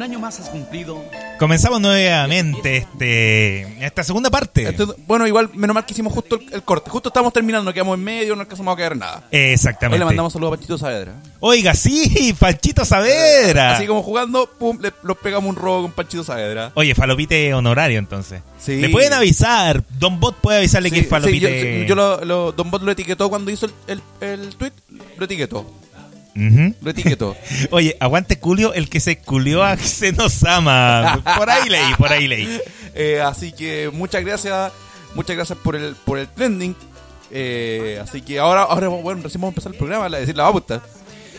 Un año más has cumplido. Comenzamos nuevamente este esta segunda parte. Esto- bueno, igual, menos mal que hicimos justo el, el corte. Justo estamos terminando, nos quedamos en medio, no alcanzamos a quedar nada. Hoy Exactamente. le mandamos saludos a Panchito Saavedra. Oiga, sí, Panchito Saavedra. Así como jugando, pum, le, los pegamos un robo con Panchito Saavedra. Oye, falopite honorario entonces. Sí. Le pueden avisar, Don Bot puede avisarle que es falopite. sí, yo, yo lo, lo- Don Bot lo etiquetó cuando hizo el, el, el tweet, lo etiquetó. Ujú. Lo etiquetó. Oye, aguante Julio, el que se culió a Xenosama. Por ahí leí, por ahí leí. Eh, así que muchas gracias, muchas gracias por el, por el trending. Eh, así que ahora, ahora bueno, recién vamos a empezar el programa, la decir la pauta.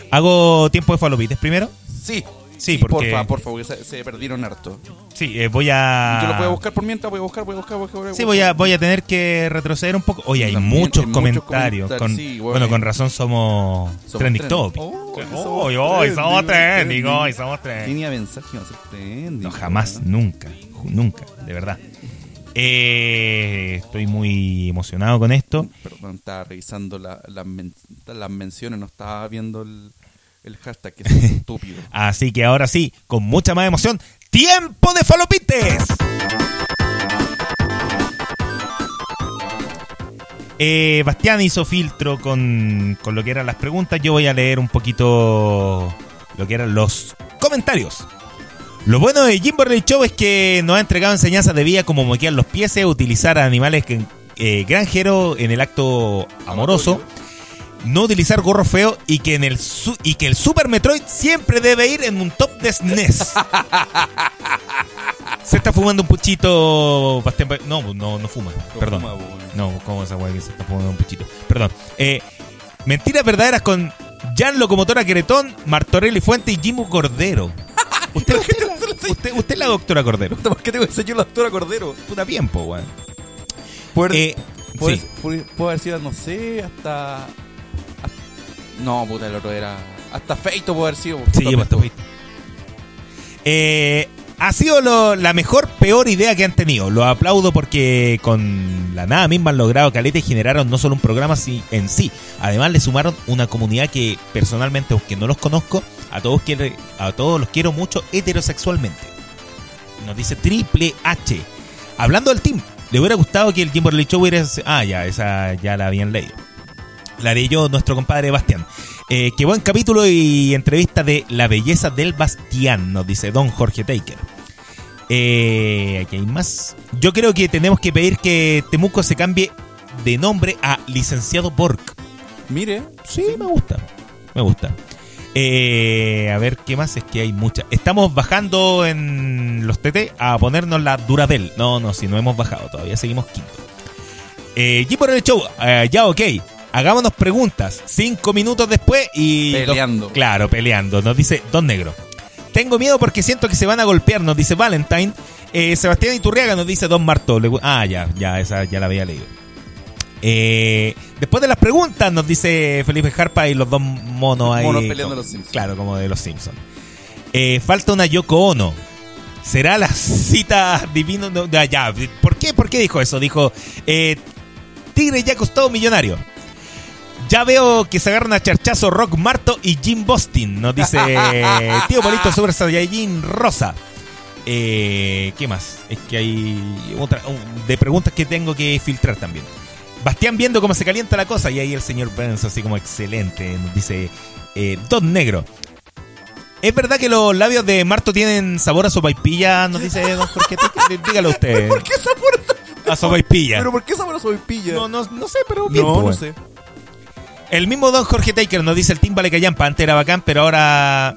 ¿Hago tiempo de falopites primero? Sí, Sí, porque- porfa, porfa, porque se, se perdieron harto. Sí, eh, voy a... Yo lo voy a buscar por mientras, voy a buscar, voy a buscar, voy a buscar. Sí, voy a, voy a tener que retroceder un poco. Oye, hay También muchos hay muchos comentarios. comentarios, con- sí, bueno. con razón somos, Somos trending topic. Oh, Hoy, somos hoy, hoy somos trending, hoy somos trending. ¿Quién iba a pensar que iba a ser trending? No, jamás, ¿no? nunca, nunca, de verdad. Eh, estoy muy emocionado con esto. Perdón, estaba revisando la- las men- las menciones, no estaba viendo el, el hashtag, es estúpido. Así que ahora sí, con mucha más emoción, ¡tiempo de falopites! Eh, Bastián hizo filtro con, con lo que eran las preguntas. Yo voy a leer un poquito lo que eran los comentarios. Lo bueno de Jim Borley Show es que nos ha entregado enseñanzas de vida como moquear los pies, utilizar a animales que- eh, granjeros en el acto amoroso, no utilizar gorro feo y que en el su- y que el Super Metroid siempre debe ir en un top de SNES. Se está fumando un puchito. No, no, no fuma. Perdón. fuma. No, ¿cómo esa weá que se está fumando un puchito? Perdón. Eh, mentiras verdaderas con Jan Locomotora Queretón, Martorelli Fuente y Jimbo Cordero. Usted, es la doctora Cordero. ¿Por qué tengo que ser yo la doctora Cordero? Puta bien, po, weón. Puede, Eh, puede- sí. puede- puede haber sido, no sé, hasta- No, puta, el otro era... Hasta feito puede haber sido. Sí, pues, pues, Eh, ha sido lo- la mejor, peor idea que han tenido. Lo aplaudo porque con la nada misma han logrado caleta y generaron no solo un programa si- en sí, además le sumaron una comunidad que personalmente, aunque no los conozco, a todos, quiere- a todos los quiero mucho heterosexualmente. Nos dice Triple H. Hablando del team, le hubiera gustado que el Kimberly Show hubiera... Ah, ya, esa ya la habían leído. La leyó nuestro compadre Bastián. Eh, qué buen capítulo y entrevista de La belleza del Bastián, nos dice Don Jorge Taker. Eh, aquí hay más. Yo creo que tenemos que pedir que Temuco se cambie de nombre a Licenciado Borg. Mire, Sí, me gusta. Me gusta. Eh, a ver, ¿qué más? Es que hay muchas. Estamos bajando en los TT a ponernos la Duradel. No, no, si no hemos bajado, todavía seguimos quinto. Eh, G por el show, eh, ya ok. Hagámonos preguntas. Cinco minutos después y. Peleando. claro, peleando. Nos dice Don Negro. Tengo miedo porque siento que se van a golpear, nos dice Valentine. Eh, Sebastián Iturriaga nos dice Don Marto. Le Ah, ya, ya, esa ya la había leído. Eh, después de las preguntas, nos dice Felipe Jarpa y los dos monos ahí. Monos peleando como- los Simpsons. Claro, como de los Simpsons. Eh, falta una Yoko Ono. ¿Será la cita divino? No, ya. ¿Por qué? ¿Por qué dijo eso? Dijo, eh, Tigre ya costó millonario. Ya veo que se agarran a charchazo Rock Marto y Jim Boston. Nos dice Tío Polito Super Saiyajin Rosa. Eh, ¿Qué más? Es que hay otra de preguntas que tengo que filtrar también. Bastián viendo cómo se calienta la cosa y ahí el señor Burns así como excelente. Nos dice eh, Don Negro. ¿Es verdad que los labios de Marto tienen sabor a sopaipilla? Nos dice Don Jorge. Dígalo usted. ¿por qué sabor? A sopaipilla. ¿Pero por qué sabor a sopaipilla? No, no, no sé, pero bien. no, pues, no bueno. sé. El mismo Don Jorge Taker nos dice el Team Callampa antes era bacán, pero ahora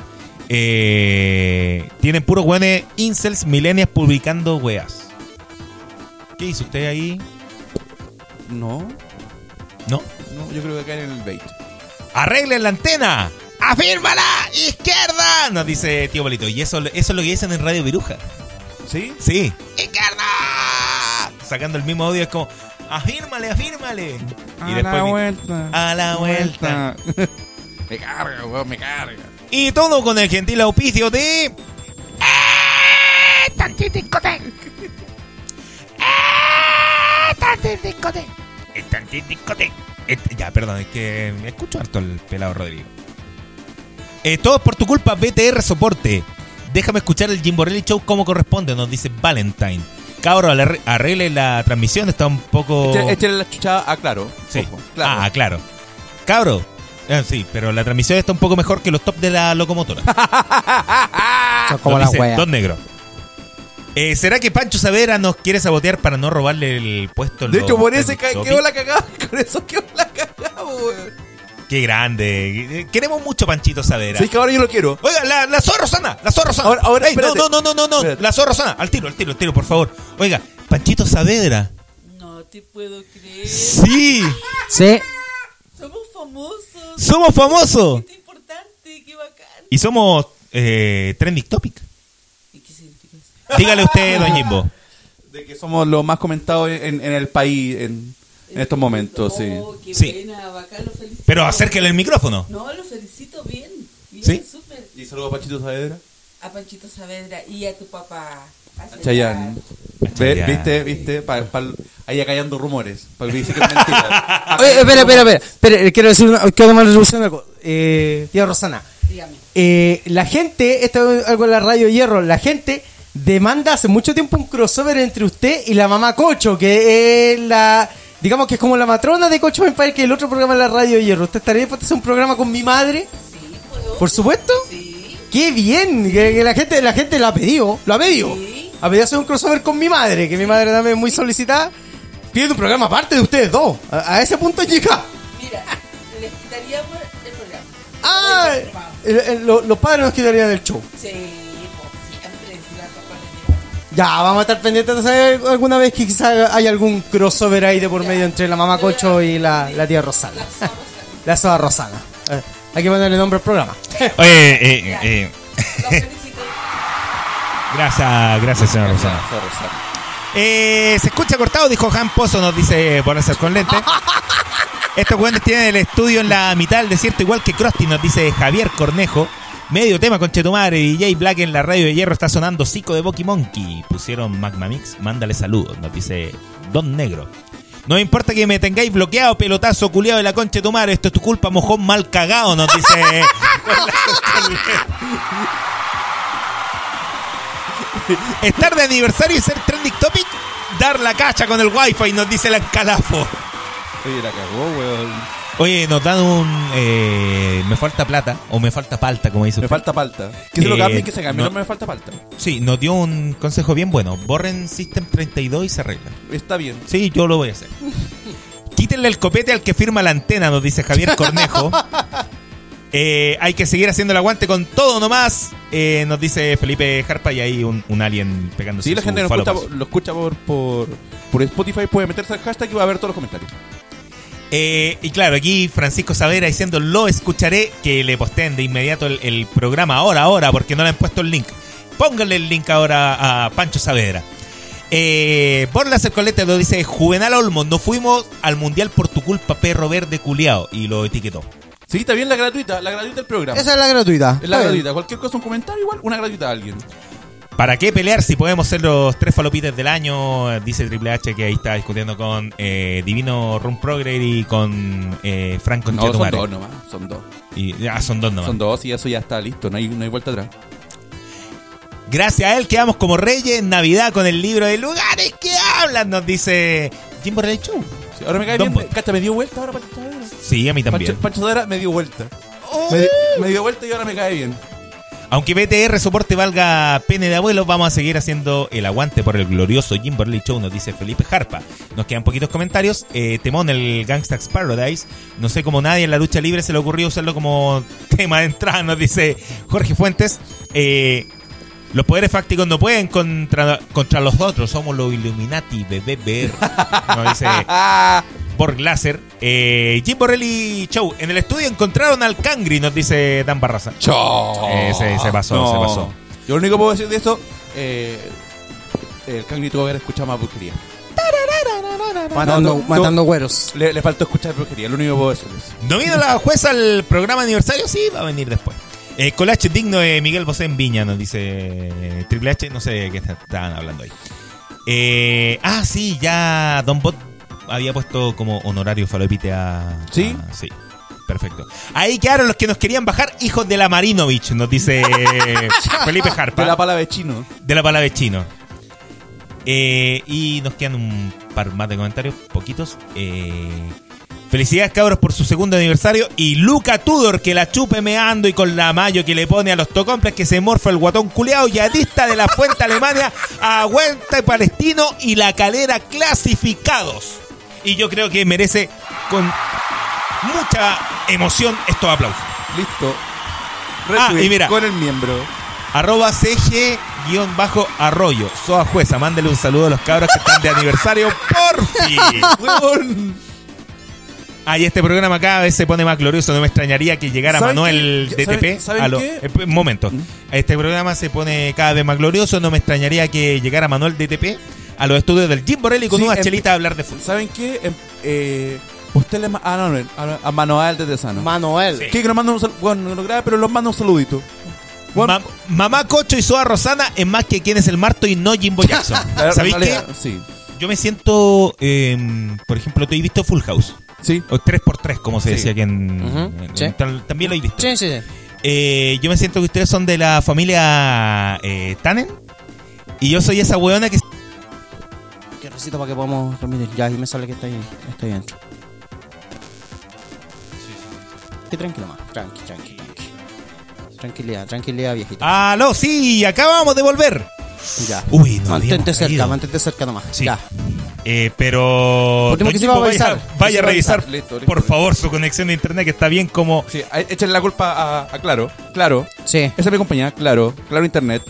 eh, tienen puros weones incels millennials publicando weas. ¿Qué hizo usted ahí? No, ¿No? no, yo creo que caen en el bait. ¡Arreglen la antena! ¡Afírmala! ¡Izquierda! Nos dice tío Bolito. Y eso, eso es lo que dicen en Radio Viruja. ¿Sí? Sí. ¡Izquierda! Sacando el mismo audio es como, afírmale, afírmale. A y la vuelta. A la vuelta. me carga, weón, me carga. Y todo con el gentil auspicio de... ¡Eh! Este- Ya, perdón, es que me escucho harto el pelado Rodrigo. Eh, todo por tu culpa, BTR Soporte. Déjame escuchar el Jim Borelli Show como corresponde, nos dice Valentine. Cabro, arre- arregle la transmisión, está un poco... Échale, échale la chuchada a claro. Sí. Ojo, claro. Ah, claro. Cabro. eh, sí, pero la transmisión está un poco mejor que los top de la locomotora. Son como las dice weas. Don Negro. Eh, ¿Será que Pancho Savera nos quiere sabotear para no robarle el puesto? De hecho, por ese quedó la cagada. Con eso quedó la cagada, weón. Qué grande. Queremos mucho Panchito Savera. Sí, que ahora yo lo quiero. Oiga, la, la zorra Rosana, la zorra Rosana. Ahora- ahora, Ey, no, no, no, no, no, Espérate. la zorra Rosana. Al tiro, al tiro, al tiro, por favor. Oiga, Panchito Saavedra. No te puedo creer. Sí, Sí, Somos famosos. somos famosos. Qué importante, qué bacán. Y somos eh, trending topic. ¿Y qué significa eso? Dígale usted, don Jimbo. De que somos los más comentados en, en el país en, en estos momentos, sí. Oh, qué Sí. buena, bacán, lo felicito. Pero acérquele el micrófono. No, lo felicito bien. Bien, ¿Sí? súper. Y saludos a Pachito Saavedra. A Panchito Saavedra y a tu papá. A Chayanne. ¿Viste? ¿Viste? Pa- pa- ahí callando rumores. Para que dice que es mentira. Oye, espera, espera, espera. espera, quiero decir una, quiero tomar resolución de algo. Eh, tía Rosana. Dígame. Eh, la gente, esto es algo en la radio Hierro, la gente demanda hace mucho tiempo un crossover entre usted y la mamá Cocho, que es la, digamos que es como la matrona de Cocho Empire, que es el otro programa de la radio Hierro. ¿Usted estaría dispuesto a hacer un programa con mi madre? Sí, puedo. Por supuesto. Sí. Qué bien, que, que la gente, la gente lo ha pedido, lo ha pedido. Sí. Ha pedido hacer un crossover con mi madre, que mi madre también es muy solicitada. Pide un programa aparte de ustedes dos. A, a ese punto llega. Mira, les quitaríamos el programa. Ah, el- el- lo- los padres nos quitarían del show. Sí, pues siempre, si la papá le lleva. Ya, vamos a estar pendientes de saber alguna vez que quizá hay algún crossover ahí de por medio entre la mamá Cocho y la, la tía Rosana. La soda Rosana. Eh, hay que ponerle nombre al programa. Oye, eh, eh, felicito. gracias, gracias, señor Rosana. Eh, se escucha cortado, dijo Han Pozo, nos dice por hacer con lente. Estos jóvenes tienen el estudio en la mitad del desierto, igual que Krusty, nos dice Javier Cornejo. Medio tema con Chetumare, DJ Black en la radio de hierro está sonando Zico de Boki Monkey. Pusieron Magma Mix, mándale saludos, nos dice Don Negro. No me importa que me tengáis bloqueado, pelotazo culiado de la concha tu madre. Esto es tu culpa, mojón mal cagado, nos dice. Estar de aniversario y ser trending topic, dar la cacha con el wifi, nos dice el encalafo. Oye, la cagó, weón. Oye, nos dan un. eh, me falta plata, o me falta palta, como dice Me usted. falta palta. Que se lo Eh, que se cambie. no. No me falta palta. Sí, nos dio un consejo bien bueno. Borren System 32 y se arregla. Está bien. Sí, yo lo voy a hacer. Quítenle el copete al que firma la antena, nos dice Javier Cornejo. Eh, hay que seguir haciendo el aguante con todo nomás, eh, nos dice Felipe Jarpa y hay un, un alien pegándose Si la su gente falo escucha, lo escucha por, por, por Spotify, puede meterse al hashtag y va a ver todos los comentarios. Eh, y claro, aquí Francisco Savera diciendo lo escucharé, que le posteen de inmediato el, el programa ahora, ahora, porque no le han puesto el link. Pónganle el link ahora a Pancho Saavedra. Eh, Borlas el colete lo dice Juvenal Olmos, no fuimos al mundial por tu culpa, perro verde culiao. Y lo etiquetó. Sí, está bien la gratuita, la gratuita del programa. Esa es la gratuita. es la gratuita. Cualquier cosa, un comentario igual, una gratuita a alguien. ¿Para qué pelear si podemos ser los tres falopites del año? Dice Triple H que ahí está discutiendo con eh, Divino Run Progress y con eh, Franco No, son dos nomás. Son dos. Y, ah, son dos nomás. Son dos y eso ya está listo. No hay, no hay vuelta atrás. Gracias a él quedamos como reyes en Navidad con el libro de lugares que hablan, nos dice Jimbo Show. Sí, ahora me cae Don bien. Cacha, me dio vuelta ahora Pancho Saavedra. Sí, a mí también. Pancho, Pancho Saavedra me dio vuelta. Me, di- me dio vuelta y ahora me cae bien. Aunque BTR soporte valga pene de abuelo, vamos a seguir haciendo el aguante por el glorioso Jim Burley Show, nos dice Felipe Jarpa. Nos quedan poquitos comentarios. Eh, Temón, el Gangsta's Paradise. No sé cómo nadie en la lucha libre se le ocurrió usarlo como tema de entrada, nos dice Jorge Fuentes. Eh, los poderes fácticos no pueden contra, contra los otros, somos los Illuminati, bebé BR. Nos dice Borg Láser. Eh, Jim Borrelli Show. En el estudio encontraron al Cangri, nos dice Dan Barraza. Chao. Eh, se- se pasó, se pasó. Yo lo único que puedo decir de eso, eh, el Cangri tuvo que haber escuchado más brujería. Matando, No, no, matando güeros. Le, le faltó escuchar brujería, lo único que puedo decir es. ¿No vino la jueza al programa aniversario? Sí, va a venir después. Eh, colache digno de Miguel Bosé en Viña, nos dice Triple H. No sé de qué estaban hablando ahí. Eh, ah, sí, ya Don Bot había puesto como honorario falopite a. ¿Sí? a- sí. Perfecto. Ahí quedaron los que nos querían bajar, hijos de la Marinovich, nos dice Felipe Harpa. De la palabra de chino. de la palabra chino. Eh, y nos quedan un par más de comentarios, poquitos. Eh, felicidades cabros por su segundo aniversario. Y Luca Tudor que la chupe meando y con la mayo que le pone a los tocomples que se morfa el guatón culeado. Yadista de la Fuente Alemania, Aguanta Palestino y la Calera clasificados. Y yo creo que merece con mucha emoción estos aplausos. Listo. Ah, Retweet y mira. Con el miembro. Arroba CG guion bajo arroyo. Soa Jueza, mándele un saludo a los cabros que están de aniversario, porfi. Weón. Ah, y este programa cada vez se pone más glorioso. No me extrañaría que llegara ¿Saben Manuel qué? DTP. ¿Saben- a lo- qué? eh, un momento. Este programa se pone cada vez más glorioso. No me extrañaría que llegara Manuel DTP a los estudios del Jim Borelli con Sí, unas em- chelitas a hablar de fútbol. ¿Saben qué? Em- eh, usted le ah, no, no, a, a Manuel de Tesano. Manuel. Sí. ¿Qué? Que nos manda un saludo. Bueno, no lo graba, pero los manda un saludito. Ma- mamá Cocho y Soa Rosana es más que quién es el Marto y no Jimbo Jackson. ¿Sabéis qué? Sí. Yo me siento, eh, por ejemplo, ¿tú has visto Full House? Sí. O 3x3, como se Sí. decía aquí en... Sí. También lo he visto. Sí, sí, sí. Eh, yo me siento que ustedes son de la familia eh, Tannen. Y yo soy esa weona que... Recito para que podamos dormir. Ya, y me sale que está ahí, está ahí adentro. Qué tranquilo más. Tranqui, tranqui, tranqui. Tranquilidad, tranquilidad, viejita. ¡Aló! Sí, acabamos de volver. ya. Uy, no mantente habíamos cerca, caído. mantente cerca nomás. Sí. Ya. Eh, pero... Último que Don se iba a avisar. Vaya, Que vaya a revisar, avisar. Listo, listo, por listo. favor, su conexión de internet que está bien como... Sí, a- échenle la culpa a, a Claro. Claro. Sí. Esa es mi compañía. Claro. Claro Internet.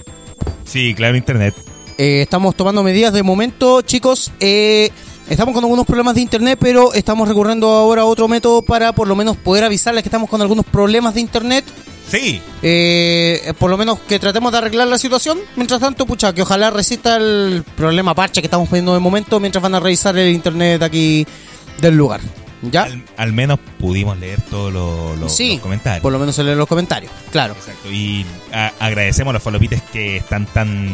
Sí, claro, internet. Eh, estamos tomando medidas de momento, chicos. Eh, estamos con algunos problemas de internet, pero estamos recurriendo ahora a otro método para por lo menos poder avisarles que estamos con algunos problemas de internet. Sí, Eh, por lo menos que tratemos de arreglar la situación. Mientras tanto, pucha, que ojalá resista el problema parche que estamos poniendo de momento mientras van a revisar el internet aquí del lugar. ¿Ya? al, al menos pudimos leer todos los, los- sí, los comentarios. por lo menos se leen los comentarios, claro. Exacto. Y a- agradecemos a los falopites que están tan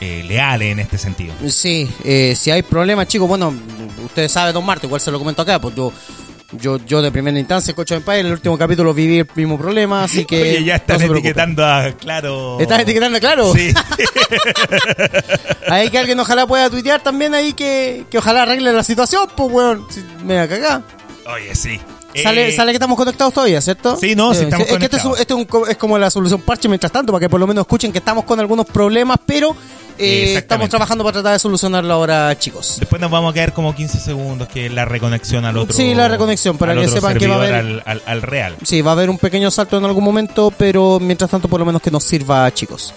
eh, leales en este sentido. Sí, eh, si hay problemas, chicos, bueno, ustedes saben, Don Marte, igual se lo comento acá, pues yo, yo, yo de primera instancia, Cocho Empire, en el último capítulo viví el mismo problema, así que. Oye, ya están no etiquetando a Claro. ¿Estás etiquetando, claro? Sí. Ahí que alguien ojalá pueda tuitear también ahí que, que ojalá arregle la situación, pues, weón. Me da cagá. Oye, sí. Sale, Eh, sale que estamos conectados todavía, ¿cierto? Sí, no, sí estamos es que este es, este es un co- es como la solución parche mientras tanto, para que por lo menos escuchen que estamos con algunos problemas, pero eh, estamos trabajando para tratar de solucionarlo ahora, chicos. Después nos vamos a quedar como 15 segundos, que es la reconexión al otro. Sí, la reconexión, para que sepan que va a haber- Al, al- al real. Sí, va a haber un pequeño salto en algún momento, pero mientras tanto por lo menos que nos sirva, chicos.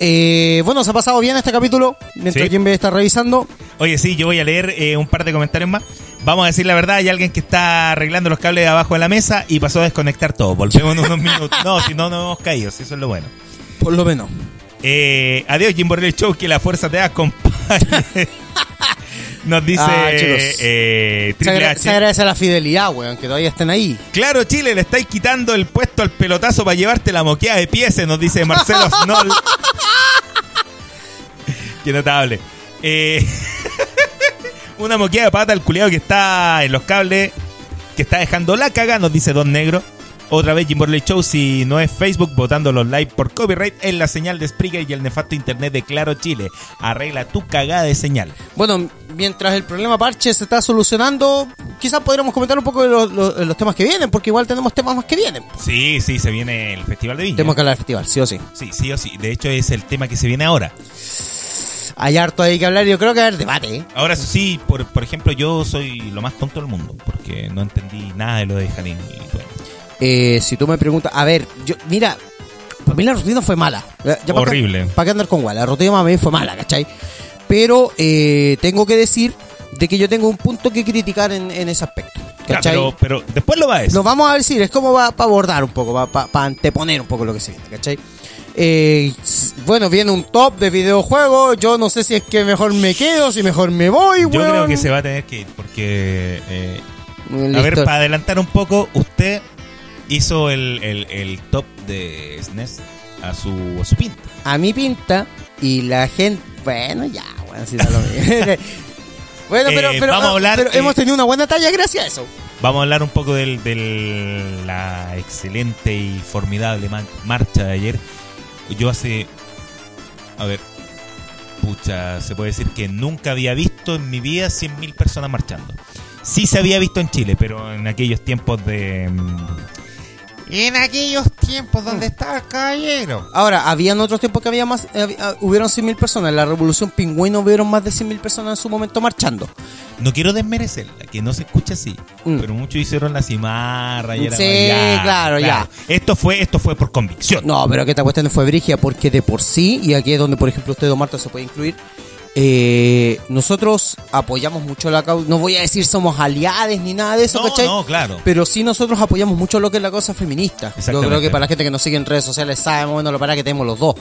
Eh, bueno, se ha pasado bien este capítulo, mientras Sí. Jimbe está revisando. Oye, sí, yo voy a leer eh, un par de comentarios más. Vamos a decir la verdad, hay alguien que está arreglando los cables de abajo de la mesa y pasó a desconectar todo. Volvemos en unos minutos. No, si no, no hemos caído, si eso es lo bueno. Por lo menos. Eh, adiós, Jim Borrell Show, que la fuerza te acompañe. Nos dice Ah, eh, Se, Triple agra- H. se agradece la fidelidad, weón, que todavía estén ahí. Claro, Chile, le estáis quitando el puesto al pelotazo para llevarte la moqueada de pies, nos dice Marcelo Snoll. Qué notable. Eh, una moqueada de pata al culiado que está en los cables, que está dejando la caga, nos dice Don Negro. Otra vez Jim Borley Show, si no es Facebook, votando los live por copyright en la señal de Spreaker y el nefasto internet de Claro Chile. Arregla tu cagada de señal. Bueno, mientras el problema parche se está solucionando, quizás podríamos comentar un poco de los, los- los temas que vienen, porque igual tenemos temas más que vienen. Sí, sí, se viene el Festival de Viña. Tenemos que hablar del festival, sí o sí. Sí, sí o sí. De hecho, es el tema que se viene ahora. Hay harto ahí que hablar y yo creo que va a haber debate, ¿eh? Ahora eso sí, por, por ejemplo, yo soy lo más tonto del mundo, porque no entendí nada de lo de Janine. Y bueno, Eh, si tú me preguntas, a ver, yo, mira, para mí la rutina fue mala. Ya- Horrible. ¿Para qué andar con guay? La rutina para mí fue mala, ¿cachai? Pero eh, tengo que decir de que yo tengo un punto que criticar en, en ese aspecto, ya, pero, pero después lo va a decir. Lo vamos a decir, es como va para abordar un poco, para anteponer un poco lo que se viene, ¿cachai? Eh, bueno, viene un top de videojuegos, yo no sé si es que mejor me quedo, si mejor me voy, Yo weón. creo que se va a tener que ir, porque... eh, a ver, para adelantar un poco, usted hizo el, el- el top de SNES a su, a su pinta. a mi pinta y la gente, bueno, ya, bueno, si da lo mismo. Bueno, pero, Eh, pero, vamos a hablar, pero eh, hemos tenido una buena talla gracias a eso. Vamos a hablar un poco de del, la excelente y formidable marcha de ayer. Yo hace... A ver... Pucha, se puede decir que nunca había visto en mi vida 100.000 personas marchando. Sí se había visto en Chile, pero en aquellos tiempos de... En aquellos tiempos donde estaba el caballero. Ahora, habían otros tiempos que había más, eh, ah, hubieron 100.000 personas. En la Revolución Pingüino hubieron más de 100.000 personas en su momento marchando. No quiero desmerecerla, que no se escucha así. Mm. Pero muchos hicieron la cimarra y era Sí, ya, claro, ya. Esto fue, esto fue por convicción. No, pero que esta cuestión fue brigia porque de por sí, y aquí es donde, por ejemplo, usted, Don Marta, se puede incluir, eh, nosotros apoyamos mucho la causa. No voy a decir somos aliados ni nada de eso, no, ¿cachai? no, claro. Pero sí nosotros apoyamos mucho lo que es la causa feminista. Yo creo que para la gente que nos sigue en redes sociales sabe más o menos lo para que tenemos los dos.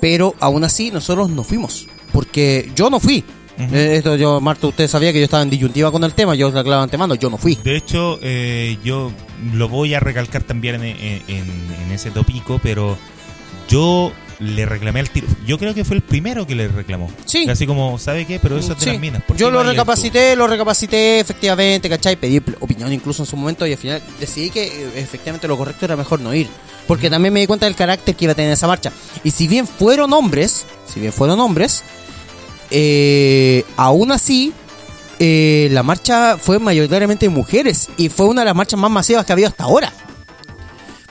Pero aún así nosotros no fuimos. Porque yo no fui. Eh, Esto yo, Marta, usted sabía que yo estaba en disyuntiva con el tema, yo os lo aclaro antemano, yo no fui. De hecho, eh, yo lo voy a recalcar también en- en ese topico, pero yo le reclamé al tiro. Yo creo que fue el primero que le reclamó. Sí. Así como, ¿sabe qué? Pero eso es de Sí. las minas. ¿por qué Yo lo recapacité, lo recapacité efectivamente, ¿cachai? Pedí opinión incluso en su momento y al final decidí que eh, efectivamente lo correcto era mejor no ir. Porque también me di cuenta del carácter que iba a tener esa marcha. Y si bien fueron hombres, si bien fueron hombres, eh, aún así eh, la marcha fue mayoritariamente de mujeres y fue una de las marchas más masivas que ha habido hasta ahora.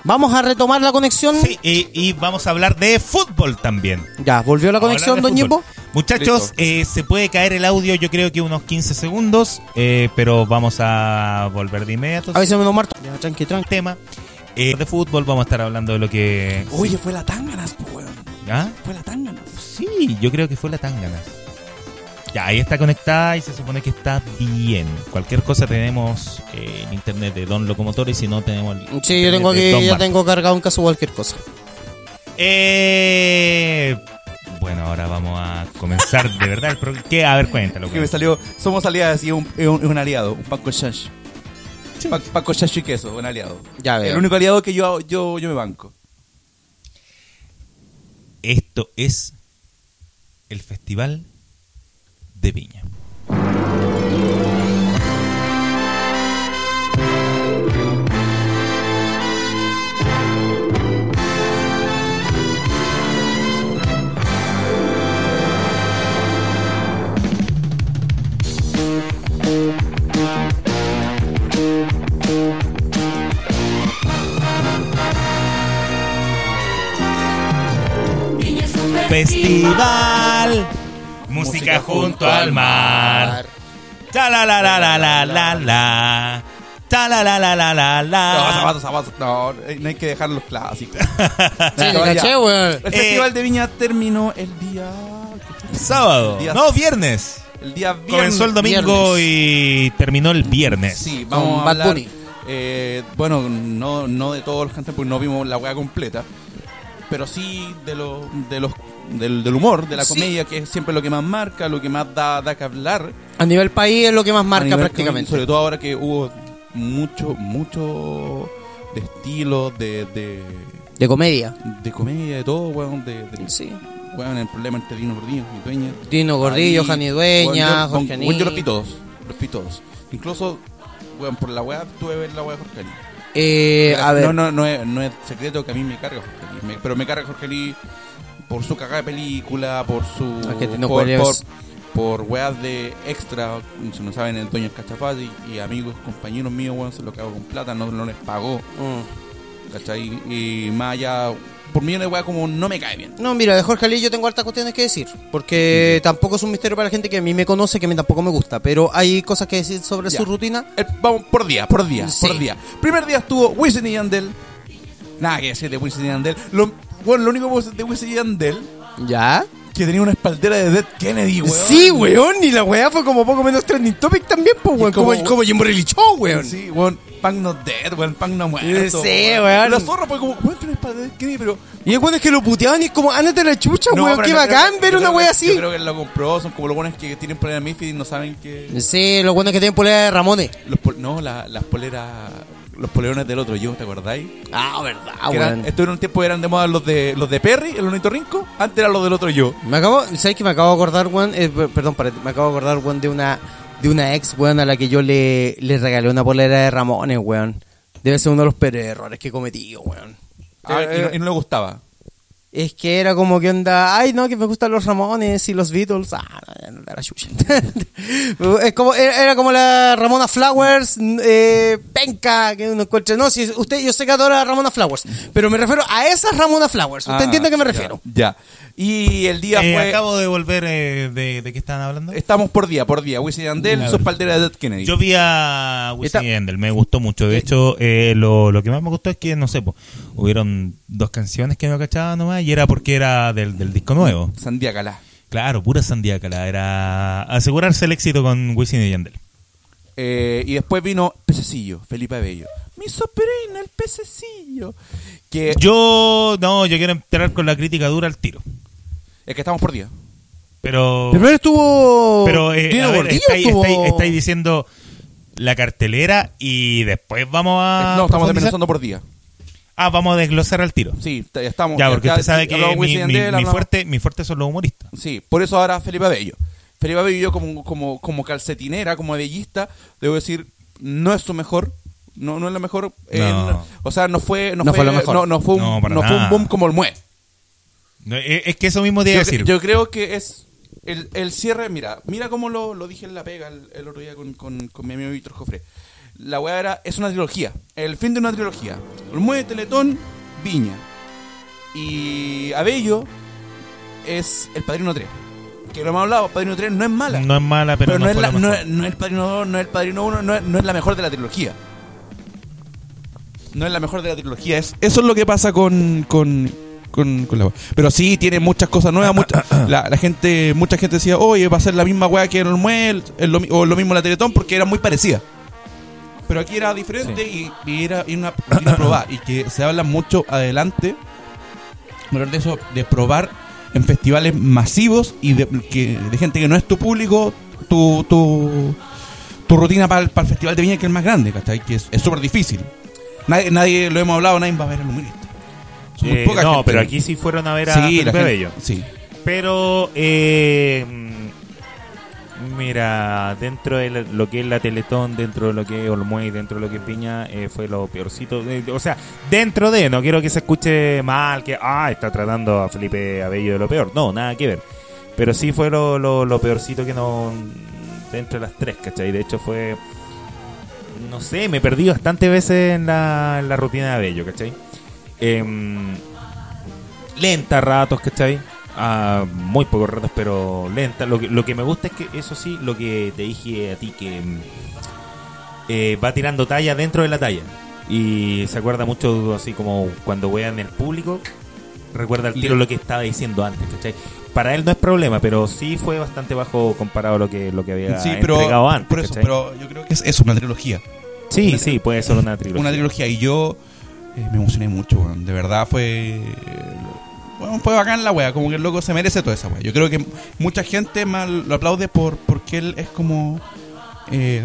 Vamos a retomar la conexión. Sí, y, y vamos a hablar de fútbol también. Ya, ¿volvió la conexión, don fútbol. Muchachos, eh, se puede caer el audio, yo creo que unos 15 segundos, eh, pero vamos a volver de inmediato. A veces me lo marto. Ya, tranqui, tranqui. tema eh, de fútbol, vamos a estar hablando de lo que... Oye, fue la Tanganas, weón. ¿Ah? Fue la Tanganas. Sí, yo creo que fue la Tangana. Ya, ahí está conectada y se supone que está bien. Cualquier cosa tenemos eh, en internet de Don Locomotor y si no tenemos... el Sí, yo tengo aquí, ya tengo cargado en caso de cualquier cosa. Eh, bueno, ahora vamos a comenzar de verdad el. ¿Qué? A ver, cuéntalo. Que me salió, somos aliados y un, es un, aliado, un chancho. Pan, pan con chancho y queso, un aliado. Ya veo. El único aliado que yo, yo, yo me banco. Esto es el Festival de Viña. Festival, música junto al mar. Ta la la la la la la la. Ta la la la la la No, la. zapatos, zapatos. No, eh, no hay que dejar los clásicos. Caché, weón. El Festival de Viña terminó el día. Sábado. Día- No, viernes. El día viernes. Comenzó el domingo y terminó el viernes. Sí, Con vamos a Bad hablar, Bunny. eh, bueno, no, no de todos los cantantes, porque no vimos la weá completa. Pero sí de, los de los del, del humor, de la Sí. comedia, que es siempre lo que más marca, lo que más da, da que hablar. A nivel país es lo que más marca prácticamente. Sobre todo ahora que hubo mucho, mucho de estilo, de, de, De comedia. de comedia, de todo, weón, de, de Sí. weón, el problema entre Dino Gordillo y Dueña. Dino Gordillo, Jani weón, Dueña, yo- Jorge weón, Yo los vi todos, los vi todos. Incluso, weón, por la weá tuve que ver la weá de Jorge. Eh, a ver. No, no, no, es, no es secreto que a mí me carga Jorge me- pero me carga Jorge Aní por su cagada de película, por su... Por, por, por weas de extra, si no saben, el dueño es Cachafaz y, y amigos, compañeros míos, weón, se lo cago con plata, no, no les pagó, Mm. ¿cachai? Y más allá, por mí una wea como no me cae bien. No, mira, de Jorge Ali yo tengo hartas cuestiones que decir. Porque tampoco es un misterio para la gente que a mí me conoce, que a mí tampoco me gusta. Pero hay cosas que decir sobre Ya. su rutina. Vamos por día, por día, Sí. por día. Primer día estuvo Wisin y Yandel. Nada que decir de Wisin y Yandel. Lo, bueno, lo único que puedo decir de Wisin y Yandel ¿Ya? Que tenía una espaldera de Dead Kennedy, weón. Sí, weón. Y la weá fue como poco menos trending topic también, pues, weón. Como- Como, como Jim Show, weón. Sí, weón. Punk not dead, weón. Punk no muerto. Sí, weón. La zorra fue como, weón, tiene una espaldera de Dead Kennedy, pero. Y es bueno es que lo puteaban y es como, ándate la chucha, No, weón. Qué no bacán ver una weá así. Yo creo que él lo compró. Son como los buenos que tienen problemas de Memphis y no saben que. Sí, lo bueno es que tienen polera de Ramones. Los pol- no, la- las poleras. Los polerones del otro yo, ¿te acordáis? Ah, verdad, Que eran- estuvieron un tiempo eran de moda los de los de Perry, el ornitorrinco. Antes eran los del otro yo. Me acabo, ¿sabes que me acabo de acordar, weón? Eh, per- perdón, párate, me acabo de acordar, weón, de una, de una ex, weón, a la que yo le, le regalé una polera de Ramones, weón. Debe ser uno de los peores errores que he cometido, weón. Ah, y, no, y no le gustaba. Es que era como que onda, ay no, que me gustan los Ramones y los Beatles. Ah, no, no, la chucha. es como, era, era como la Ramona Flowers, eh, penca, que uno encuentra. No, si usted, yo sé que adora a Ramona Flowers, pero me refiero a esas Ramona Flowers. ¿Usted Ah, entiende a qué me ya, refiero? Ya. Y el día Eh, fue. acabo de volver eh, de, de qué estaban hablando. Estamos por día, por día. Wisin y Yandel, A su ver. espaldera de Dead Kennedy. Yo vi a Wisin Yandel, me gustó mucho. De hecho, eh, lo, lo que más me gustó es que, no sé, po, hubieron dos canciones que no cachaba nomás y era porque era del, del disco nuevo. Sandía Calá. Claro, pura sandiácala. Era asegurarse el éxito con Wisin y Yandel. Eh, y después vino Pececillo, Felipe Abello. Mi sobrina, el pececillo. Que Yo, no, yo quiero entrar con la crítica dura al tiro. es que estamos por día. Pero, Primero estuvo. pero eh, Dino ver, estáis, estuvo- estáis- estáis diciendo la cartelera y después vamos a. no, estamos desmenuzando por día. Ah, vamos a desglosar al tiro. Sí, ya estamos. Ya, porque ya- usted sabe que mi, mi- fuerte, mi fuerte son los humoristas. Sí, por eso ahora Felipe Abello. Felipe Abello yo como, como, como calcetinera, como abellista, debo decir, no es su mejor. No, no es lo mejor. eh, No. no- o sea, no fue, no, No fue, fue lo mejor. No, no fue un, No, fue un boom como el Mue. No, es, que eso mismo te iba Yo, a decir. yo creo que es el, el cierre, mira, mira cómo lo, lo dije en la pega el, el otro día con, con, con mi amigo Víctor Jofre. La weá era, es una trilogía, el fin de una trilogía. El Mue, Teletón, Viña. Y Abello es el Padrino 3. Que lo hemos hablado, Padrino 3 no es mala. no es mala, pero, pero, no, no, es la- la no, es- no es el Padrino 2, no es el Padrino 1, no es, no es la mejor de la trilogía. No es la mejor de la trilogía. Es, eso es lo que pasa con, con, con, con la Pero sí, tiene muchas cosas nuevas. mucha- la, la gente, mucha gente decía, oye, va a ser la misma weá que en el Muel, o lo mismo la Teletón, porque era muy parecida. Pero aquí era diferente y, y era y una, probada. Y que se habla mucho adelante hablar de eso, de probar en festivales masivos y de, que, de gente que no es tu público, tu, tu, tu rutina para el, festival de Viña, que es el más grande, ¿cachai? Que es es súper difícil. Nadie, nadie, lo hemos hablado, nadie va a ver al humorista. Muy Eh, no, gente. pero aquí sí fueron a ver a sí, Felipe gente- Bello. Sí. Pero, eh, mira, dentro de lo que es la Teletón, dentro de lo que es Olmuey, dentro de lo que es Piña, eh, fue lo peorcito. Eh, o sea, dentro de, no quiero que se escuche mal, que, ah, está tratando a Felipe Abello de lo peor. No, nada que ver. Pero sí fue lo, lo, lo peorcito que no. Dentro de las tres, ¿cachai? De hecho, fue. No sé, me perdí bastantes veces en la, la rutina de Abello, ¿cachai? Em, lenta ratos, ¿cachai? Muy pocos ratos, pero lenta. Lo que, lo que me gusta es que, eso sí, lo que te dije a ti, que mm, eh, va tirando talla dentro de la talla. Y se acuerda mucho, así como cuando vean el público, recuerda al tiro lo que estaba diciendo antes, ¿cachai? Para él no es problema, pero sí fue bastante bajo comparado a lo que, lo que había Sí, entregado pero, antes. por eso, pero yo creo que es eso, una trilogía. sí, sí, puede ser una trilogía. Una trilogía. Y yo eh, me emocioné mucho. De verdad fue. Bueno, fue bacán la wea. Como que el loco se merece toda esa wea. Yo creo que mucha gente mal lo aplaude por porque él es como. eh,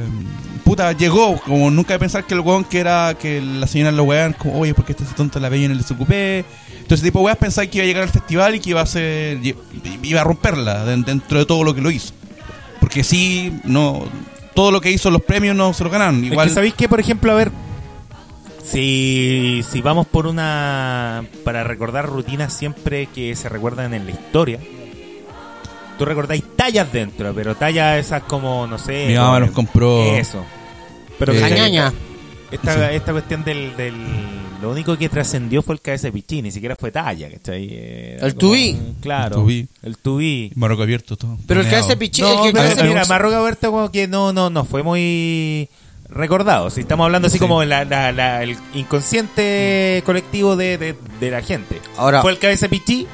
puta, llegó. Como nunca de pensar que el weón que era. Que la señora lo wean. Como, oye, ¿por qué está ese tonto la veía en el SQP? Entonces, tipo weas pensaba que iba a llegar al festival y que iba a ser. iba a romperla den- dentro de todo lo que lo hizo. Porque sí, no. Todo lo que hizo los premios no se lo ganaron. Es Igual. que sabéis que, por ejemplo, a ver, si, si vamos por una. para recordar rutinas siempre que se recuerdan en la historia, tú recordáis tallas dentro, pero tallas esas como, no sé. Mi mamá nos compró- Eso. Pero Eh, Cañaña. Esta, esta cuestión del, del. Lo único que trascendió fue el cabeza de pichín, ni siquiera fue talla, ¿cachai? Era El tubí. Claro. El tubí. El tubí. Marroco abierto todo. Pero el planeado. hace pichín, No, el que pero box- Marroca Berta como que no, no, no, fue muy recordado. Si estamos hablando así Sí. como la, la- la- el inconsciente colectivo de, de- de la gente. Ahora- Fue el cabeza pichí,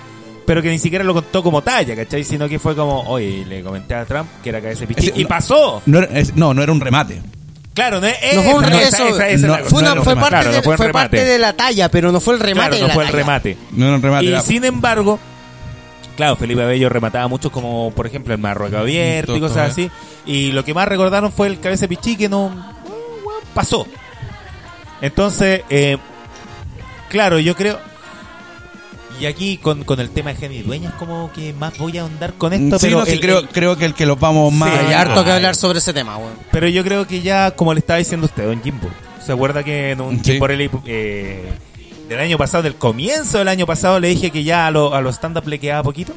pero que ni siquiera lo contó como talla, ¿cachai? Sino que fue como, oye, le comenté a Trump que era cabeza pichí. Ese- y no- pasó. No, era- es- no, no era un remate. Claro, no, es- No fue un remate. fue parte de la talla, pero no fue el remate. Claro, no fue el talla. remate. No era un remate. Y sin embargo, claro, Felipe Abello remataba mucho como, por ejemplo, el Marruecos abierto y cosas así. Y lo que más recordaron fue el cabeza pichí que no, pasó. Entonces, eh, claro, yo creo... Y aquí con, con el tema de Jenny Dueñas como que más voy a ahondar con esto, Sí, pero, no, sí, el- creo, el- creo que el que los vamos más. Sí, Hay harto que Ay. hablar sobre ese tema, weón. pero yo creo que ya, como le estaba diciendo usted, Don Jimbo, ¿se acuerda que en un Sí. Jimbo Rally, eh, del año pasado, del comienzo del año pasado, le dije que ya a, lo- a los stand-up le quedaba poquito?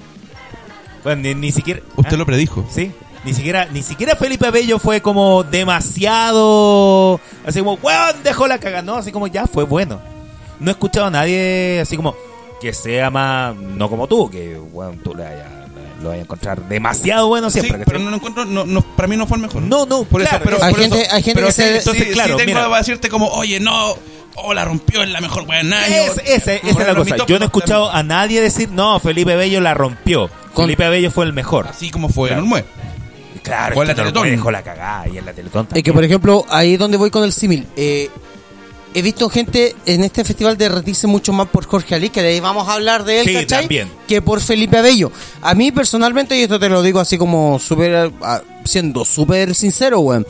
Bueno, ni, ni siquiera... Usted ¿ah? lo predijo. Sí, ni siquiera, ni siquiera Felipe Abello fue como demasiado. Así como, weón, dejó la caga. No, así como ya fue bueno. No he escuchado a nadie así como que sea más. No como tú, que weón, tú le vayas- lo vayas a encontrar demasiado bueno Sí, siempre. pero ¿cachai? no lo encuentro, no, no, para mí no fue el mejor. No, no, por claro, eso, pero, hay por gente- eso- hay gente pero que sí, se- sí, entonces, sí claro, tengo para decirte como, oye, no, oh, la rompió en la mejor año. Es- ese- esa es la cosa. top, Yo no he escuchado a nadie decir, no, Felipe Bello la rompió. Con- Felipe Bello fue el mejor. Así como fue Claro. en. Claro, O es en la lo Teletón. dejó la cagada y en la Teletón Es que, también. por ejemplo, ahí es donde voy con el símil. Eh, he visto gente en este festival derretirse mucho más por Jorge Ali, que de ahí vamos a hablar de él, Sí, ¿cachai? también. Que por Felipe Abello. A mí, personalmente, y esto te lo digo así como súper, ah, siendo súper sincero, weón.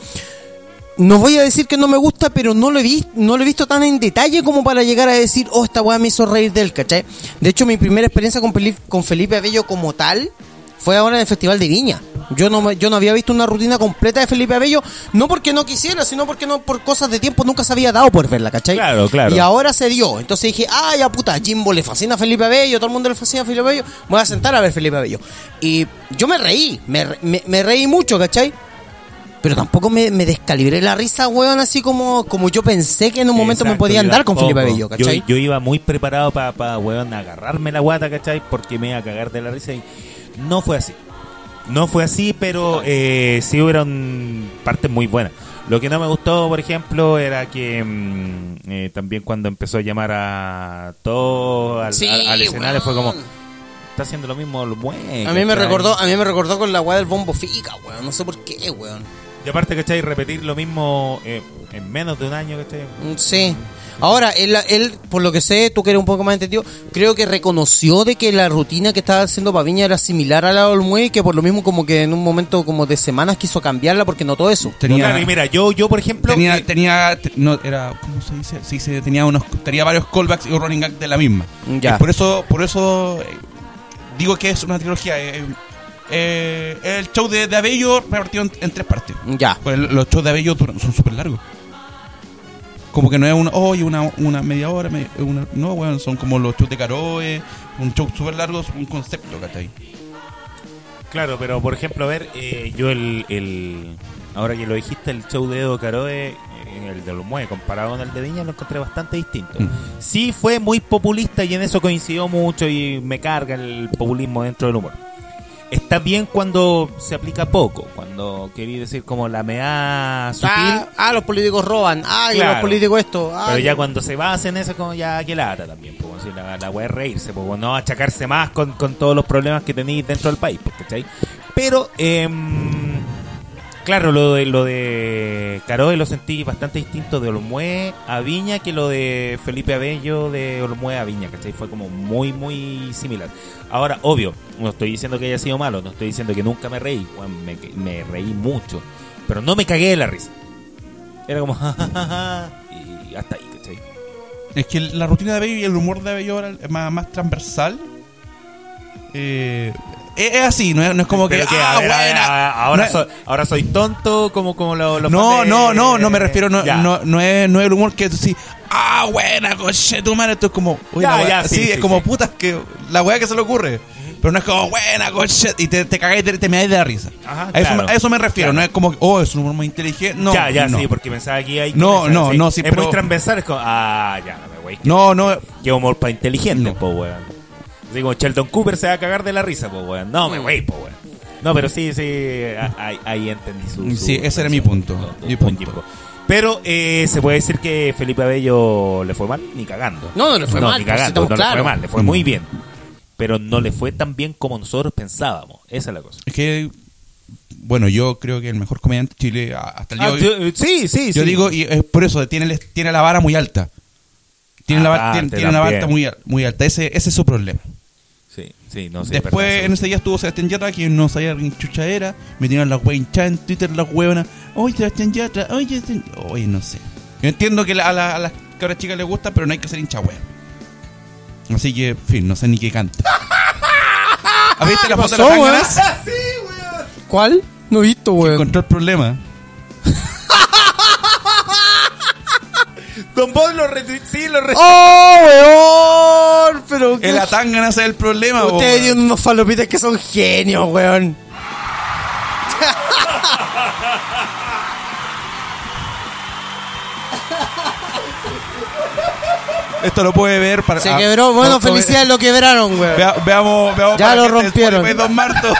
no voy a decir que no me gusta, pero no lo he visto, no lo he visto tan en detalle como para llegar a decir, oh, esta weá me hizo reír de él, ¿cachai? De hecho, mi primera experiencia con Felipe Abello como tal fue ahora en el Festival de Viña. Yo no, yo no había visto una rutina completa de Felipe Abello, no porque no quisiera, sino porque no por cosas de tiempo nunca se había dado por verla, ¿cachai? Claro, claro. Y ahora se dio. Entonces dije, ah, ya puta, Jimbo le fascina a Felipe Abello, todo el mundo le fascina a Felipe Abello, voy a sentar a ver Felipe Abello. Y yo me reí, me, me- me reí mucho, ¿cachai? Pero tampoco me, me descalibré la risa, weón, así como, como yo pensé que en un momento me podía andar con. Felipe Abello, ¿cachai? Yo, yo iba muy preparado para, pa, weón, agarrarme la guata, ¿cachai? Porque me iba a cagar de la risa y no fue así. No fue así, pero eh, sí hubieron partes muy buenas. Lo que no me gustó, por ejemplo, era que mm, eh, también cuando empezó a llamar a todos al, Sí, al- al escenario fue como, está haciendo lo mismo lo bueno. A mí me recordó, a mí me recordó con la weá del bombo fica, weón. No sé por qué, weón. Y aparte, ¿cachai? Repetir lo mismo eh, en menos de un año, ¿cachai? Sí. Ahora, él, él, por lo que sé, tú que eres un poco más entendido, creo que reconoció de que la rutina que estaba haciendo Paviña era similar a la de Olmué y que por lo mismo como que en un momento como de semanas quiso cambiarla porque notó eso. Tenía, Claro, y mira, yo, yo por ejemplo... tenía, eh, tenía, te- no, era, ¿cómo se dice? Sí, se, tenía unos, tenía varios callbacks y running gag de la misma. Ya. Y por eso, por eso eh, digo que es una trilogía. eh, eh, el show de, de Abello repartido en, en tres partes. Ya. Pues el- los shows de Abello duran- son súper largos. Como que no es una, oye, una, una media hora, una- no, weón, son como los shows de Caroe, un show súper largo, es un concepto, ¿cachai? Claro, pero por ejemplo, a ver, eh, yo el, el. Ahora que lo dijiste, el show de Edo Caroe, eh, el de los Mue, comparado con el de Viña, lo encontré bastante distinto. Mm. Sí, fue muy populista y en eso coincidió mucho y me carga el populismo dentro del humor. Está bien cuando se aplica poco, cuando quería decir como la mea sutil. Ah, ah, los políticos roban. Ah, y Claro. los políticos esto. Ah, Pero ya cuando se basa en eso, como ya que lata también, pues, si la, la weá es reírse, pues, no achacarse más con, con todos los problemas que tenéis dentro del país, ¿cachai? Pero, em, claro, lo de, lo de Caroe lo sentí bastante distinto de Olmué a Viña que lo de Felipe Abello de Olmué a Viña, ¿cachai? Fue como muy, muy similar. Ahora, obvio, no estoy diciendo que haya sido malo, no estoy diciendo que nunca me reí, weón, me, me reí mucho, pero no me cagué de la risa. Era como, jajaja, y hasta ahí, ¿cachai? Es que la rutina de Abello y el humor de Abello ahora es más, más transversal. Eh, es, así, no es, no es como que. Pero que, ah, a ver, a ver, buena. ahora, No soy, ahora soy tonto como, como lo, los No, fans de- no, no, no me refiero, no, Ya. no, no es, no es el humor que tú sí, ah, buena, coche, tu madre, esto es como, oye, Ya, la wea- ya, sí, sí, es como sí. putas que, la weá que se le ocurre, pero no es como, buena, coche, y te, te cagáis, te, te meáis de la risa. Ajá, a, eso, claro. me- a eso me refiero, Claro. no es como, oh, es un humor muy inteligente, no, ya, ya, no. sí, porque pensaba que hay que No, no, no, sí, Es pero- muy transversal, es como, ah, ya, no me voy. No, no, Qué humor para inteligente, No. po, weón. Como Sheldon Cooper se va a cagar de la risa, po, weón. No, me voy, po, weón. No, pero sí, sí, ahí, ahí entendí su, su- Sí, ese era mi punto, su- mi punto. Pero eh, se puede decir que Felipe Abello le fue mal, ni cagando. No, no le fue mal, ni pues, cagando, no le claros. fue mal, le fue Mm. muy bien. Pero no le fue tan bien como nosotros pensábamos. Esa es la cosa. es que, bueno, yo creo que el mejor comediante de Chile, hasta el día Ah, de hoy, tú- sí, sí, yo sí. digo, y es por eso, tiene, tiene la vara muy alta. Tiene, la, va- Aparte, tiene, tiene la vara muy, muy alta, ese, ese es su problema. Sí, sí, no sé. Después, verdad, en ese día estuvo Sebastián Yatra, que no sabía quién chucha era. Me tiraron las wey hinchadas en Twitter, las hueonas. Oye, Sebastián Yatra, oye, Sebastián-". oye, no sé. Yo entiendo que la- a, la- a las cabras chicas les gusta, pero no hay que ser hincha wea. Así que, en fin, no sé ni qué canta. ¿Has visto la foto de tanganas? ¿Cuál? No he visto, weón. Encontró el problema. Don Bob lo retweet, sí, lo retweet. ¡Oh, weón! Pero El atanganas es el problema, po, Ustedes weón. tienen unos falopitas que son genios, weón. Esto lo puede ver para. Se ah, quebró. Bueno, no, no, felicidades, lo quebraron, weón. vea- veamos, veamos. Ya para lo rompieron. Don Marto.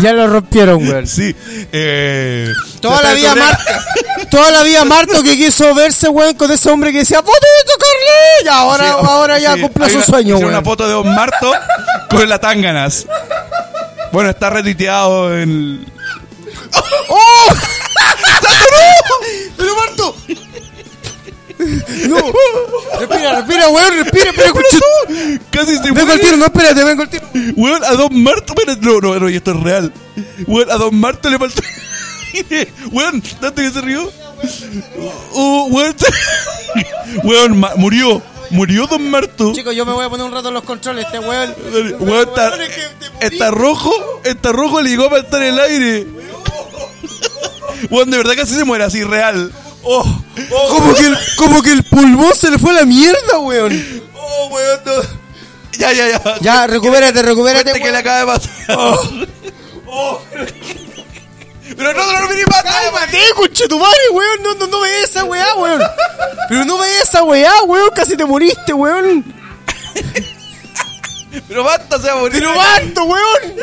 Ya lo rompieron, weón. Sí. Eh, Toda la vida Marto, toda la vida Marto que quiso verse, weón, con ese hombre que decía, ¡Potito, Carly! Y ahora, Sí, ahora ya sí, hay su una- sueño, weón. una foto de Don Marto con la tanganas. Bueno, está retuiteado en. ¡Oh! ¡Pero Marto! No. Respira, respira, weón, respira, espera, escucha. Casi se Vengo al tiro, no, espérate, vengo al tiro. Weón, a Don Marto. espérate, No, no, no, y esto es real. Weón, a Don Marto le faltó. Weón, ¿tanto que se rió? Uh, weón, weón, ma- murió. Murió Don Marto. Chicos, yo me voy a poner un rato en los controles. Este weón. Weón, está, Weón, es que te morí. está rojo, está rojo, le llegó a faltar el aire. Weón, de verdad casi se muere así, real. Oh, como, que el, como que el pulmón se le fue a la mierda, weón. Oh, weón, no. Ya, ya, ya. Ya, recupérate, recupérate. Que le acaba de pasar. Oh. Pero no, no, no, más. ¡Cálmate, tu madre, weón! No, no, no veas esa weá, weón. Pero no veas esa weá, weón. Casi te moriste, weón. Pero basta, se va a morir. Pero basta, weón.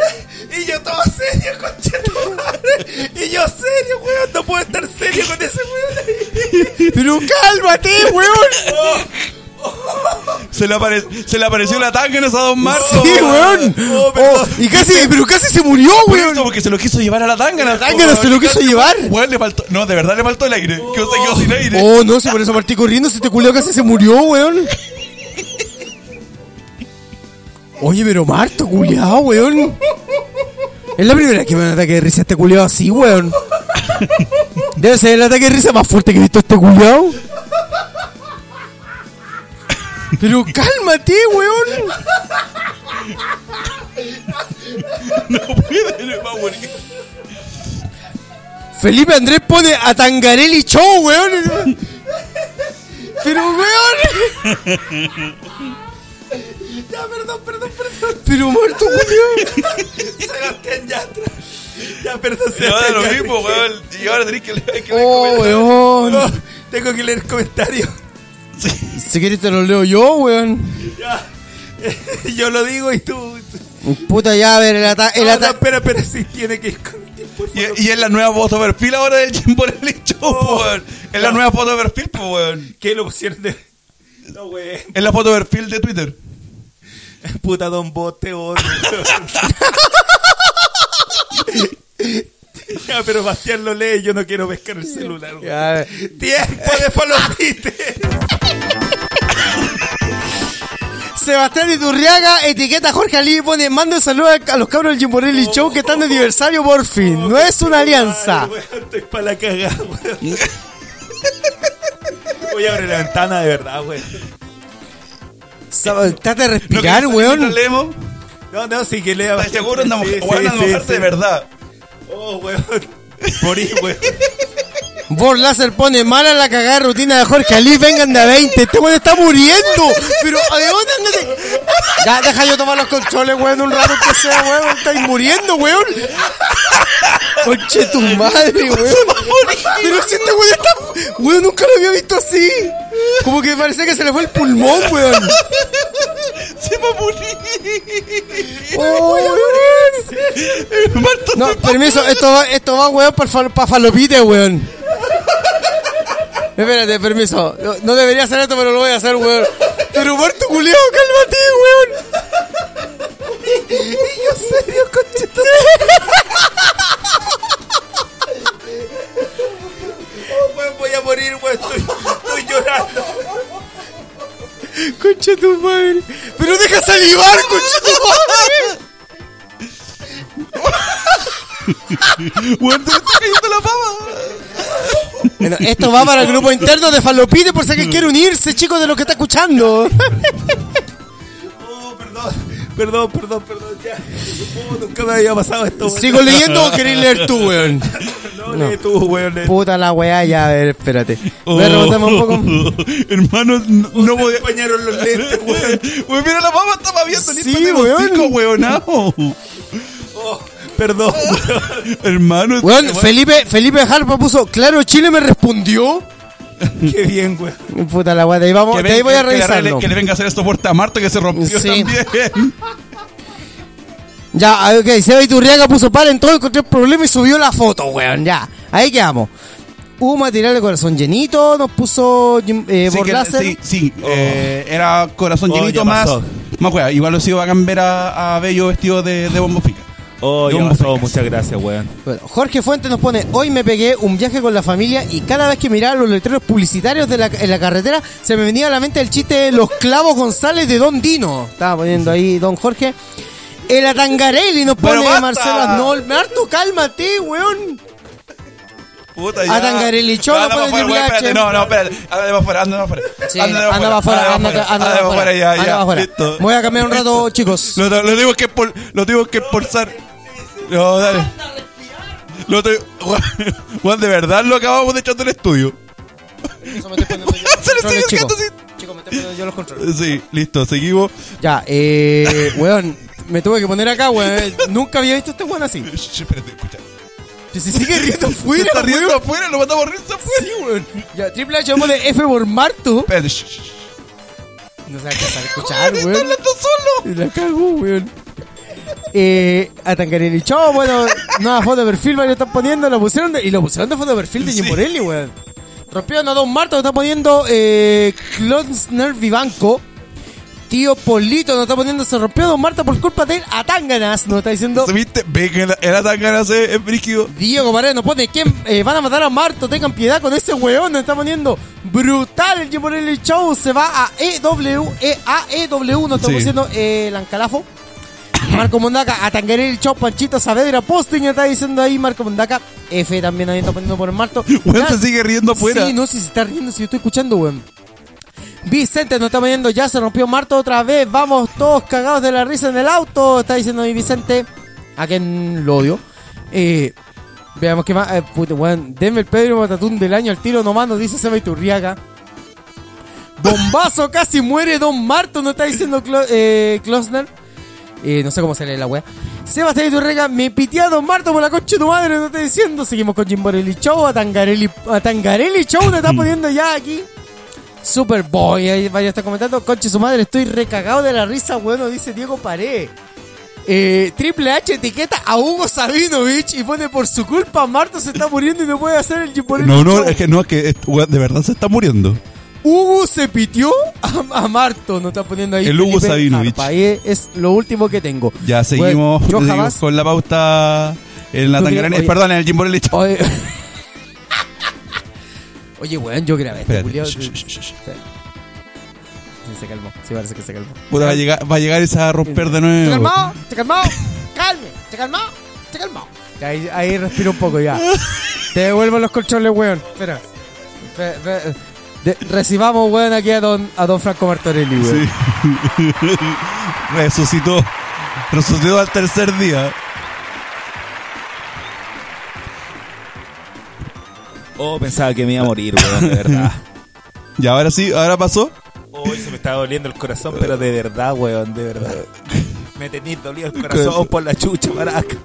Y yo todo serio, concha tu madre. Y yo serio, weón. No puedo estar serio con ese weón. Pero cálmate, weón. Se le, apare- se le apareció la tanga en esa Don Marto. Sí, weón. Oh, y casi, pero casi se murió, weón. porque se lo quiso llevar a la tanga. La tángana se lo quiso llevar. Weón, le faltó. No, de verdad le faltó el aire. Que se quedó sin aire. Oh, no, si por eso partí corriendo, se te culió casi se murió, weón. Oye, pero Marto, culiao, weón. Es la primera vez que me da un ataque de risa este culiao así, weón. Debe ser el ataque de risa más fuerte que he visto este culiao. Pero cálmate, weón. No puede, le va a morir. Felipe Andrés pone a Tangarelli Show, weón. Pero, weón. Ya, perdón, perdón, perdón. Pero muerto, culiao. Sebastián Yatra. Ya, perdón, Sebastián lo Yatra. mismo, weón. Y ahora tenés que leer. que leer Oh, comentarios. weón. No, tengo que leer comentarios. Si quieres te lo leo yo, weón. Ya. Yo lo digo y tú. Puta, ya, a ver, el ataque. El No, no, ata- espera, espera, sí tiene que ir con. Y, y es la nueva foto de perfil ahora del Chimborelli Show, po, weón. Es la nueva foto de perfil, weón. ¿Qué lo pusieron de.? No, güey. Es la foto de perfil de Twitter. Puta Don Bote, odio. Ya, pero Bastián lo lee y yo no quiero pescar el celular. güey. Ya, Tiempo de falopite. Sebastián Iturriaga, etiqueta Jorge Ali y pone mando un saludo a, los cabros del Jimborelli Show que están de aniversario por fin. No es una alianza. Ay, weón, estoy para la cagada, weón. Voy a abrir la ventana de verdad, güey. Trata de ¿No respirar, querés weón. leemos? No, no, sí que lea. ¿Estás seguro? Sí, weón, sí, sí, hartos sí. de verdad. Oh, weón. Morí, weón. Bor Láser pone mala la cagada rutina de Jorge Ali, vengan de a 20. Este weón está muriendo. Pero, ¿a dónde andate? Ya, deja yo tomar los controles, weón, un rato que sea, weón. Estáis muriendo, weón. Conche tu madre, weón. Pero si este weón está. Weón, nunca lo había visto así. Como que parece que se le fue el pulmón, weón. Va a morir. Oh, weón. Marto, No, permiso, esto va, esto va, weón, para pa falopite, weón. Espérate, permiso. No, no debería hacer esto, pero lo voy a hacer, weón. Pero Marto Culeado, cálmate, weón. Y yo serio, conchito. Oh, weón, voy a morir, weón. Estoy, estoy llorando. Concha tu madre. Pero deja salivar, madre. weón, te está cayendo la pava. Bueno, esto va para el grupo interno de Falopite por si alguien quiere unirse, chicos, de lo que está escuchando. Oh, perdón. Perdón, perdón, perdón. Ya. Oh, nunca me había pasado esto. ¿Sigo leyendo o querés leer tú, weón? No, lee tú, weón. lee. Puta la weá, ya, a ver, espérate. Voy a remontarme un poco. Hermano, no, no podía. los lentes, weón. Weón, mira la pava estaba viendo. Sí, Sí, weón. Oh, perdón, weón. Hermano. Weón, weón, Felipe, Felipe Harpa puso, claro, Chile me respondió. Qué bien, weón. Puta la weá, de ahí, vamos, que de ahí voy a revisarlo. Que le venga a hacer esto por Marto que se rompió Sí. también. Ya, ah, ok, Seba Iturriaga puso para en todo, encontré el problema y subió la foto, weón, ya. Ahí quedamos. Hubo material de corazón llenito, nos puso Jim- eh, Sí, por que- láser. sí, sí, eh, era corazón Oh, llenito más. Más weá, igual lo sigo bacán ver a, a Bello vestido de, de bombo fica. Oh, ya ya pasó, pasó. Muchas gracias, weón. Bueno, Jorge Fuentes nos pone, hoy me pegué un viaje con la familia y cada vez que miraba los letreros publicitarios de la, en la carretera se me venía a la mente el chiste de los clavos González de Don Dino. Estaba poniendo ahí Don Jorge. El Atangarelli nos pone basta. Marcelo Asnol. Me harto, cálmate, weón. Puta, A Tangarelli Show No, H. No, no, espérate. Anda para afuera, anda para afuera. Sí, Anda para afuera, anda para afuera, ya, ya. Listo. Voy a cambiar un rato, chicos. Lo, lo digo que por, lo digo que. No, dale. Lo te, Juan, de verdad lo acabamos de echar del estudio. Eso me estoy poniendo yo los Chicos, me estoy poniendo yo los controles. Sí, listo, seguimos. Ya, eh, weón, me tuve que poner acá, weón. Nunca había visto este weón así. Espérate, escucha. Que se sigue riendo Se fuera, está riendo weón. afuera, lo a risa afuera. Sí, weón. Ya, Triple H vamos de F por Marto. Espérate, shh, shh. No se va a alcanzar a escuchar, Está weón. hablando solo. Y la cagó, weón. Eh, a Tangarelli Show, bueno, nueva foto de perfil, lo están poniendo, lo pusieron de, y lo pusieron de foto de perfil de Sí. Jim Morelli, weón. Rompieron a Don Marto, lo está poniendo eh, Klonsner Vivanco. Tío Polito nos está poniendo, se rompió Don Marta por culpa de él, a Tanganas, nos está diciendo. ¿Viste? Ve que era- era tan ganas de es brígido. Diego Paredes nos pone, ¿quién eh, van a matar a Marto? Tengan piedad con ese weón, nos está poniendo. Brutal el Jim Morelli Show, se va a EW, eh, a EW, nos está Sí. diciendo eh, el Ancalafo. Marco Mondaca, a Tangarelli Show, Panchito Saavedra, Posting, está diciendo ahí Marco Mondaca. F también ahí está poniendo por el Marto. Weón, se sigue riendo afuera. Sí, no sé si se está riendo, si yo estoy escuchando, weón. Vicente nos está poniendo, ya se rompió Marto otra vez, vamos todos cagados de la risa en el auto, está diciendo mi Vicente, a quien lo odio. Eh, veamos qué más, eh, puta, weón, denme el Pedro Matatún del año al tiro nomás, nos dice Seba Iturriaga. Bombazo, casi muere Don Marto, nos está diciendo Clo eh, Klosner. Eh, no sé cómo se lee la wea. Sebastián Iturrega, me pitié a Don Marto por la concha de tu madre, no estoy diciendo. Seguimos con Jim Borelli Show, a Tangarelli, a Tangarelli Show, nos está poniendo ya aquí. Superboy, ahí vaya está comentando, conche su madre, estoy recagado de la risa, bueno, dice Diego Paré. Eh, Triple H etiqueta a Hugo Sabinovich y pone por su culpa Marto se está muriendo y no puede hacer el Jim Borelli No, no, Show". es que no, es que es- de verdad se está muriendo. Hugo se pitió a, a Marto, no está poniendo ahí. El Hugo Sabinovich. Ahí es lo último que tengo. Ya seguimos, Bueno, yo seguimos jamás- con la pauta en la oye. Perdón, en el Jimborelli. Oye, weón, yo grabé este Espérate. culiao. Shh, shh, se calmó. Sí, parece que se calmó. Puta, va a llegar, va a llegar esa a romper de ¿Se nuevo. calmó? ¿Se calmó? Calme. ¿Se calmó? ¿Se calmó? Ahí, ahí respiro un poco ya. Te devuelvo los colchones, weón. Espera. Fe- fe- de- recibamos, weón, aquí a don, a don Franco Martorelli, weón. Sí. Resucitó. Resucitó al tercer día. Oh, pensaba que me iba a morir, weón, de verdad. Y ahora sí, ahora pasó. Hoy se me está doliendo el corazón, pero de verdad, weón, de verdad. Me tenéis dolido el corazón por la chucha, maraca.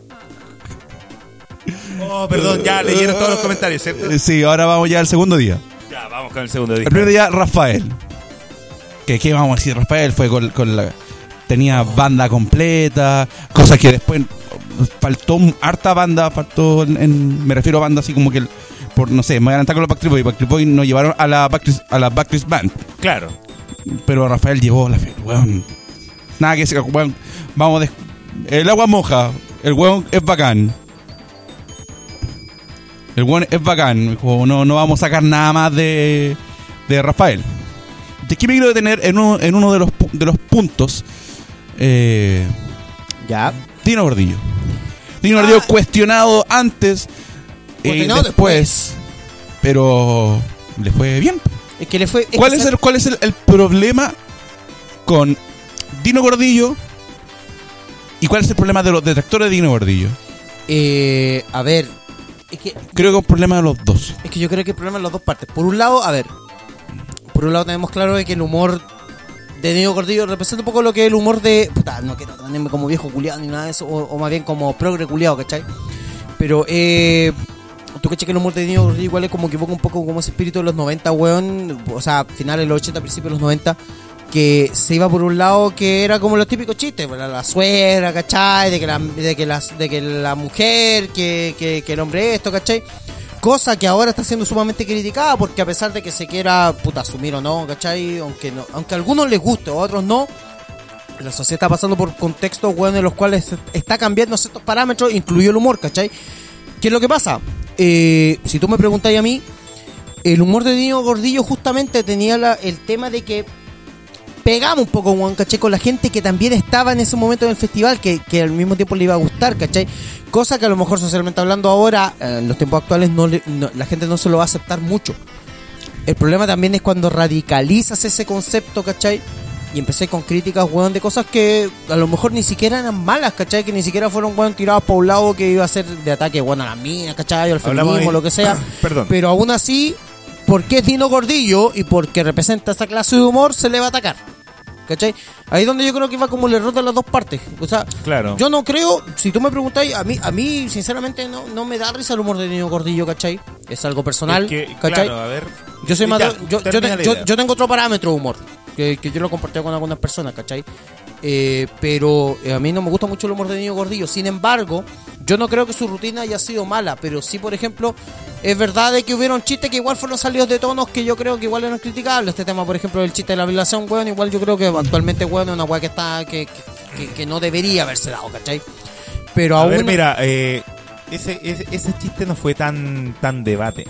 Oh, perdón, ya leyeron todos los comentarios, ¿cierto? Eh, Sí, ahora vamos ya al segundo día. Ya, vamos con el segundo El disco. primer día, Rafael. ¿Qué, qué vamos a decir? Rafael fue con, con la. Tenía banda completa, cosas que después faltó harta banda, faltó en, en- me refiero a banda así como que el- por no sé, me voy a adelantar con los Backstreet Boys, Backstreet Boys nos llevaron a la Backstreet, a la Backstreet Band, Claro. pero Rafael llevó la fe, weón. Nada que decir, weón, vamos de, el agua moja, el weón es bacán. El weón es bacán, no, no vamos a sacar nada más de, de Rafael. ¿De qué me quiero detener en uno, en uno de, los, de los puntos? Eh, Ya. Dino Gordillo. Dino Gordillo cuestionado antes, eh, después, pero le fue bien. Es que le fue. ¿Cuál es, el, ¿Cuál es el, el problema con Dino Gordillo? ¿Y cuál es el problema de los detractores de Dino Gordillo? Eh, a ver. Es que Creo que es un problema de los dos. Es que yo creo que el problema es las dos partes. Por un lado, a ver. Por un lado tenemos claro de que el humor de Diego Gordillo representa un poco lo que es el humor de... Puta, no quiero ponerme como viejo culiado ni nada de eso. O, o más bien como progre culiado, ¿cachai? Pero, eh... Tú cachai que el humor de Gordillo igual es como que evoca un poco como ese espíritu de los 90, weón. O sea, finales de los 80, principios de los 90. Que se iba por un lado que era como los típicos chistes, la, la suegra, ¿cachai? De que la, de que las, de que la mujer, que, que, que el hombre esto, ¿cachai? Cosa que ahora está siendo sumamente criticada porque a pesar de que se quiera puta asumir o no, ¿cachai? Aunque, no, aunque a algunos les guste, a otros no, la sociedad está pasando por contextos, weón, en los cuales está cambiando ciertos parámetros, incluido el humor, ¿cachai? ¿Qué es lo que pasa? Eh, si tú me preguntáis a mí, el humor de Dino Gordillo justamente tenía el tema de que pegamos un poco, weón, ¿cachai? Con la gente que también estaba en ese momento en el festival, que, que al mismo tiempo le iba a gustar, ¿cachai? Cosa que a lo mejor socialmente hablando ahora, en los tiempos actuales, no, le- la gente no se lo va a aceptar mucho. El problema también es cuando radicalizas ese concepto, ¿cachai? Y empecé con críticas, weón, de cosas que a lo mejor ni siquiera eran malas, ¿cachai? Que ni siquiera fueron, weón, tirados por un lado que iba a ser de ataque, weón, a las minas, ¿cachai? O al feminismo, lo que sea. Perdón. Pero aún así, porque es Dino Gordillo y porque representa esa clase de humor, se le va a atacar. ¿Cachai? Ahí es donde yo creo que va como el error de las dos partes. O sea, Claro. yo no creo, si tú me preguntáis, a mí, a mí sinceramente no, no me da risa el humor de Dino Gordillo, ¿cachai? Es algo personal, Es que, ¿cachai? claro, a ver. Yo soy más yo, yo, yo tengo otro parámetro de humor que, que yo lo he compartido con algunas personas, ¿cachai? Eh, pero eh, a mí no me gusta mucho el humor de Niño Gordillo. Sin embargo, yo no creo que su rutina haya sido mala, pero sí, por ejemplo, es verdad de que hubieron chistes que igual fueron salidos de tonos que yo creo que igual eran criticables. Este tema, por ejemplo, del chiste de la violación, weón, igual yo creo que actualmente, weón, es una weá que está que, que, que no debería haberse dado, ¿cachai? Pero A aún ver, mira, eh, ese, ese, ese chiste no fue tan, tan debate.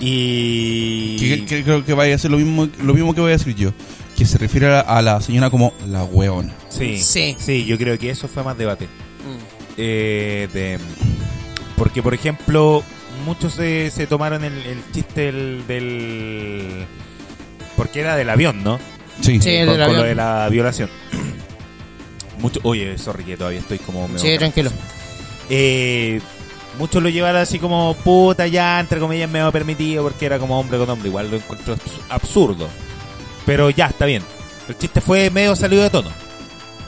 Y. Que, que- creo que vaya a ser lo mismo, lo mismo que voy a decir yo. Que se refiere a, a la señora como la weona. Sí, Sí. sí, yo creo que eso fue más debate. Mm. Eh, de, porque, por ejemplo, muchos se, se tomaron el, el chiste del, del- Porque era del avión, ¿no? Sí. Sí. el con, del con lo de la violación. Mucho, oye, sorry que todavía estoy como... medio Sí, tranquilo. eh, muchos lo llevaron así como puta ya, entre comillas, me permitido porque era como hombre con hombre. Igual lo encuentro abs- absurdo. Pero ya, está bien. El chiste fue medio salido de tono.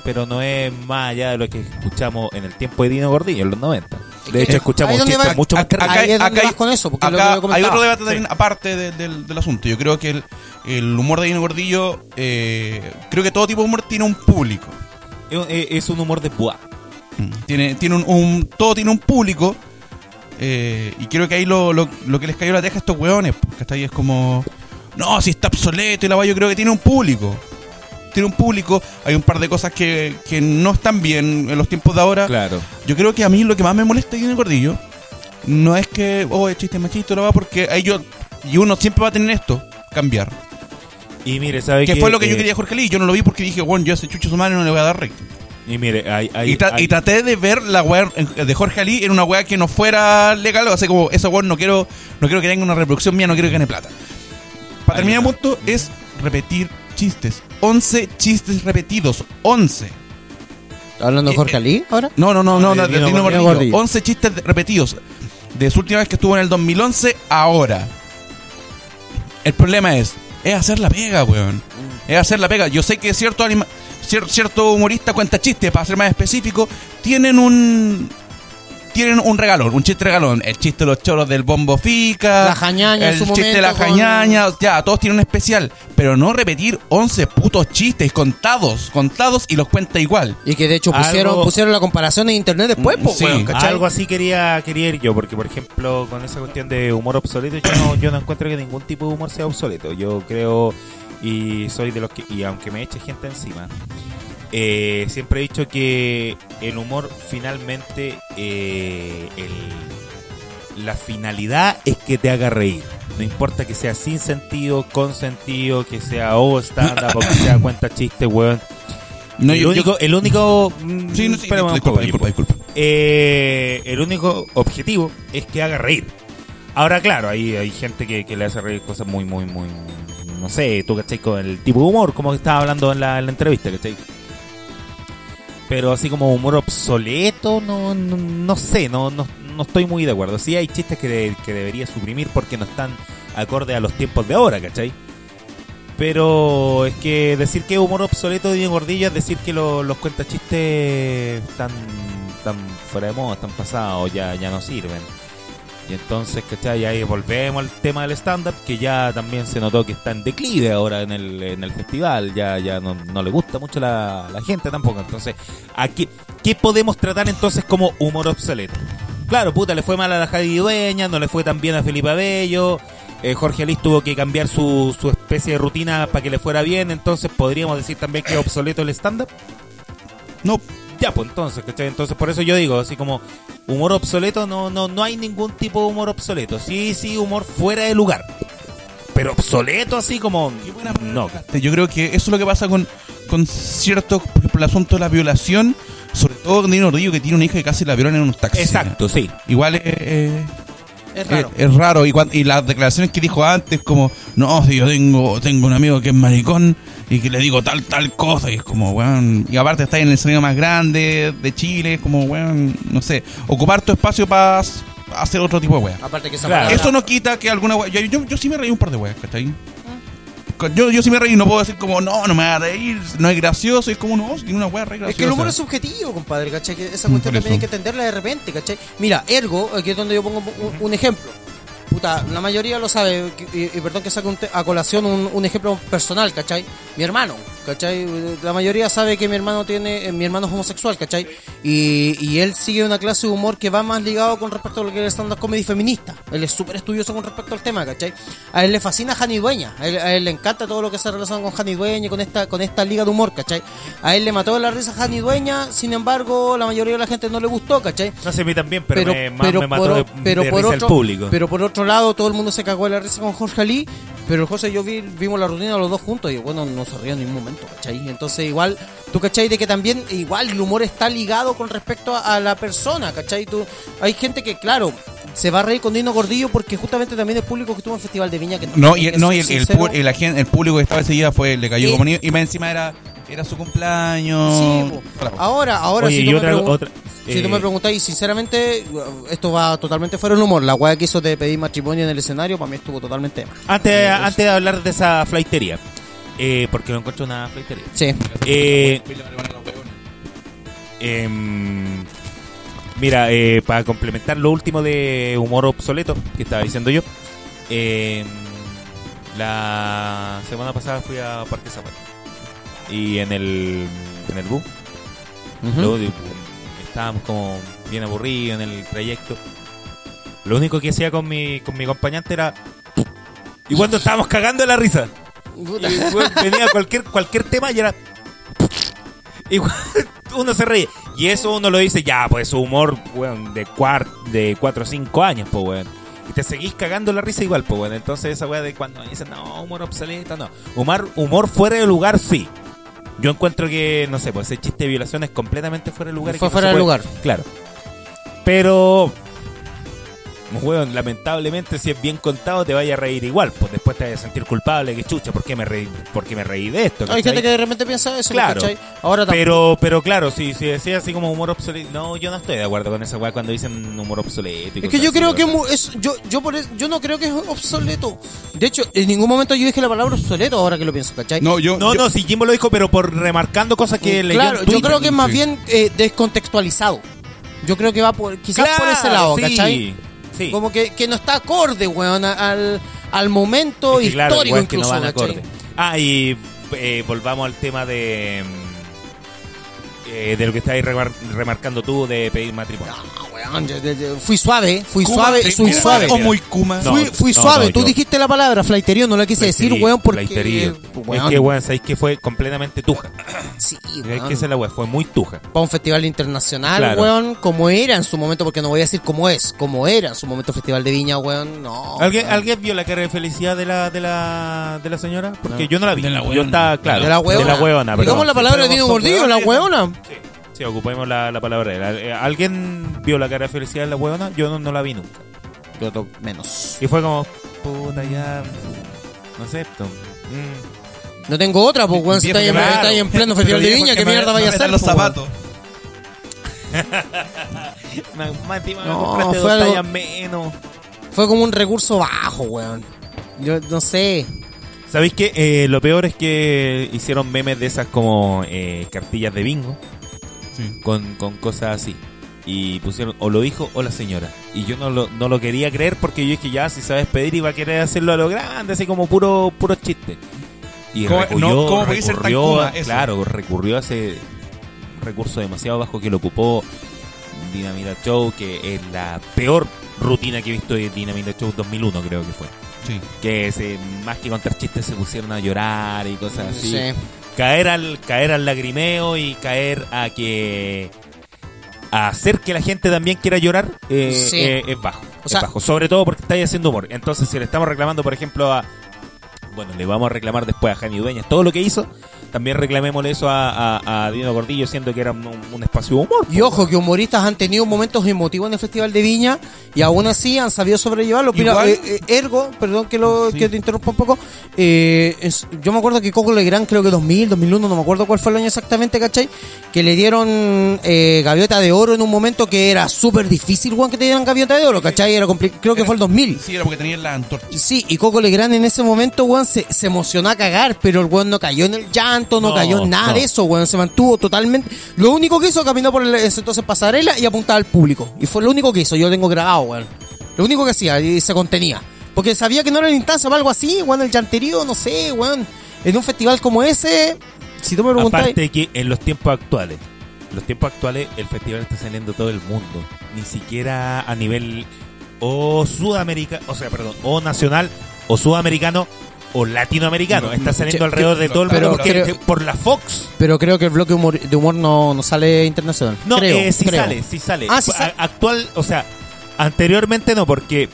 Pero no es más allá de lo que escuchamos en el tiempo de Dino Gordillo, en los 90. De hecho, Ahí escuchamos va- mucho más acá-. Ahí acá hay- con eso, porque es lo que Acá hay otro debate también aparte de- del, del asunto. Yo creo que el, el humor de Dino Gordillo, eh, creo que todo tipo de humor tiene un público. Es, un humor de buah. Mm. Tiene, tiene un, un- todo tiene un público. eh, y creo que ahí lo, lo, lo que les cayó la teja a estos hueones. ¿Cachai? Es como. No, si está obsoleto y la va, yo creo que tiene un público. Tiene un público. Hay un par de cosas que, que no están bien en los tiempos de ahora. Claro. Yo creo que a mí lo que más me molesta de Dino Gordillo no es que, oh, es chiste machito, la va, porque ahí yo. Y uno siempre va a tener esto, cambiar. Y mire, ¿sabe Que qué? fue lo que yo Eh, quería Jorge Lee. Yo no lo vi porque dije, bueno, yo a ese chucho su madre no le voy a dar rey. Y mire, hay, hay- Y, tra- hay- y traté de ver la weá en- de Jorge Ali en una weá que no fuera legal, o sea, como esa weá no quiero, no quiero que tenga una reproducción mía, no quiero que gane plata. Para terminar el punto es repetir chistes. 11 chistes repetidos. 11. ¿Hablando de Jorge Ali ahora? No, no, no, no, de no, de Dino Dino Gordillo. Gordillo. 11 chistes repetidos. De su última vez que estuvo en el 2011, ahora. El problema es, es hacer la pega, weón. Es hacer la pega. Yo sé que cierto anima- cier- cierto humorista cuenta chistes, para ser más específico, tienen un tienen un regalón, un chiste regalón, el chiste de los choros del bombo fica, La jañaña en el su chiste de la con- jañaña, ya, todos tienen un especial, pero no repetir 11 putos chistes contados, contados y los cuenta igual. Y que de hecho pusieron, Algo- pusieron la comparación en internet después, Mm, pues, sí. weón, ¿cachai? Algo así quería, quería ir yo, porque por ejemplo, con esa cuestión de humor obsoleto, yo no, yo no encuentro que ningún tipo de humor sea obsoleto. Yo creo, y soy de los que, y aunque me eche gente encima, eh, siempre he dicho que el humor finalmente, eh, el- la finalidad es que te haga reír. No importa que sea sin sentido, con sentido, que sea o stand-up o que sea cuenta chiste, weón. No, el, yo- yo- único, el único. mm, Sí, no, sí, espérame un disculpa, disculpa, disculpa. eh, el único objetivo es que haga reír. Ahora, claro, hay, hay gente que, que le hace reír cosas muy, muy, muy. No sé, tú cachai con el tipo de humor, como que estaba hablando en la, en la entrevista, cachai. Pero así como humor obsoleto, no, no, no sé, no, no, no estoy muy de acuerdo. Sí hay chistes que, de- que debería suprimir porque no están acorde a los tiempos de ahora, ¿cachai? Pero es que decir que humor obsoleto de Diego Gordillo es decir que lo- los cuentachistes están, están fuera de moda, están pasados, ya, ya no sirven. Y entonces, ¿cachai? Ahí volvemos al tema del stand-up, que ya también se notó que está en declive ahora en el, en el festival, ya, ya no, no le gusta mucho la, la gente tampoco. Entonces, aquí, ¿qué podemos tratar entonces como humor obsoleto? Claro, puta, le fue mal a la Javi Dueña, no le fue tan bien a Felipe Abello, eh, Jorge Alice tuvo que cambiar su, su especie de rutina para que le fuera bien, entonces podríamos decir también que es obsoleto el stand-up. No, Ya, pues entonces, ¿cachai? Entonces, por eso yo digo, así como humor obsoleto, no, no, no hay ningún tipo de humor obsoleto. Sí, sí, humor fuera de lugar. pero obsoleto así como... No. Yo creo que eso es lo que pasa con, con cierto, por ejemplo, el asunto de la violación, sobre todo Dino Rodillo, que tiene una hija que casi la violan en unos taxis. Exacto, sí. Igual es, eh, Es raro. es- es raro. Y, cuan- y las declaraciones que dijo antes, como, no, si yo tengo, tengo un amigo que es maricón y que le digo tal, tal cosa, y es como, weón. Y aparte está en el escenario más grande de Chile, es como, weón, no sé, ocupar tu espacio para hacer otro tipo de weón. Aparte que esa Claro. palabra- Eso no quita que alguna. Yo, yo, yo sí me reí un par de weas, ¿cachai? Yo, yo sí me reí, no puedo decir como, no, no me va a reír, no es gracioso, es como, no, tiene una wea re graciosa. Es que el humor es subjetivo, compadre, ¿cachai? Que esa Mm, cuestión también hay que entenderla de repente, ¿cachai? Mira, Ergo, aquí es donde yo pongo un, un ejemplo. Puta, la mayoría lo sabe, y, y perdón que saque un te- a colación un, un ejemplo personal, ¿cachai? Mi hermano, ¿cachai? La mayoría sabe que mi hermano tiene, eh, mi hermano es homosexual, ¿cachai? Y, y él sigue una clase de humor que va más ligado con respecto a lo que es el stand-up comedy feminista. Él es súper estudioso con respecto al tema, ¿cachai? A él le fascina Jani Dueña, a él, a él le encanta todo lo que se relaciona con Jani Dueña, y con esta, con esta liga de humor, ¿cachai? A él le mató la risa Jani Dueña, sin embargo, la mayoría de la gente no le gustó, ¿cachai? No sé, a mí también, pero, me, más me mató por, de, pero de por risa otro, el público. Pero por otro lado, todo el mundo se cagó de la risa con Jorge Ali. Pero José y yo vi, vimos la rutina los dos juntos y bueno, no se río en ningún momento, ¿cachai? Entonces, igual, tú, ¿cachai? De que también, igual, el humor está ligado con respecto a, a la persona, ¿cachai? Tú, hay gente que, claro, se va a reír con Dino Gordillo porque justamente también el público que estuvo en el Festival de Viña. Que No, y, que no, y el, el, el, el público que estaba ese día fue, le cayó Eh, como niño, y más encima era, era su cumpleaños. Sí, po. Ahora, ahora Oye, si, tú, otra- otra- si eh, tú me preguntáis, sinceramente, esto va totalmente fuera del humor. La weá que hizo de pedir matrimonio en el escenario, para mí estuvo totalmente mal. Antes, antes de hablar de esa flaitería, eh, porque no encuentro una flaitería. Sí. Eh, em, mira, eh, para complementar lo último de humor obsoleto que estaba diciendo yo, em, la semana pasada fui a Parque Zapata y en el, en el bus Luego de- estábamos como bien aburridos en el trayecto. Lo único que hacía con mi, con mi acompañante era. Y cuando estábamos cagando la risa. Y, venía cualquier, cualquier tema y era. Y uno se reía. Y eso uno lo dice, ya, pues su humor, weón, de, cuar, de 4 o 5 años, pues, weón. Y te seguís cagando la risa igual, pues, weón. Entonces esa weá de cuando dicen, no, humor obsoleto, no. Humor, humor fuera de lugar, sí. Yo encuentro que, no sé, pues ese chiste de violación es completamente fuera de lugar. y Fue fuera de puede- lugar. Claro. Pero, weón, lamentablemente si es bien contado te vaya a reír igual. Pues después te vas a sentir culpable, que chucha, ¿por qué me reí, por qué me reí de esto? Hay gente que de repente piensa eso, Claro. ¿cachai? Ahora tampoco. Pero, pero claro, si, si decía así como humor obsoleto, no, yo no estoy de acuerdo con esa weá cuando dicen humor obsoleto. y Es que yo así, creo que es, yo yo por eso- yo no creo que es obsoleto. De hecho, en ningún momento yo dije la palabra obsoleto ahora que lo pienso, ¿cachai? No, yo, No, yo- no, si Jimbo lo dijo, pero por remarcando cosas que leyó claro, yo creo que es más sí. bien eh, descontextualizado. Yo creo que va por quizás por ese lado, ¿cachai? Sí. Como que, que no está acorde, weón, al, al momento Es que, claro, histórico no incluso, van ¿cachai? acorde. Ah, y eh, volvamos al tema de mm, eh, de lo que estáis remar- remarcando tú de pedir matrimonio. Ah, weón, yo- yo- yo- fui suave, fui Kuma, suave, sí, fui mira, suave. O muy Kuma. No, fui fui no, suave, no, tú yo- dijiste la palabra flaiterío, no la quise decir, weón, porque... flaiterío. weón, Es que, weón, sabéis que fue completamente tuja. sí, Es weón. que esa es la weón, fue muy tuja. para un festival internacional, Claro. weón, como era en su momento, porque no voy a decir cómo es, como era en su momento el Festival de Viña, weón, no. ¿Alguien, weón. ¿Alguien vio la cara de felicidad de la, de la, de la señora? Porque No. yo no la vi. De la yo weona. estaba, claro. de la weona. De la weona, Digamos la palabra de Dino Gordillo, la weona. Sí, sí, ocupemos la, la palabra. de él. Eh, ¿Alguien vio la cara de felicidad de la weona? Yo no, no la vi nunca. Yo to- menos. Y fue como, puta, ya. No sé, esto. Mm. No tengo otra, pues, weón, si está ahí en, claro. está ahí en pleno Festival de Viña, ¿qué mierda vaya a me hacer? los pues, zapatos. No, compraste fue dos algo- tallas menos. Fue como un recurso bajo, weón. Yo no sé. ¿Sabéis qué? Eh, lo peor es que hicieron memes de esas como eh, cartillas de bingo Sí. con, con cosas así. Y pusieron o lo dijo o la señora. Y yo no lo, no lo quería creer porque yo dije ya, si sabes pedir iba a querer hacerlo a lo grande, así como puro, puro chiste. Y ¿Cómo- recurrió, no, cómo podía ser tan recurrió a- claro, recurrió a ese recurso demasiado bajo que lo ocupó Dinamita Show, que es la peor rutina que he visto de Dinamita Show 2001 creo que fue. Sí. Que se, más que contar chistes se pusieron a llorar y cosas así. Sí. Caer al, caer al lagrimeo y caer a que a hacer que la gente también quiera llorar eh, Sí. eh, es bajo. O sea- es bajo. Sobre todo porque estáis haciendo humor. Entonces, si le estamos reclamando, por ejemplo, a bueno, le vamos a reclamar después a Jani Dueñas todo lo que hizo. También reclamémosle eso a, a- a Dino Gordillo, siendo que era un, un espacio de humor. Y ojo, que humoristas han tenido momentos emotivos en el Festival de Viña y aún así han sabido sobrellevarlo. Mira, Igual- eh, eh, Ergo, perdón que, lo, Sí. que te interrumpa un poco, eh, es- yo me acuerdo que Coco Legrand, creo que 2000, 2001, no me acuerdo cuál fue el año exactamente, ¿cachai? Que le dieron eh, gaviota de oro en un momento que era súper difícil, Juan, que te dieran gaviota de oro, ¿cachai? Era creo que fue el 2000. Sí, era porque tenía la antorcha. Sí, y Coco Legrand en ese momento, weón, se, se emocionó a cagar, pero el weón no cayó en el llanto, no, No, cayó nada no. de eso, weón, se mantuvo totalmente. Lo único que hizo, caminó por el, ese entonces pasarela y apuntaba al público. Y fue lo único que hizo, yo lo tengo grabado, weón. Lo único que hacía, y se contenía. Porque sabía que no era la instancia o algo así, weón, el llanterío, no sé, weón. En un festival como ese, si tú me preguntas... Aparte que en los tiempos actuales, en los tiempos actuales el festival está saliendo todo el mundo, ni siquiera a nivel o sudamericano, o sea, perdón, o nacional o sudamericano o latinoamericano, No, está saliendo alrededor de todo el mundo porque creo- que por la Fox. Pero creo que el bloque humor- de humor no, no sale internacional. No, creo, eh, sí creo. sale, sí sale. Ah, sí A- sale. Actual, o sea, anteriormente no, porque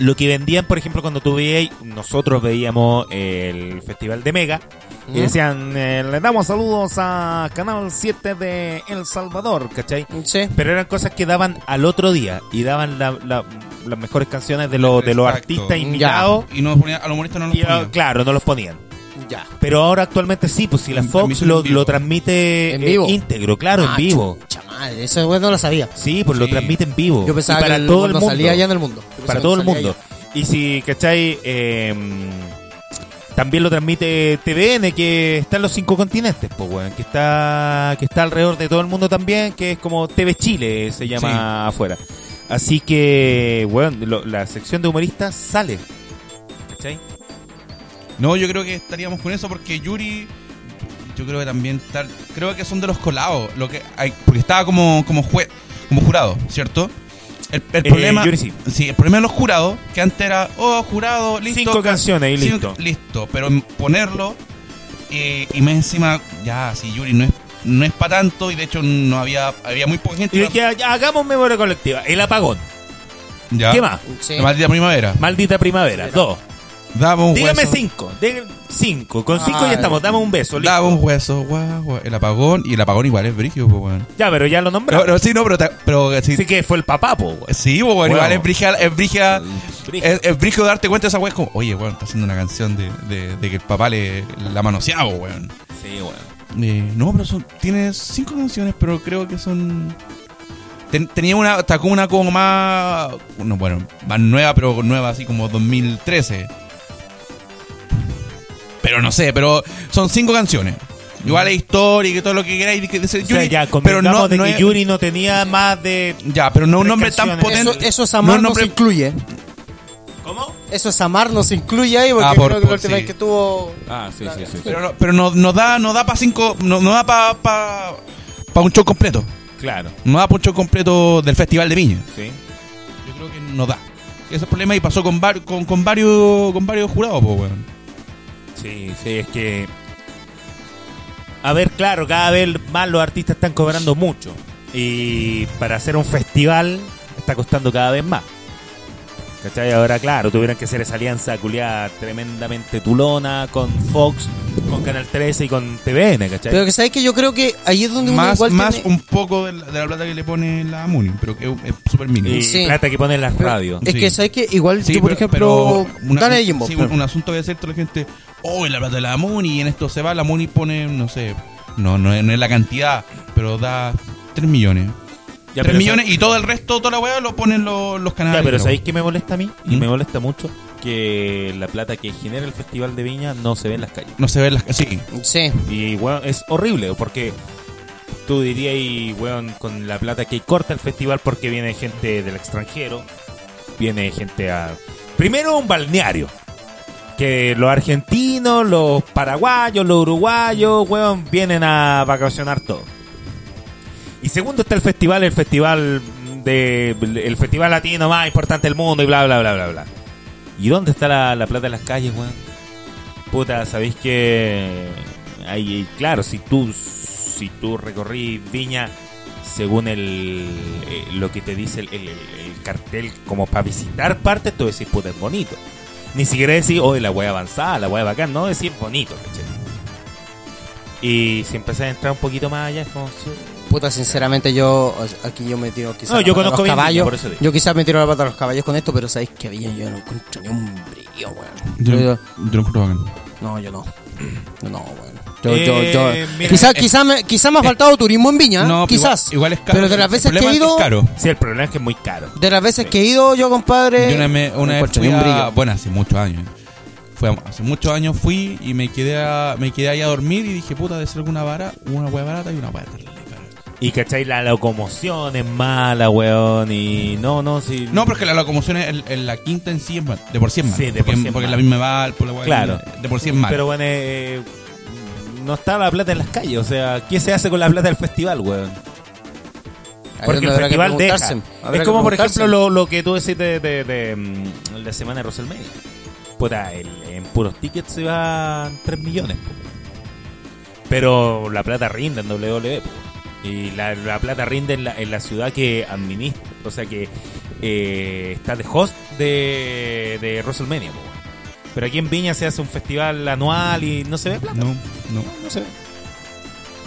lo que vendían, por ejemplo, cuando tú veías, nosotros veíamos el Festival de Mega, y decían, eh, le damos saludos a Canal 7 de El Salvador, ¿cachai? Sí. Pero eran cosas que daban al otro día y daban la- la- las mejores canciones de, los de los Exacto. artistas invitados. Y no ponía, a los humoristas no los Y, ah, ponía. claro, no los ponían. Ya. Pero ahora actualmente sí, pues si la En Fox lo, en vivo. lo transmite En eh, vivo. íntegro, claro, en Ah, vivo. chucha madre, eso no lo sabía. Sí, pues lo transmite en vivo. Yo pensaba Y para que el todo el no mundo. salía allá en el mundo. Para todo el mundo. allá. Y si, ¿cachai? Eh, también lo transmite TVN, que está en los cinco continentes, pues, weón. Que está, que está alrededor de todo el mundo también, que es como TV Chile, se llama afuera. Así que, weón, lo- la sección de humoristas sale. ¿Cachai? No, yo creo que estaríamos con eso porque Yuri, yo creo que también tal, creo que son de los colados, lo que hay, porque estaba como como jue- como jurado, ¿cierto? El, el Eh, problema, Yuri sí. el problema de los jurados, que antes era, oh, jurado, listo. Cinco canciones y cinco- listo. listo, pero en ponerlo eh, y más encima, ya, si Yuri no es no es para tanto y de hecho no había había muy poca gente. Y que hagamos memoria colectiva. El apagón. Ya. ¿Qué más? Sí. La maldita primavera. Maldita primavera. Dos. Dame un Dígame hueso. cinco. Dé- cinco. Con cinco ya estamos. Dame un beso. listo. Dame un hueso, guau, guau. El apagón y el apagón igual es brígido, pues, weón. Ya, pero ya lo No, nombramos. no, sí, no, pero, ta- pero sí, Así que fue el papá, po, weón. Sí, bueno, igual es brígida, es brígida, Brígido. es, es brígido darte cuenta de esa. Es como, oye, weón, está haciendo una canción de, de, de que el papá le la manoseaba, weón. Sí, weón. Eh, no, pero son, tiene cinco canciones, pero creo que son. ten- tenía una, sacó una como más. No, bueno, más nueva, pero nueva, así como 2013. Pero no sé, pero son cinco canciones. Igual es histórica y todo lo que queráis. que- de ser O sea, Yuri, ya pero no, de no que es- Yuri no tenía más de... Ya, pero no un nombre tan potente. Eso, eso es no amar, no, nombre- se incluye. ¿Cómo? Eso es amar, no se incluye ahí, porque Ah, por- creo que la por- última sí. vez que tuvo. Ah, sí, sí, sí. Pero no, pero no, no da, no da para cinco, no, no da para pa, pa un show completo. Claro, No da para un show completo del Festival de Viña. sí. Yo creo que no da. Ese problema y pasó con, var- con, con varios con varios jurados, pues, weón. Sí, sí, es que... A ver, claro, cada vez más los artistas están cobrando mucho. Y para hacer un festival está costando cada vez más. ¿Cachai? Ahora, claro, tuvieron que hacer esa alianza culiada tremendamente tulona con Fox, con Canal 13 y con TVN, ¿cachai? Pero que sabes que yo creo que ahí es donde uno Más, igual más tiene- un poco de la, de la plata que le pone la Muni, pero que es súper mínimo. y Sí. plata que ponen las Pero- radios. Es Sí. que sabes que igual Sí, por pero- ejemplo. pero una- dale, Jimbo. sí, un, un asunto que es cierto la gente, oh, la plata de la Muni, y en esto se va, la Muni pone, no sé, no, no, es, no es la cantidad, pero da 3 millones. Ya, 3 pero millones y todo el resto, toda la weá, lo ponen los, los canales. Ya, pero ¿sabéis qué me molesta a mí? Y ¿Mm? me molesta mucho que la plata que genera el Festival de Viña no se ve en las calles. No se ve las... Sí, Sí. Y, weón, es horrible, porque tú dirías, y, weón, con la plata que corta el festival porque viene gente del extranjero, viene gente a... Primero un balneario, que los argentinos, los paraguayos, los uruguayos, weón, vienen a vacacionar todo. Y segundo está el festival, el festival de el festival latino más importante del mundo y bla bla bla bla bla. ¿Y dónde está la, la plata en las calles, weón? Puta, sabéis que hay claro, si tú si tú recorrí Viña según el eh, lo que te dice el, el- el- el cartel como para visitar partes, tú decís, puta, es bonito. Ni siquiera decir, oh, la wea avanzada, la wea bacán, no, decir bonito, ¿cachai? Y si empecé a entrar un poquito más allá, es como. Sí. Puta, sinceramente yo aquí yo me tiro quizás No, yo pata a conozco los bien caballos. por eso digo. yo quizás me tiro la pata a los caballos con esto, pero sabéis que Viña yo no encuentro ni un brillo, weón. Yo, Yo- yo bacán. no, yo no. No, weón. Yo, Eh, yo, yo. mira, quizás, eh, quizás me, quizás me ha faltado turismo en Viña, No, quizás. Igual, igual es caro. Pero de las veces que he ido, es caro. Sí, el problema es que es muy caro. de las veces que he ido yo, compadre, Yo una, me- no una vez fui un a- bueno, hace muchos años. Fue hace muchos años fui y me quedé a- me quedé ahí a dormir y dije, puta, de ser alguna vara, una hueá barata y una hueá terrible. Y cachai, la locomoción es mala, weón. Y no, no, sí. No, porque la locomoción en, en la quinta en sí es mal- de por sí es mala. Sí, de porque, por sí es porque mala. la misma Val, por la hueá Claro. de por sí es mala. Pero bueno, eh, no está la plata en las calles. O sea, ¿qué se hace con la plata del festival, weón? Ahí Porque el habrá que festival deja. preguntarse, habrá Es que como, por preguntarse. ejemplo, lo, lo que tú decís de, de, de, mm, la semana de WrestleMania. Puta, el- en puros tickets se van 3 millones. po. Pero la plata rinde en WWE. po. Y la, la plata rinde en la, en la ciudad que administra. O sea, que eh, está de host de, de WrestleMania. po. Pero aquí en Viña se hace un festival anual y no se ve plata. No, no. No se ve.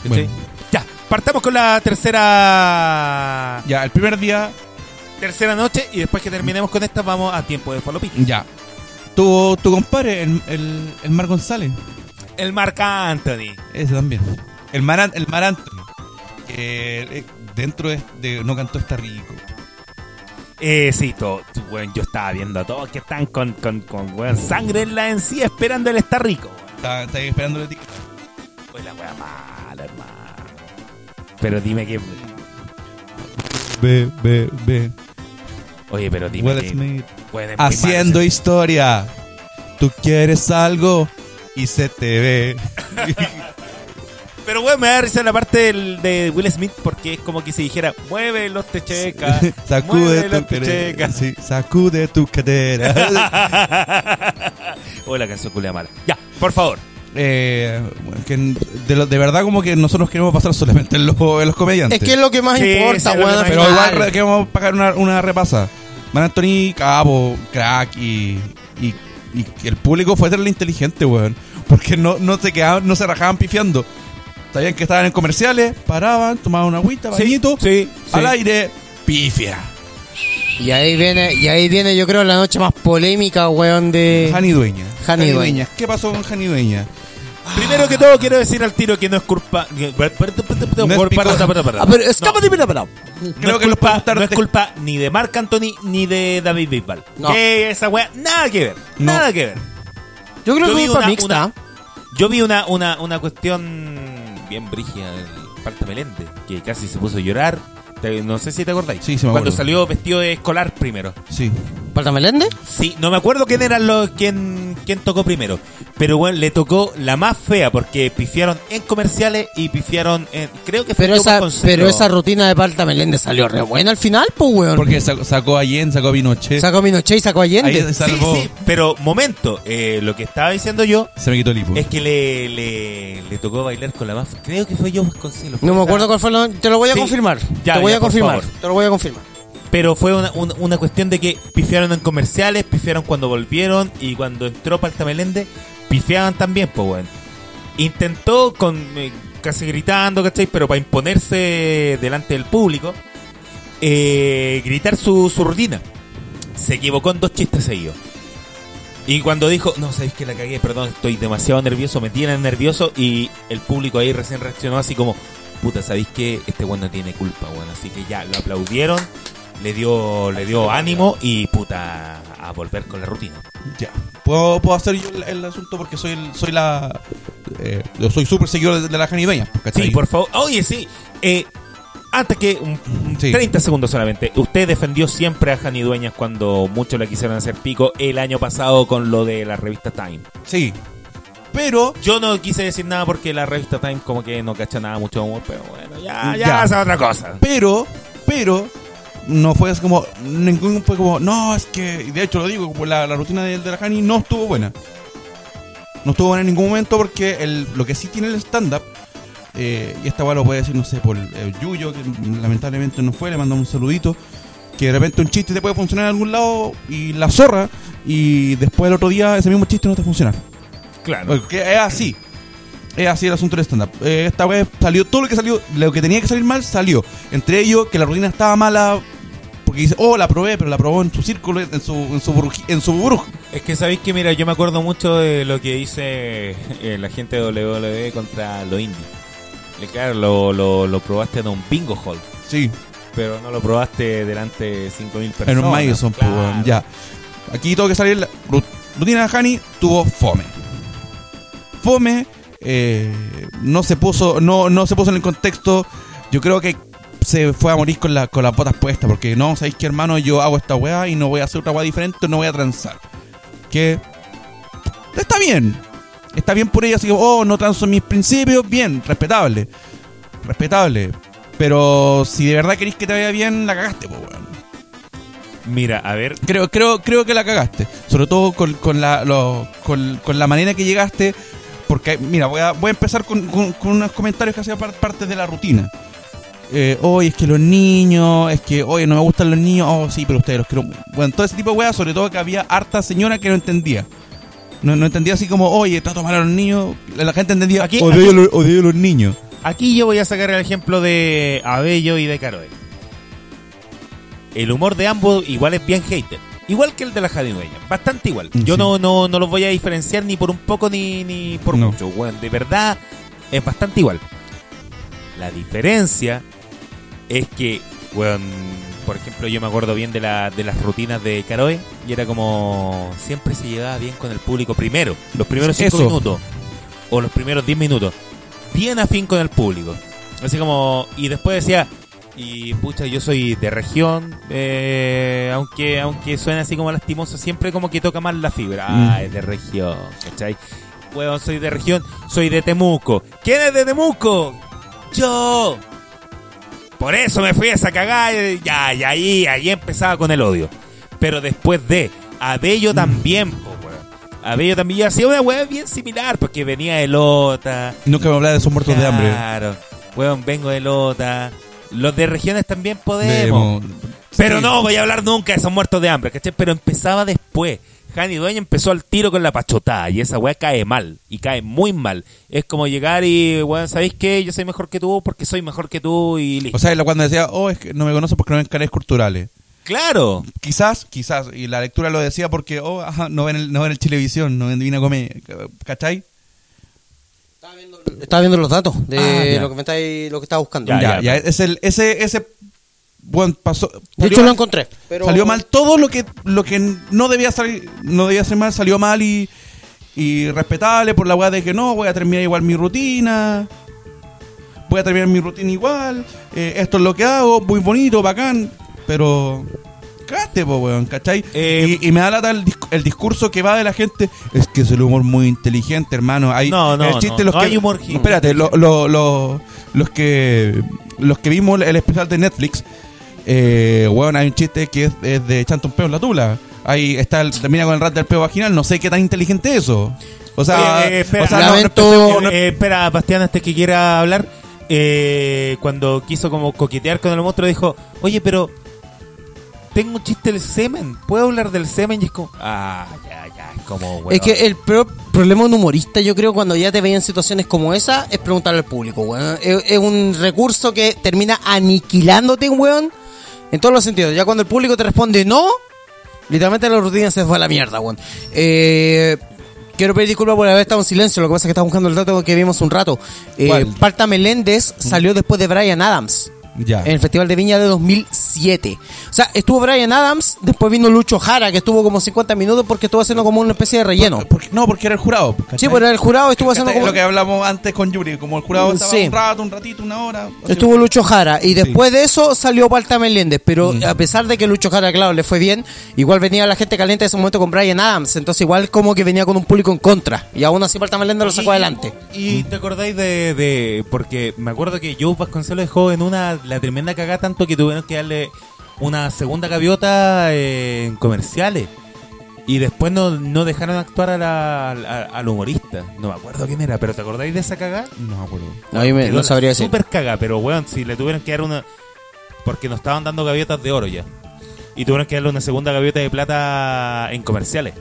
Bueno. Ya, partamos con la tercera Ya, el primer día, tercera noche y después que terminemos con esta vamos a tiempo de falopita. ya. Tu, tu compadre, el, el, el Mar González. El Marc Anthony. Ese también. El Mar, el Mar Anthony. Que eh, dentro de, de No Cantó Está Rico. Eh, sí, todo, weón, yo estaba viendo a todos que están con, con, con weón, sangre en la encía esperando el estar rico. weón. Está, está esperando la etiqueta. Oye, la wea mala, hermano. Pero dime que... Ve, ve, ve. Oye, pero dime Will que... Smith. Haciendo historia. Tú quieres algo y se te ve. Pero weón, me da risa la parte del, de Will Smith porque es como que se dijera, mueve los techecas, sacude tu cadera. Sí, sacude tu cadera. o la canción culia mala. Ya, por favor. eh, bueno, que de, lo- de verdad como que nosotros queremos pasar solamente en, los- en los comediantes. Es que es lo que más Sí, importa, weón. más- Pero igual re- queremos pagar una, una repasa. Man Anthony, Cabo, crack y, y, y que el público fue terrible inteligente, weón. Porque no, no se quedaban, no se rajaban pifiando. Sabían que estaban en comerciales, paraban, tomaban una agüita, bañito, sí, al sí. aire, pifia. Y ahí viene, y ahí viene, yo creo, la noche más polémica, weón, de. Jani Dueña. Jani Dueña. ¿Qué pasó con Jani Dueña? Primero que todo quiero decir al tiro que no es culpa... Creo es que no es culpa ni de Marc Anthony ni de David Bisbal. No. Que esa wea, nada que ver. No. Nada que ver. Yo creo Yo que vi es culpa una- mixta. una- Yo vi una, una, una cuestión bien brígida del Parta Meléndez, que casi se puso a llorar. No sé si te acordáis. Sí, sí me Cuando acuerdo. salió vestido de escolar primero. Sí. ¿Falta Melende? Sí, no me acuerdo quién eran los quién, quién tocó primero. Pero bueno, le tocó la más fea porque pifiaron en comerciales y pifiaron en. Creo que fue Pero esa, pero esa rutina de Palta Melende salió re buena al final, pues, weón. Porque sacó, sacó a Yen, sacó a Pinochet. Sacó a Minochet y sacó a Allende. Sí, sí, pero momento, eh, lo que estaba diciendo yo Se me quitó el hipo. es que le, le, le tocó bailar con la más. Creo que fue yo Vasconcelos. No me acuerdo cuál fue lo... Te lo voy a Sí. confirmar. Ya, te voy ya, a confirmar. favor. Te lo voy a confirmar. Pero fue una, una, una cuestión de que pifiaron en comerciales, pifiaron cuando volvieron y cuando entró Palta Melende, pifiaban también, pues, weón. Intentó con eh, casi gritando, ¿cachai? Pero para imponerse delante del público, eh, gritar su, su rutina. Se equivocó en dos chistes seguidos. Y cuando dijo, no, sabéis que la cagué, perdón, estoy demasiado nervioso, me tienen nervioso. Y el público ahí recién reaccionó así como, puta, sabéis que este weón no tiene culpa, weón. Así que ya, lo aplaudieron, le dio, le dio ánimo y puta, a volver con la rutina. Ya. ¿Puedo, puedo hacer yo el, el asunto porque soy el, soy la. eh, yo soy súper seguidor de, de la Jani Dueña. ¿cachai? Sí, por favor. Oye, sí. Eh, antes que un, un Sí. 30 segundos solamente. Usted defendió siempre a Jani Dueñas cuando muchos le quisieron hacer pico el año pasado con lo de la revista Time. Sí. Pero. Yo no quise decir nada porque la revista Time como que no cacha nada mucho humor, pero bueno, ya, ya, Ya. esa es otra cosa. Pero. Pero. No fue así como. Ningún fue como. No, es que. y De hecho, lo digo, como la, la rutina de, de la Jani no estuvo buena. No estuvo buena en ningún momento porque el, lo que sí tiene el stand-up. eh, y esta weá lo puede decir, no sé, por el Yuyo, que lamentablemente no fue, le mandamos un saludito. Que de repente un chiste te puede funcionar en algún lado y la zorra y después el otro día ese mismo chiste no te funciona. Claro. Porque es así. Es así el asunto del stand-up. Eh, esta vez salió todo lo que salió, lo que tenía que salir mal, salió. Entre ellos, que la rutina estaba mala. Porque dice, oh, la probé, pero la probó en su círculo, en su, en su, burbuji- en su. Es que sabéis que, mira, yo me acuerdo mucho de lo que dice eh, la gente de WWE contra los indies. Eh, claro, lo, lo, lo probaste en un bingo hall, Sí, pero no lo probaste delante de 5.000 personas. en un Madison, pues, Claro. ya. Aquí tuvo que salir la ru- rutina de Hani, tuvo fome. Fome, eh, no se puso, no, no se puso en el contexto. Yo creo que se fue a morir con, la, con las botas puestas, porque no, sabéis que hermano, yo hago esta weá y no voy a hacer otra weá diferente, no voy a transar. Que está bien. Está bien por ella, así que, oh, no transo mis principios, bien, respetable. Respetable. Pero si de verdad queréis que te vaya bien, la cagaste, pues, weón. Mira, a ver, Creo, creo, creo que la cagaste. Sobre todo con, con la, lo- con, con la manera que llegaste. Porque, mira, voy a, voy a empezar con, con- unos comentarios que hacían par- parte de la rutina. Eh, oye, es que los niños, es que, oye, no me gustan los niños, oh, sí, pero ustedes los quiero. Bueno, todo ese tipo de weas, sobre todo que había harta señora que no entendía. No, no entendía así como, oye, trato mal a los niños. La, gente entendía, Aquí- odio, a los- odio los niños. aquí yo voy a sacar el ejemplo de Abello y de Caroe. El humor de ambos igual es bien hater. Igual que el de la Jadidueña. Bastante igual. Yo Sí. no, no, no los voy a diferenciar ni por un poco ni, ni por No. mucho. Bueno, de verdad es bastante igual. La diferencia es que, bueno, por ejemplo, yo me acuerdo bien de, la, de las rutinas de Caroe y era como siempre se llevaba bien con el público primero, los primeros cinco Eso. minutos o los primeros 10 minutos, bien afín con el público. Así como, y después decía, y pucha, yo soy de región, eh, aunque aunque suene así como lastimoso, siempre como que toca más la fibra. Mm. Ah, es de región, ¿cachai? Bueno, soy de región, soy de Temuco. ¿Quién es de Temuco? Yo. Por eso me fui a esa cagada y ya, y ahí, ahí empezaba con el odio. Pero después de Abello también, po, weón. Abello también hacía una weá bien similar, porque venía de Lota. Nunca me hablaba de esos muertos de hambre. Claro. Weón, vengo de Lota. Los de regiones también podemos. De- Pero Sí. no voy a hablar nunca de esos muertos de hambre, ¿cachai? Pero empezaba después. Jani Dueña empezó al tiro con la pachotada y esa weá cae mal, y cae muy mal. Es como llegar y, weón, ¿sabéis qué? Yo soy mejor que tú porque soy mejor que tú y listo. O sea, cuando decía, oh, es que no me conoces porque no ven canales culturales. claro. Quizás, quizás, y la lectura lo decía porque, oh, ajá, no ven el, no ven el Chilevisión, no ven Divina Comedia, ¿cachai? Estaba viendo los datos de Ah, lo que me estáis, lo que estaba buscando. Ya, Ya, ya, ya, es el, ese, ese, bueno, pasó. De hecho lo encontré. Pero... Salió mal todo lo que, lo que no debía salir, no debía ser mal, salió mal y, y respetable por la weá de que no, voy a terminar igual mi rutina. Voy a terminar mi rutina igual. eh, esto es lo que hago, muy bonito, bacán. Pero. Cate, po, weón, ¿cachai? Eh, y, y me da lata el, disc- el discurso que va de la gente. Es que es el humor muy inteligente, hermano. Hay, No, no, el chiste, no, los no que, hay humor Espérate, lo- lo- lo- los que los que vimos el especial de Netflix, eh, weón, hay un chiste que es, es de echarte un peo en la tula. Ahí está, el, termina con el rat del peo vaginal. No sé qué tan inteligente es eso. O sea, Oye, eh, espera, o sea, no- lamento- no- Eh, espera, Bastián, antes que quiera hablar, eh, cuando quiso como coquetear con el monstruo, dijo, oye, pero tengo un chiste del semen, ¿puedo hablar del semen? Y es como, ah, ya, ya, es como, bueno. Es que el peor problema de un humorista, yo creo, cuando ya te veían situaciones como esa, es preguntarle al público, weón. Es, es un recurso que termina aniquilándote, weón, en todos los sentidos. Ya cuando el público te responde no, literalmente la rutina se fue a la mierda, weón. Eh, quiero pedir disculpas por haber estado en silencio, lo que pasa es que estaba buscando el dato que vimos un rato. Eh, ¿Cuál? Parta Meléndez salió después de Brian Adams. Ya. En el Festival de Viña de 2007. O sea, estuvo Brian Adams, después vino Lucho Jara, que estuvo como 50 minutos porque estuvo haciendo como una especie de relleno. Porque- no, porque era el jurado. ¿cachai? Sí, pero el jurado estuvo haciendo como... Lo que hablamos antes con Yuri, como el jurado estaba Sí. un rato, un ratito, una hora. Estuvo Lucho Jara y después de eso salió Palta Meléndez, pero a pesar de que Lucho Jara, claro, le fue bien, igual venía la gente caliente en ese momento con Brian Adams, entonces igual como que venía con un público en contra y aún así Palta Meléndez lo sacó Y- adelante. Y te acordáis de, de- Porque me acuerdo que Joe Vasconcelos dejó en una. La tremenda cagada tanto que tuvieron que darle una segunda gaviota eh, en comerciales. Y después no, no dejaron actuar a la- al, al humorista. No me acuerdo quién era, pero ¿te acordáis de esa cagada? No me acuerdo. A mí me, no sabría decir. Súper cagada, pero weón, si le tuvieron que dar una. Porque nos estaban dando gaviotas de oro ya. y tuvieron que darle una segunda gaviota de plata en comerciales.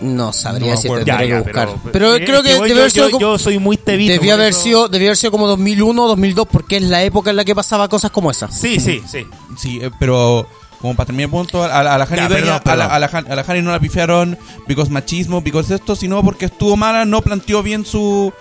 No sabría No si tendría que buscar. Pero, eh, creo que, voy- debió yo, haber sido yo- como- yo soy muy tevito. Debió haber, eso- sido, debió haber sido como 2001 o 2002 porque es la época en la que pasaba cosas como esas. Sí, sí, sí. Sí, eh, pero como para terminar el punto, a, la- a la Jani a, la, a, la, Jan- a la Jani no la pifiaron because machismo, because esto, sino porque estuvo mala, no planteó bien su...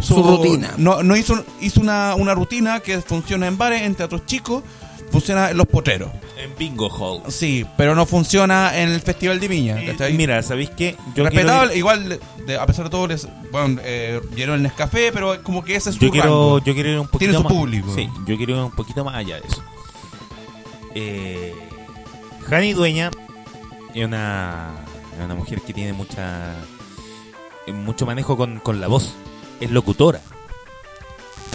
Su rutina. No, no hizo, hizo una, una rutina que funciona en bares, en teatros chicos, funciona en los potreros. En Bingo Hall. Sí, pero no funciona en el Festival de Viña. ¿cachai? Mira, ¿sabéis qué? Yo Respetable, ir- igual, de- a pesar de todo, les, bueno, eh, el Nescafé, pero como que ese es su yo quiero, rango. yo quiero ir un poquito Tiene su más. público. Sí, yo quiero ir un poquito más allá de eso. Eh, Jani Dueña es una, es una mujer que tiene mucha eh, mucho manejo con, con la voz. Es locutora.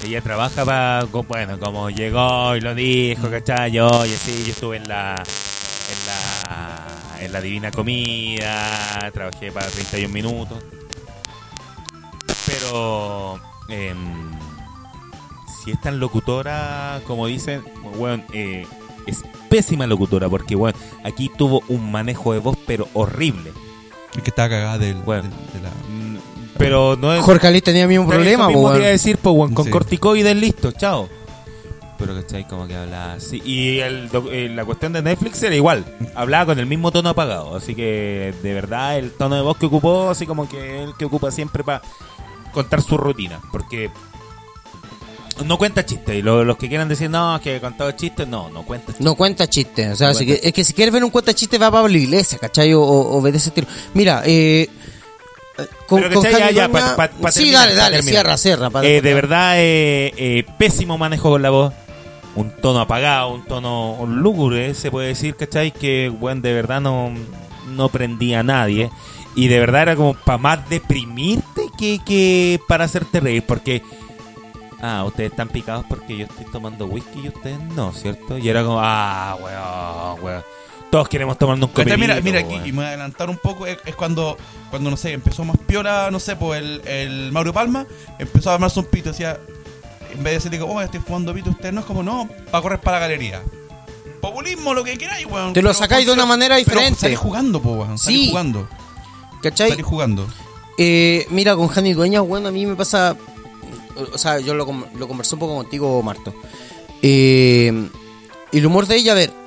Ella trabaja para, bueno, como llegó y lo dijo, ¿cachai? Yo, y así, yo estuve en la, en la, en la Divina Comida, trabajé para 31 minutos. Pero, em, si es tan locutora como dicen, bueno, eh, es pésima locutora porque, bueno, aquí tuvo un manejo de voz, pero horrible. El que está cagada del, Bueno. del- de la... Pero no es. Jorge Ali tenía el mismo problema, mismo po, te iba a decir, pues, weón, con Sí. corticoides, listo, chao. Pero que como que hablaba así. Y el doc- eh, la cuestión de Netflix era igual. Hablaba con el mismo tono apagado. Así que, de verdad, el tono de voz que ocupó, así como que el que ocupa siempre para contar su rutina. Porque no cuenta chistes. Y lo- los que quieran decir, no, que he contado chistes, no, no cuenta chistes. No cuenta chistes. O sea, No si cuenta que- es que si quieres ver un cuenta chistes, va a Pablo Iglesias, ¿cachai? O, o, o ve de ese estilo. Mira, eh. Eh, Con, Pero, con. Ya, ya, pa- pa- pa sí, terminar, dale, dale, cierra, cierra. Eh, de verdad, eh, eh, pésimo manejo con la voz. Un tono apagado, un tono lúgubre, se puede decir, ¿cachai? Que, bueno, de verdad no, no prendía a nadie. Y de verdad era como para más deprimirte que, que para hacerte reír. Porque, ah, ustedes están picados porque yo estoy tomando whisky y ustedes no, ¿cierto? Y era como, ah, weón, weón. Todos queremos tomarnos un copilito, Mira, mira aquí, weón. y me voy a adelantar un poco, es, es cuando, cuando, no sé, empezó más piola, no sé, pues el, el Mauro Palma, empezó a armarse un pito, decía, en vez de decirle, oh, estoy fumando pito, usted no es como, no, para correr para la galería. Populismo, lo que queráis, weón. Te lo Pero sacáis de una manera diferente. Pero salís jugando, po, weón, salís Sí. jugando, ¿Cachai? salís jugando. Eh, mira, con Jani Dueña, bueno, a mí me pasa. O sea, yo lo, lo conversé un poco contigo, Marto. Eh, el humor de ella, a ver.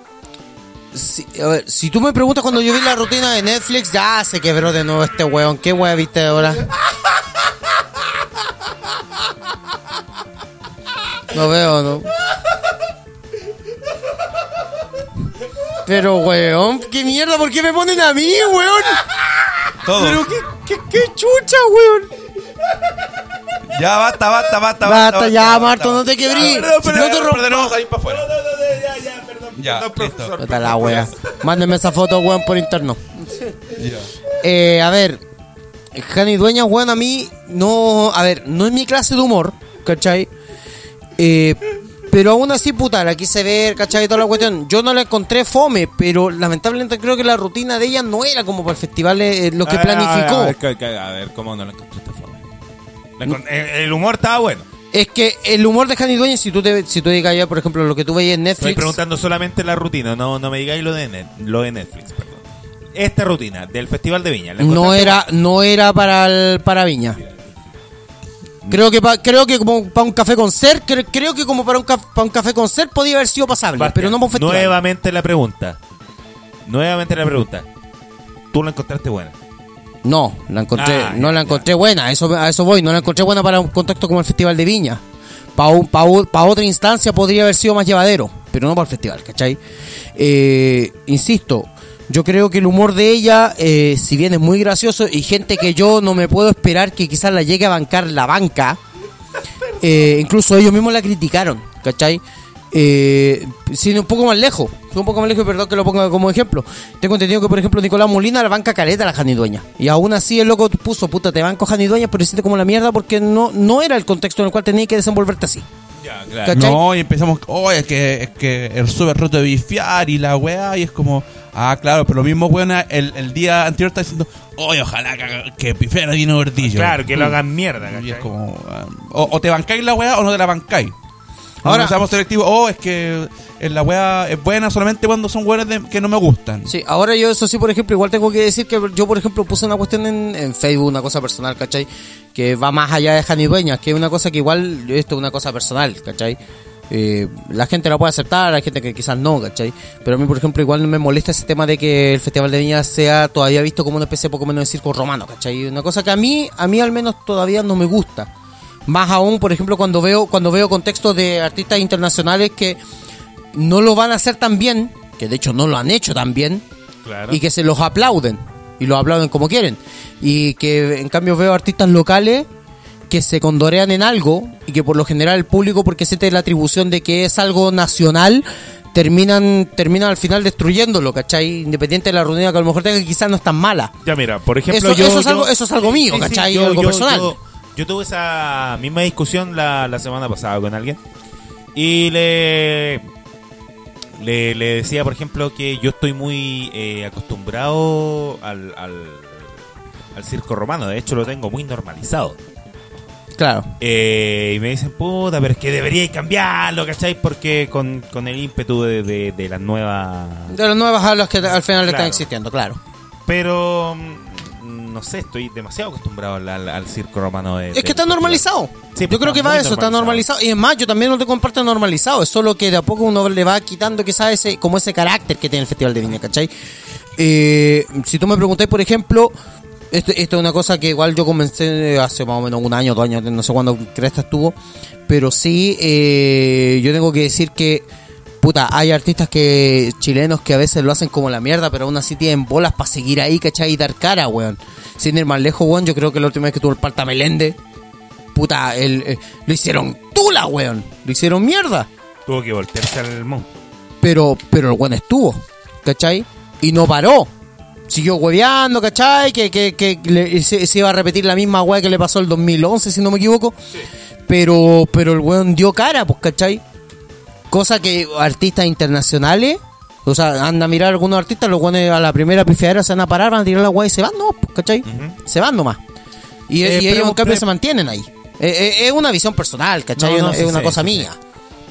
Si, a ver, si tú me preguntas cuando yo vi la rutina de Netflix, ya se quebró de nuevo este weón. ¿Qué weón viste ahora? No veo, ¿no? Pero, weón, ¿qué mierda? ¿Por qué me ponen a mí, weón? Todo. Pero, ¿qué, qué, qué chucha, weón? Ya, basta, basta, basta, Basta, ya, Marto, no te perdón, no te perdón, ahí Ya, listo. Está la wea. Mándenme esa foto, weón, por interno. Eh, a ver, Jani Dueña, weón, a mí no. A ver, no es mi clase de humor, ¿cachai? Eh, pero aún así, puta, la quise ver, ¿cachai? Toda la cuestión. Yo no la encontré fome, pero lamentablemente creo que la rutina de ella no era como para el festival eh, lo que Ah, planificó. A ver, a ver, a ver, ¿cómo no lo encontraste fome? La el humor estaba bueno. Es que el humor de Jani Dueña, si tú te, si tú digas ya, por ejemplo, lo que tú veías en Estoy Netflix. preguntando solamente la rutina, no, no me digáis lo de, net- lo de Netflix, perdón. Esta rutina del Festival de Viña. ¿la no era no era para el, para Viña creo que pa- creo que como para un café con ser cre- creo que como para un, caf- para un café con ser podía haber sido pasable pero no para un festival Nuevamente la pregunta. Nuevamente la pregunta. ¿Tú la encontraste buena? No la encontré Ah, no ya, la ya. encontré buena eso a eso voy no la encontré buena para un contexto como el festival de Viña para un, pa u- pa otra instancia podría haber sido más llevadero pero no para el festival ¿cachai? Eh, insisto yo creo que el humor de ella, eh, si bien es muy gracioso y gente que yo no me puedo esperar que quizás la llegue a bancar la banca, eh, incluso ellos mismos la criticaron, ¿cachai? Eh, sin un poco más lejos, un poco más lejos, perdón que lo ponga como ejemplo. Tengo entendido que, por ejemplo, Nicolás Molina la banca caleta a la Jani Dueña. Y aún así el loco puso, puta, te banco Jani Dueña, pero hiciste como la mierda porque no, no era el contexto en el cual tenías que desenvolverte así. Ya, claro. No, y empezamos, oh, es que, es que el súper roto de bifiar y la weá, y es como, ah, claro, pero lo mismo weón el, el día anterior está diciendo, oye, ojalá que, que Pifera tiene gordillo. Claro, que lo hagan mierda, Y es como, ah, o, o te bancáis la weá o no te la bancáis. Ahora Ahora- seamos selectivos. Oh, es que eh, la weá es buena solamente cuando son weas que no me gustan. Sí, ahora yo eso sí, por ejemplo, igual tengo que decir que yo, por ejemplo, puse una cuestión en, en Facebook, una cosa personal, ¿cachai? Que va más allá de Jani Dueñas, que es una cosa que igual, esto es una cosa personal, ¿cachai? Eh, la gente la puede aceptar, hay gente que quizás no, ¿cachai? Pero a mí, por ejemplo, igual me molesta ese tema de que el Festival de Viña sea todavía visto como una especie poco menos de circo romano, ¿cachai? Una cosa que a mí, a mí al menos todavía no me gusta. Más aún, por ejemplo, cuando veo, cuando veo contextos de artistas internacionales que no lo van a hacer tan bien, que de hecho no lo han hecho tan bien, Claro. y que se los aplauden, y los aplauden como quieren. Y que en cambio veo artistas locales que se condorean en algo, y que por lo general el público, porque siente la atribución de que es algo nacional, terminan, terminan al final destruyéndolo, ¿cachai? Independiente de la rutina que a lo mejor tenga, que quizás no es tan mala. Ya mira, por ejemplo, Eso- yo, eso es yo- algo- eso es algo mío, ¿cachai? Algo personal. Yo, tuve esa misma discusión la, la semana pasada con alguien y le, le le decía, por ejemplo, que yo estoy muy eh, acostumbrado al, al, al circo romano. De hecho, lo tengo muy normalizado. Claro. Eh, y me dicen, puta, pero es que debería cambiarlo, ¿cachai? Porque con, con el ímpetu de, de, de las nuevas De las nuevas hablas que al final Claro. están existiendo, claro. Pero no sé, estoy demasiado acostumbrado al, al- al circo romano. De, Es que está festival. normalizado. Sí, yo pues, creo que está va eso, está normalizado. Y es más, yo también no te comparto normalizado. Es solo que de a poco uno le va quitando quizás ese, como ese carácter que tiene el Festival de Viña, ¿cachai? Eh, si tú me preguntáis, por ejemplo, esto, esto es una cosa que igual yo comencé hace más o menos un año, dos años, no sé cuándo Cresta estuvo. Pero sí, eh, yo tengo que decir que puta, hay artistas que chilenos que a veces lo hacen como la mierda, pero aún así tienen bolas para seguir ahí, ¿cachai? Y dar cara, weón. Sin ir más lejos, weón, yo creo que la última vez que tuvo el Parta Melende, puta, el, eh, lo hicieron tula, weón. Lo hicieron mierda. Tuvo que voltearse al mon. Pero, pero el weón estuvo, ¿cachai? Y no paró. Siguió hueveando, ¿cachai? Que, que, que le- se, se iba a repetir la misma weá que le pasó el 2011, si no me equivoco. Pero, pero el weón dio cara, pues, ¿cachai? Cosa que artistas internacionales, o sea, anda a mirar a algunos artistas, los weones a la primera pifiadera se van a parar, van a tirar la weá y se van, no, ¿cachai? Se van nomás. Y, Eh, y ellos en cambio pero- se mantienen ahí. Eh, eh, es una visión personal, ¿cachai? No, no, es sí una cosa sí mía.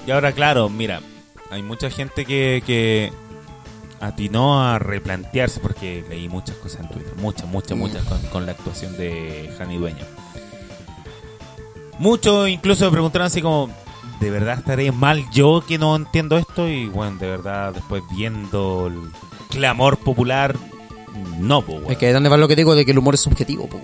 Y ahora, claro, mira, hay mucha gente que, que atinó a replantearse, porque leí muchas cosas en Twitter, muchas, muchas, muchas, con, con la actuación de Jani Dueña. Muchos incluso me preguntaron así como, ¿de verdad estaré mal yo que no entiendo esto? Y bueno, de verdad, después viendo el clamor popular, no, pues, weón. Es que ¿dónde va lo que digo de que el humor es subjetivo, pues?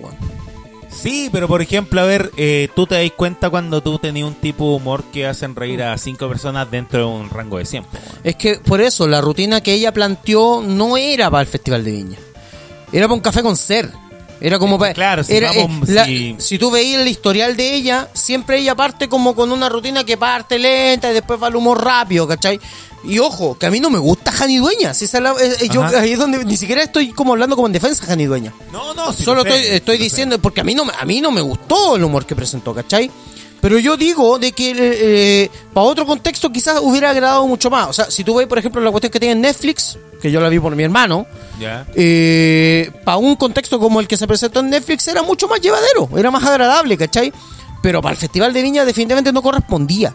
Sí, pero por ejemplo, a ver, eh, tú te das cuenta cuando tú tenías un tipo de humor que hacen reír a cinco personas dentro de un rango de 100. po, weón. Es que por eso la rutina que ella planteó no era para el Festival de Viña. Era para un café con ser. Era como para. Claro, si era, vamos, eh, la- si- si tú veías el historial de ella, siempre ella parte como con una rutina que parte lenta y después va al humor rápido, ¿cachai? Y ojo, que a mí no me gusta Jani Dueña. Si esa es la- eh, eh, yo, ahí es donde ni siquiera estoy como hablando como en defensa de Jani Dueña. No, no, sí Solo estoy, estoy diciendo, porque a mí, no, a mí no me gustó el humor que presentó, ¿cachai? Pero yo digo de que para otro contexto quizás hubiera agradado mucho más. O sea, si tú ves, por ejemplo, la cuestión que tiene en Netflix, que yo la vi por mi hermano, Ya. para un contexto como el que se presentó en Netflix era mucho más llevadero, era más agradable, ¿cachai? Pero para el Festival de Viña definitivamente no correspondía.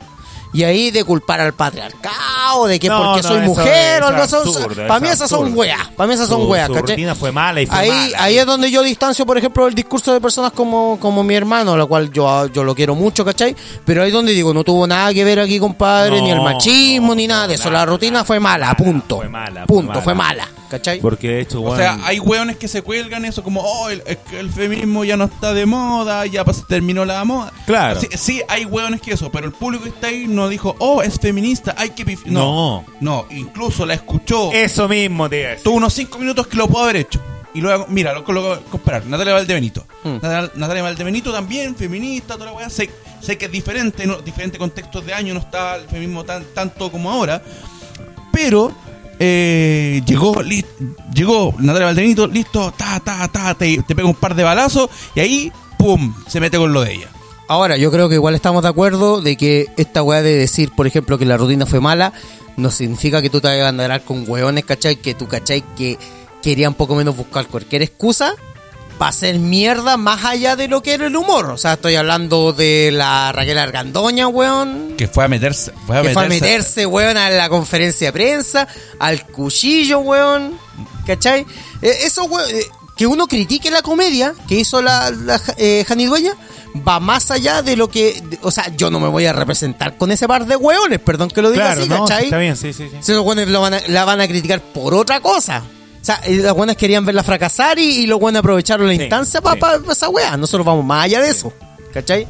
Y ahí de culpar al patriarcado, de que No, porque no, soy mujer o algo así. Para mí esas son weas, para mí esas son weas, ¿cachai? fue mala y fue ahí, mala. ahí es donde yo distancio, por ejemplo, el discurso de personas como, como mi hermano, lo cual yo, yo lo quiero mucho, ¿cachai? Pero ahí es donde digo, no tuvo nada que ver aquí, compadre, No, ni el machismo, no, ni nada de eso. nada, la rutina fue mala, punto. fue mala, fue punto, mala. fue mala, ¿cachai? Porque de hecho, O sea, hay hueones que se cuelgan eso como, oh, el, es que el feminismo ya no está de moda, ya terminó la moda. Claro. Sí, sí, hay hueones que eso, pero el público que está ahí no dijo, oh, es feminista, hay que... pif-". No, No. no, incluso la escuchó. Eso mismo decir. Tuvo unos 5 minutos que lo pudo haber hecho. Y luego, mira, lo coloco comparar. Natalia Valdebenito. Mm. Natalia, Natalia Valdebenito también, feminista, toda la weá. Sé, sé que es diferente, ¿no? diferentes contextos de año, no está el feminismo tan, tanto como ahora. Pero eh, llegó, li- llegó Natalia Valdebenito, listo, ta, ta, ta, te, te pega un par de balazos y ahí, pum, se mete con lo de ella. Ahora, yo creo que igual estamos de acuerdo de que esta weá de decir, por ejemplo, que la rutina fue mala, no significa que tú te vayas a andar con hueones, ¿cachai? Que tú, ¿cachai? Que querían poco menos buscar cualquier excusa para hacer mierda más allá de lo que era el humor. O sea, estoy hablando de la Raquel Argandoña, weón. Que fue a meterse. Fue a que fue a meterse. weón, a la conferencia de prensa, al cuchillo, weón. ¿Cachai? Eh, eso, weón, eh, que uno critique la comedia que hizo la, la eh, Jani Dueña va más allá de lo que. de- o sea, yo no me voy a representar con ese par de weones, perdón que lo diga Claro, así, no, ¿cachai? está bien, sí, sí, sí. Si los buenos lo van a- la van a criticar por otra cosa. O sea, y los buenos querían verla fracasar y, y los buenos aprovecharon la Sí, instancia para sí. esa weá. Nosotros vamos más allá de eso. ¿Cachai?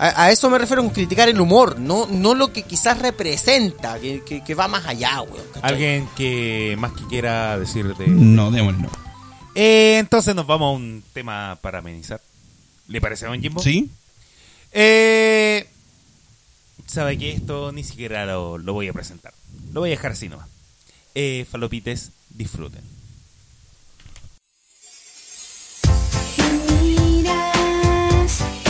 A, a eso me refiero con criticar el humor, no, no lo que quizás representa, que, que- que va más allá, weón. ¿cachai? Alguien que más que quiera decir de... No, démosle no. Eh, entonces nos vamos a un tema para amenizar. ¿Le parece a Don Jimbo? ¿Sí? Eh, Sabe que esto ni siquiera lo, lo voy a presentar. Lo voy a dejar así nomás. Eh, falopites, disfruten. Yes.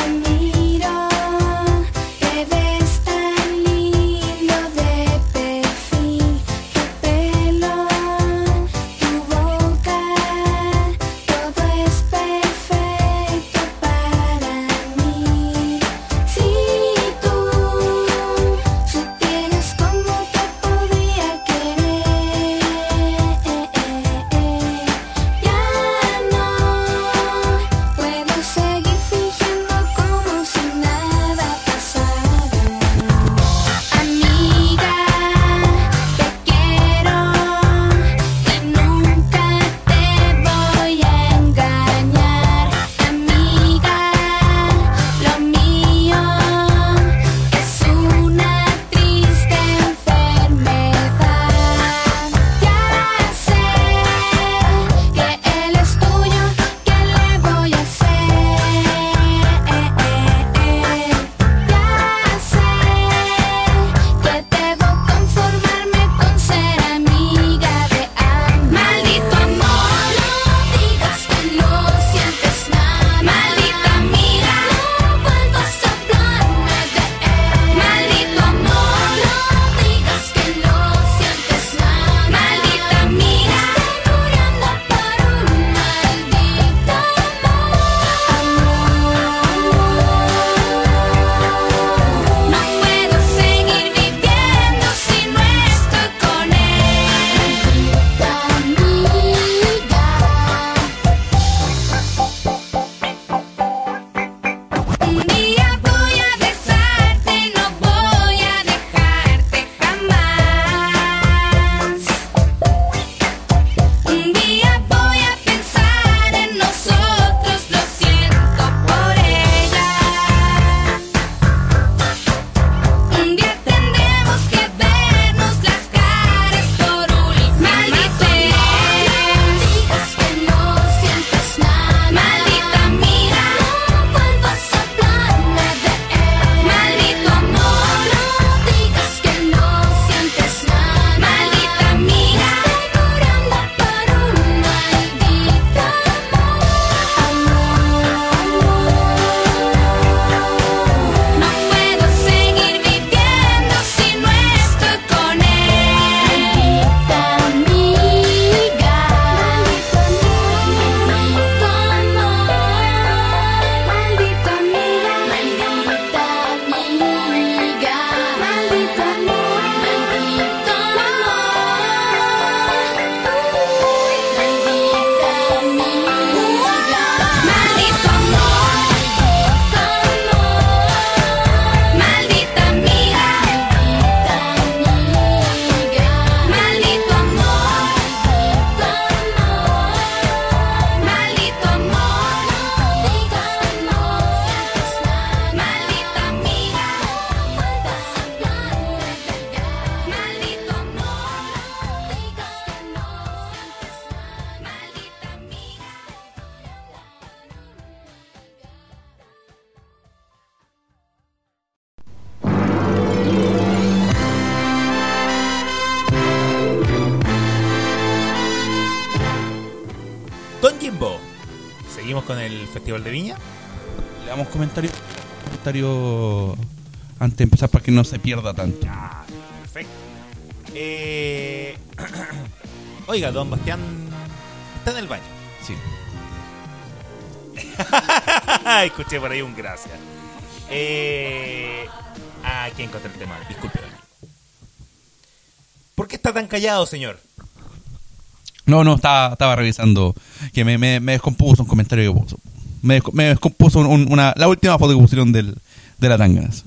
No se pierda tanto. Perfecto. Eh, Oiga, don Bastián está en el baño. Sí. Escuché por ahí un gracias. Eh, aquí encontré el tema. Disculpe. ¿Por qué está tan callado, señor? No, no, estaba, estaba revisando que me, me, me descompuso un comentario que puso. Me, desco- me descompuso un- un- una, la última foto que pusieron del, de la tangas.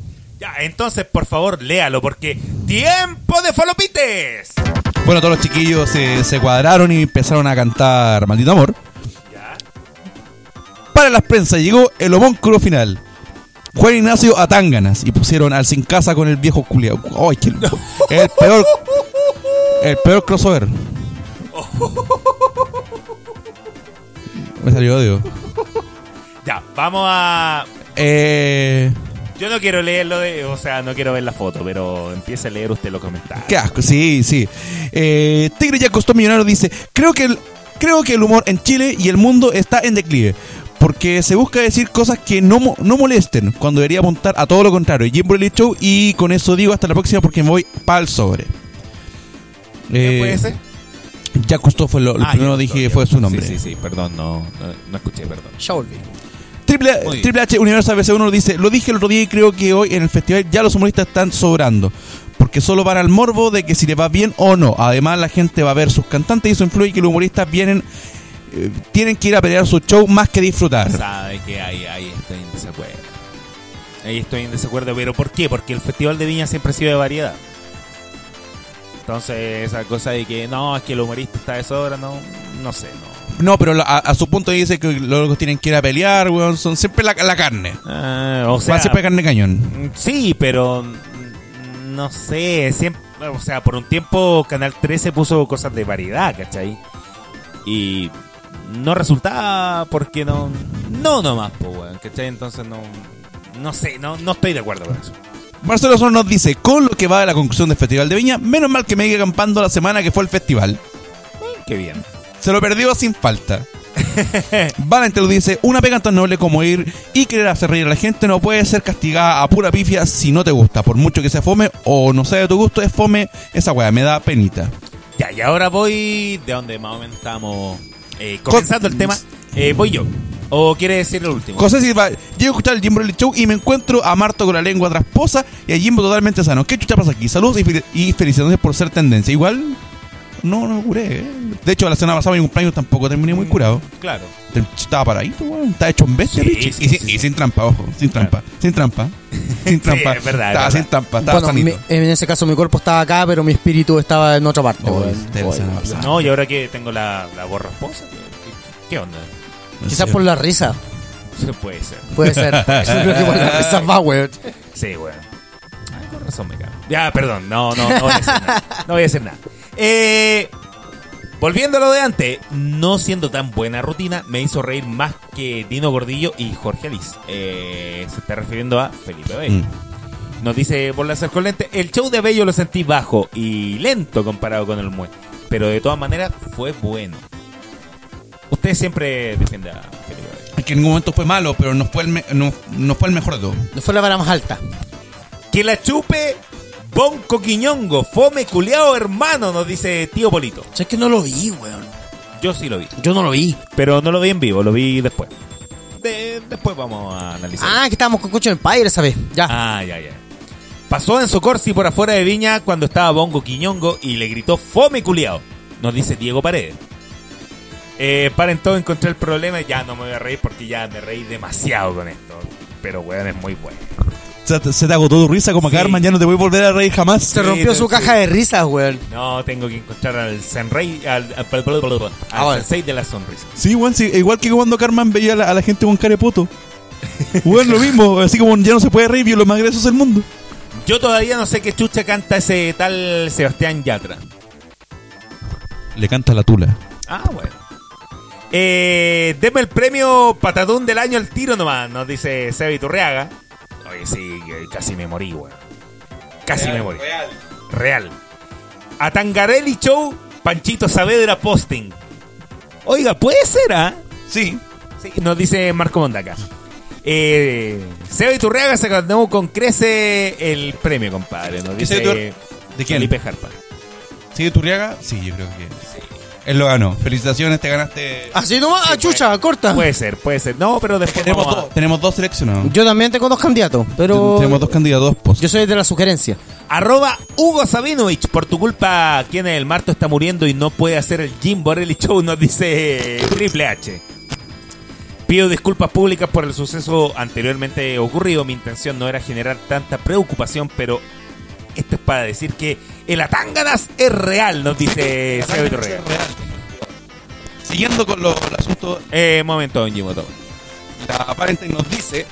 Entonces, por favor, léalo, porque ¡Tiempo de falopites! Bueno, todos los chiquillos se, se cuadraron y empezaron a cantar Maldito Amor. Ya. Para las prensas llegó el homónculo final. Juan Ignacio a Tanganas y pusieron al sin casa con el viejo culiao. ¡Ay, qué lindo! El peor. El peor crossover. Me salió odio. Ya, vamos a... Eh, Yo no quiero leerlo de... O sea, no quiero ver la foto, pero empiece a leer usted los comentarios. qué asco, sí, sí. Eh, Tigre ya costó millonario dice: creo que, el, creo que el humor en Chile y el mundo está en declive. Porque se busca decir cosas que no, mo- no molesten, cuando debería apuntar a todo lo contrario. Jim Brolly Show, y con eso digo hasta la próxima porque me voy pa'l sobre. ¿Qué Eh, fue ese? Ya Costó fue lo, lo Ah, primero dije ya. fue su nombre. Sí, sí, sí, perdón, no, no, no escuché, perdón. Ya volví. Triple. Triple H Universal BC1 nos dice, lo dije el otro día y creo que hoy en el festival ya los humoristas están sobrando. Porque solo van al morbo de que si les va bien o no. Además la gente va a ver sus cantantes y eso influye que los humoristas vienen eh, tienen que ir a pelear su show más que disfrutar. Sabe que ahí, ahí estoy en desacuerdo. Ahí estoy en desacuerdo, pero ¿por qué? Porque el Festival de Viña siempre ha sido de variedad. Entonces, esa cosa de que no, es que el humorista está de sobra, no, no sé, no. No, pero a, a su punto dice que los locos tienen que ir a pelear, weón, son siempre la, la carne. Ah, o sea, Van siempre carne cañón. sí, pero no sé, siempre, o sea, por un tiempo Canal 13 puso cosas de variedad, ¿cachai? Y no resultaba porque no, no nomás, pues, weón, ¿cachai? Entonces no, no sé, no, no estoy de acuerdo con eso. Marcelo Sor nos dice, con lo que va de la conclusión del Festival de Viña, menos mal que me iba acampando la semana que fue el festival. Qué bien. Se lo perdió sin falta. Valente lo dice, una pega tan noble como ir y querer hacer reír a la gente no puede ser castigada a pura pifia si no te gusta. Por mucho que sea fome o no sea de tu gusto, es fome esa weá, me da penita. Ya, y ahora voy de donde más o menos estamos eh, comenzando el tema. Eh, voy yo. ¿O quiere decir el último? José Silva, llego a escuchar el Jimbo Show y me encuentro a Marto con la lengua trasposa y a Jimbo totalmente sano. ¿Qué chucha pasa aquí? Saludos y, fel- y felicidades por ser tendencia. Igual, no, no me curé. ¿eh? De hecho, la semana pasada mi cumpleaños tampoco terminé muy curado. Claro. Estaba paradito, weón. Estaba hecho un bestia, Sí, bicho. sí, y, sin- sí, y sí. sin trampa, ojo. Sin trampa. Sin trampa. Sin trampa. es verdad, es Estaba verdad. sin trampa. Estaba Bueno, mi- en ese caso mi cuerpo estaba acá, pero mi espíritu estaba en otra parte. Oh, weón. este. No, y ahora que tengo la, la voz rasposa, ¿qué, onda? No Quizás por la risa. Puede ser. Puede ser. Yo creo que por la risa va, weón. Sí, bueno. Ay, con razón me cago. Ya, perdón. No, no, no voy a decir nada. No voy a decir nada. Eh, volviendo a lo de antes, no siendo tan buena rutina, me hizo reír más que Dino Gordillo y Jorge Alice. Eh, se está refiriendo a Felipe Bello. Mm. Nos dice por la lente, el show de Bello lo sentí bajo y lento comparado con el Mue. Pero de todas maneras fue bueno. Usted siempre defiende a Felipe Bello. Es que en ningún momento fue malo, pero no fue el, me- no, no fue el mejor de todos. No fue la vara más alta. Que la chupe Bonco Quiñongo, fome culeado hermano, nos dice tío Polito. O sea, es que no lo vi, weón. Yo sí lo vi, Yo no lo vi. pero no lo vi en vivo, lo vi después. De- después vamos a analizar. Ah, que estábamos con Cocho Empire esa vez. Ya. Ah, ya, ya. Pasó en Socorsi por afuera de Viña cuando estaba Bongo Quiñongo y le gritó fome culiao. Nos dice Diego Paredes. Eh, paren todo, encontré el problema. Ya no me voy a reír porque ya me reí demasiado con esto. Pero weón, es muy bueno. Se, te- se te agotó tu risa como Sí. Carmen, ya no te voy a volver a reír jamás. Se sí, rompió sí, su sí. caja de risas, weón. No, tengo que encontrar al Senrey, al, al, al, Ah, bueno. de la sonrisa. Sí, weón, sí, igual que cuando Carmen veía a la, a la gente con carepoto. Weón, lo mismo, así como ya no se puede reír, vio los más graciosos del mundo. Yo todavía no sé qué chucha canta ese tal Sebastián Yatra. Le canta la tula. Ah, bueno. Eh, deme el premio patadón del año al tiro nomás, nos dice Seba Turriaga. Oye, sí, casi me morí, weón. Casi me morí. Real. A Tangarelli Show, Panchito Saavedra posting. Oiga, puede ser, ¿ah? Sí. Sí, nos dice Marco Mondaca. Eh, Seba Iturriaga se ganó con crece el premio, compadre. Nos ¿Qué dice ¿De quién? Felipe Jarpa. ¿Sigue Turriaga? Sí, yo creo que. Él lo ganó. Felicitaciones, te ganaste. Así nomás, ah, chucha, corta. Puede ser, puede ser. No, pero después tenemos, vamos a- dos, tenemos dos seleccionados. Yo también tengo dos candidatos, pero Tenemos dos candidatos, pues. yo soy de la sugerencia. Arroba Hugo Sabinovich, por tu culpa, quien el Marto está muriendo y no puede hacer el Jim Borelli Show, nos dice Triple H. Pido disculpas públicas por el suceso anteriormente ocurrido. Mi intención no era generar tanta preocupación, pero esto es para decir que el Atánganas es real, nos dice Seba Iturriaga. Siguiendo con lo- el asunto, Eh, momento, don Jimoto. la Valentine nos dice: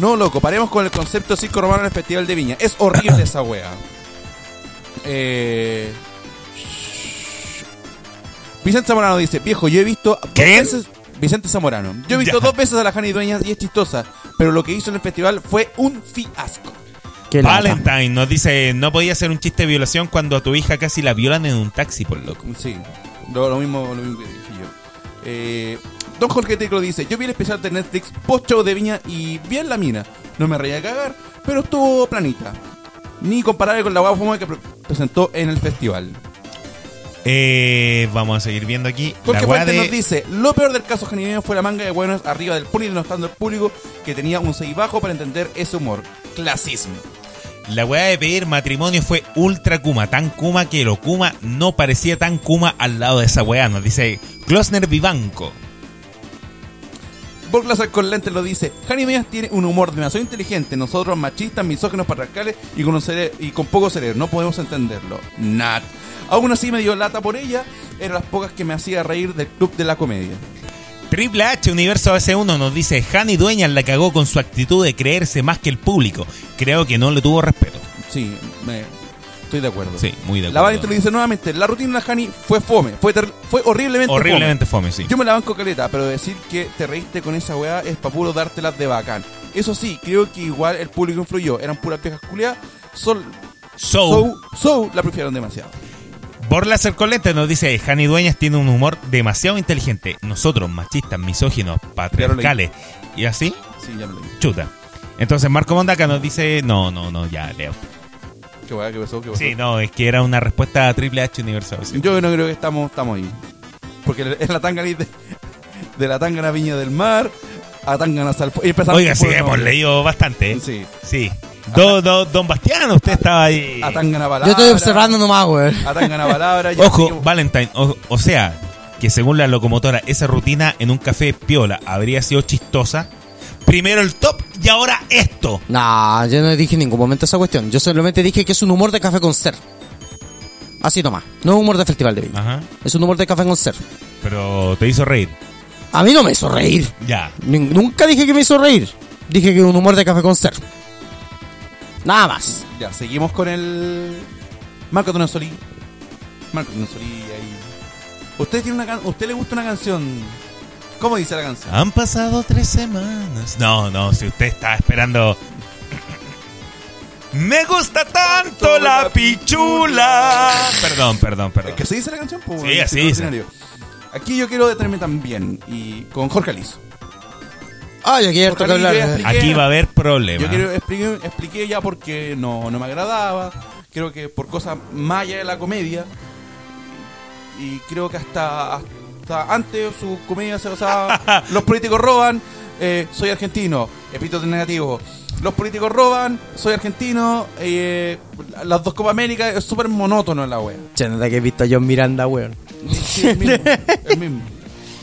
No, loco, paremos con el concepto circo romano en el Festival de Viña. Es horrible esa wea. Eh. Vicente Zamorano dice: Viejo, yo he visto. dos veces- Vicente Zamorano. Yo he visto Ya. dos veces a la Jani Dueñas y es chistosa. Pero lo que hizo en el festival fue un fiasco. Qué lata. Valentine nos dice, no podía ser un chiste de violación cuando a tu hija casi la violan en un taxi, por loco. Sí, lo, lo mismo, lo mismo que dije yo. Eh, Don Jorge Teclo dice, yo vi el especial de Netflix post show de Viña y bien la mina. No me reía a cagar, pero estuvo planita. Ni comparable con la guapa fuma que pre- presentó en el festival. Eh, vamos a seguir viendo aquí. Jorge de- nos dice, lo peor del caso Janine fue la manga de buenos arriba del pony denostando al público que tenía un 6 bajo para entender ese humor. Clasismo. La weá de pedir matrimonio fue ultra kuma, tan kuma que lo kuma no parecía tan kuma al lado de esa weá, nos dice Klosner Vivanco. Borg Lazar con lentes lo dice. Jani Meas tiene un humor demasiado inteligente. Nosotros, machistas, misógenos, patriarcales y con, y con poco cerebro. No podemos entenderlo. Nat. Aún así me dio lata por ella. Eran las pocas que me hacía reír del club de la comedia. Triple H Universo AC1 nos dice Hani Dueñas la cagó con su actitud de creerse más que el público. Creo que no le tuvo respeto. Sí, me, estoy de acuerdo. Sí, muy de La acuerdo. Valente lo dice nuevamente. La rutina de la Jani fue fome. Fue, fue horriblemente, Horriblemente fome, sí. Yo me la banco caleta, pero decir que te reíste con esa weá es pa' puro dártelas de bacán. Eso sí, creo que igual el público influyó. Eran puras viejas culiadas. Sol, So, so, so, la prefirieron demasiado. Borlaser Colette nos dice Hani Dueñas tiene un humor demasiado inteligente. Nosotros, machistas, misóginos, patriarcales y así, Sí, ya lo leí. chuta. Entonces Marco Mondaca nos dice, no, no, no, ya, Leo. ¿Qué weá? ¿Qué pasó? ¿Qué pasó? Sí, no, es que era una respuesta a Triple H Universo. AC1. Yo no creo que estamos, estamos ahí. Porque es la tangana de, de la tangana Viña del Mar a tangana Salpo. Y empezamos Oiga, sí, por hemos leído bastante. ¿eh? Sí. Sí. Do- do- don Bastián, usted estaba ahí. A palabra. Yo estoy observando nomás, weón. A palabra. Ojo. Valentine, o, o sea, que según la locomotora, esa rutina en un café piola habría sido chistosa. Primero el top y ahora esto. Nah, yo no dije en ningún momento esa cuestión. Yo solamente dije que es un humor de café con ser. Así nomás. No es un humor de festival de Viña. Es un humor de café con ser. Pero te hizo reír. A mí no me hizo reír. Ya. Ni- Nunca dije que me hizo reír. Dije que es un humor de café con ser. Nada más. Ya, seguimos con el. Marco Tonazoli. Marco Tonazoli ahí. ¿Usted, tiene una can... ¿Usted le gusta una canción? ¿Cómo dice la canción? Han pasado tres semanas. No, no, si usted está esperando. Me gusta tanto la pichula. Perdón, perdón, perdón. ¿Es que se dice la canción? Pues, Sí, así dice. Aquí yo quiero detenerme también. Y con Jorge Aliso. Ay, aquí hay harto que Porque hablar. yo ya expliqué- Aquí va a haber problemas. Yo quiero expliqué, expliqué ya porque no, no me agradaba. Creo que por cosas más allá de la comedia. Y creo que hasta, hasta antes su comedia se basaba. los políticos roban, eh, soy argentino. Epíteto negativo. Los políticos roban, soy argentino. eh, las dos Copa América es súper monótono en la wea. Che, que he visto a John Miranda, weón. Sí, el mismo. el mismo.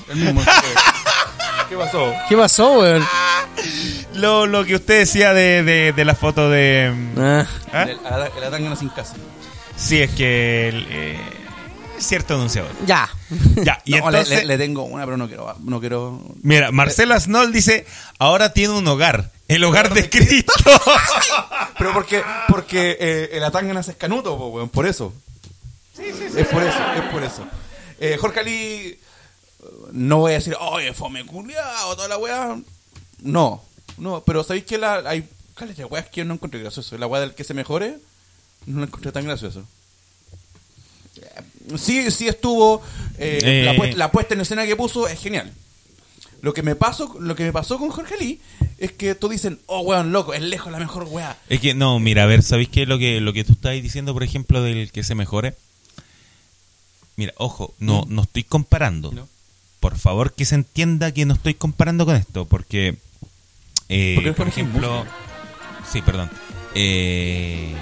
El mismo. ¿Qué pasó? ¿Qué pasó, weón? Lo, lo que usted decía de, de, de la foto de. Ah, ¿Ah? El, el, sin casa. Sí, es que. el, eh, cierto anunciador. ya. Ya, y No, le- entonces. le, le tengo una, pero no quiero. No quiero Mira, Marcelo Asnol dice: Ahora tiene un hogar. El hogar de Cristo. Pero porque, porque eh, el Atangana es canuto, po, weón, por eso. Es por eso, es por eso. Eh, Jorge Ali, eh, no voy a decir, oye, fome culiao, toda la weá. No, no, pero ¿sabéis que la, hay cales de weas que yo no encontré gracioso? La weá del que se mejore, no la encontré tan gracioso. Sí, sí estuvo. eh, Eh. La, puesta, la puesta en escena que puso es genial. Lo que me pasó, lo que me pasó con Jorge Lee es que todos dicen, oh weón, loco, es lejos la mejor weá. Es que, no, mira, a ver, ¿sabéis qué? Lo que, lo que tú estás diciendo, por ejemplo, del que se mejore. Mira, ojo, no, no estoy comparando. No. Por favor que se entienda que no estoy comparando con esto, porque, eh, Porque por ejemplo, sí, perdón, Eh,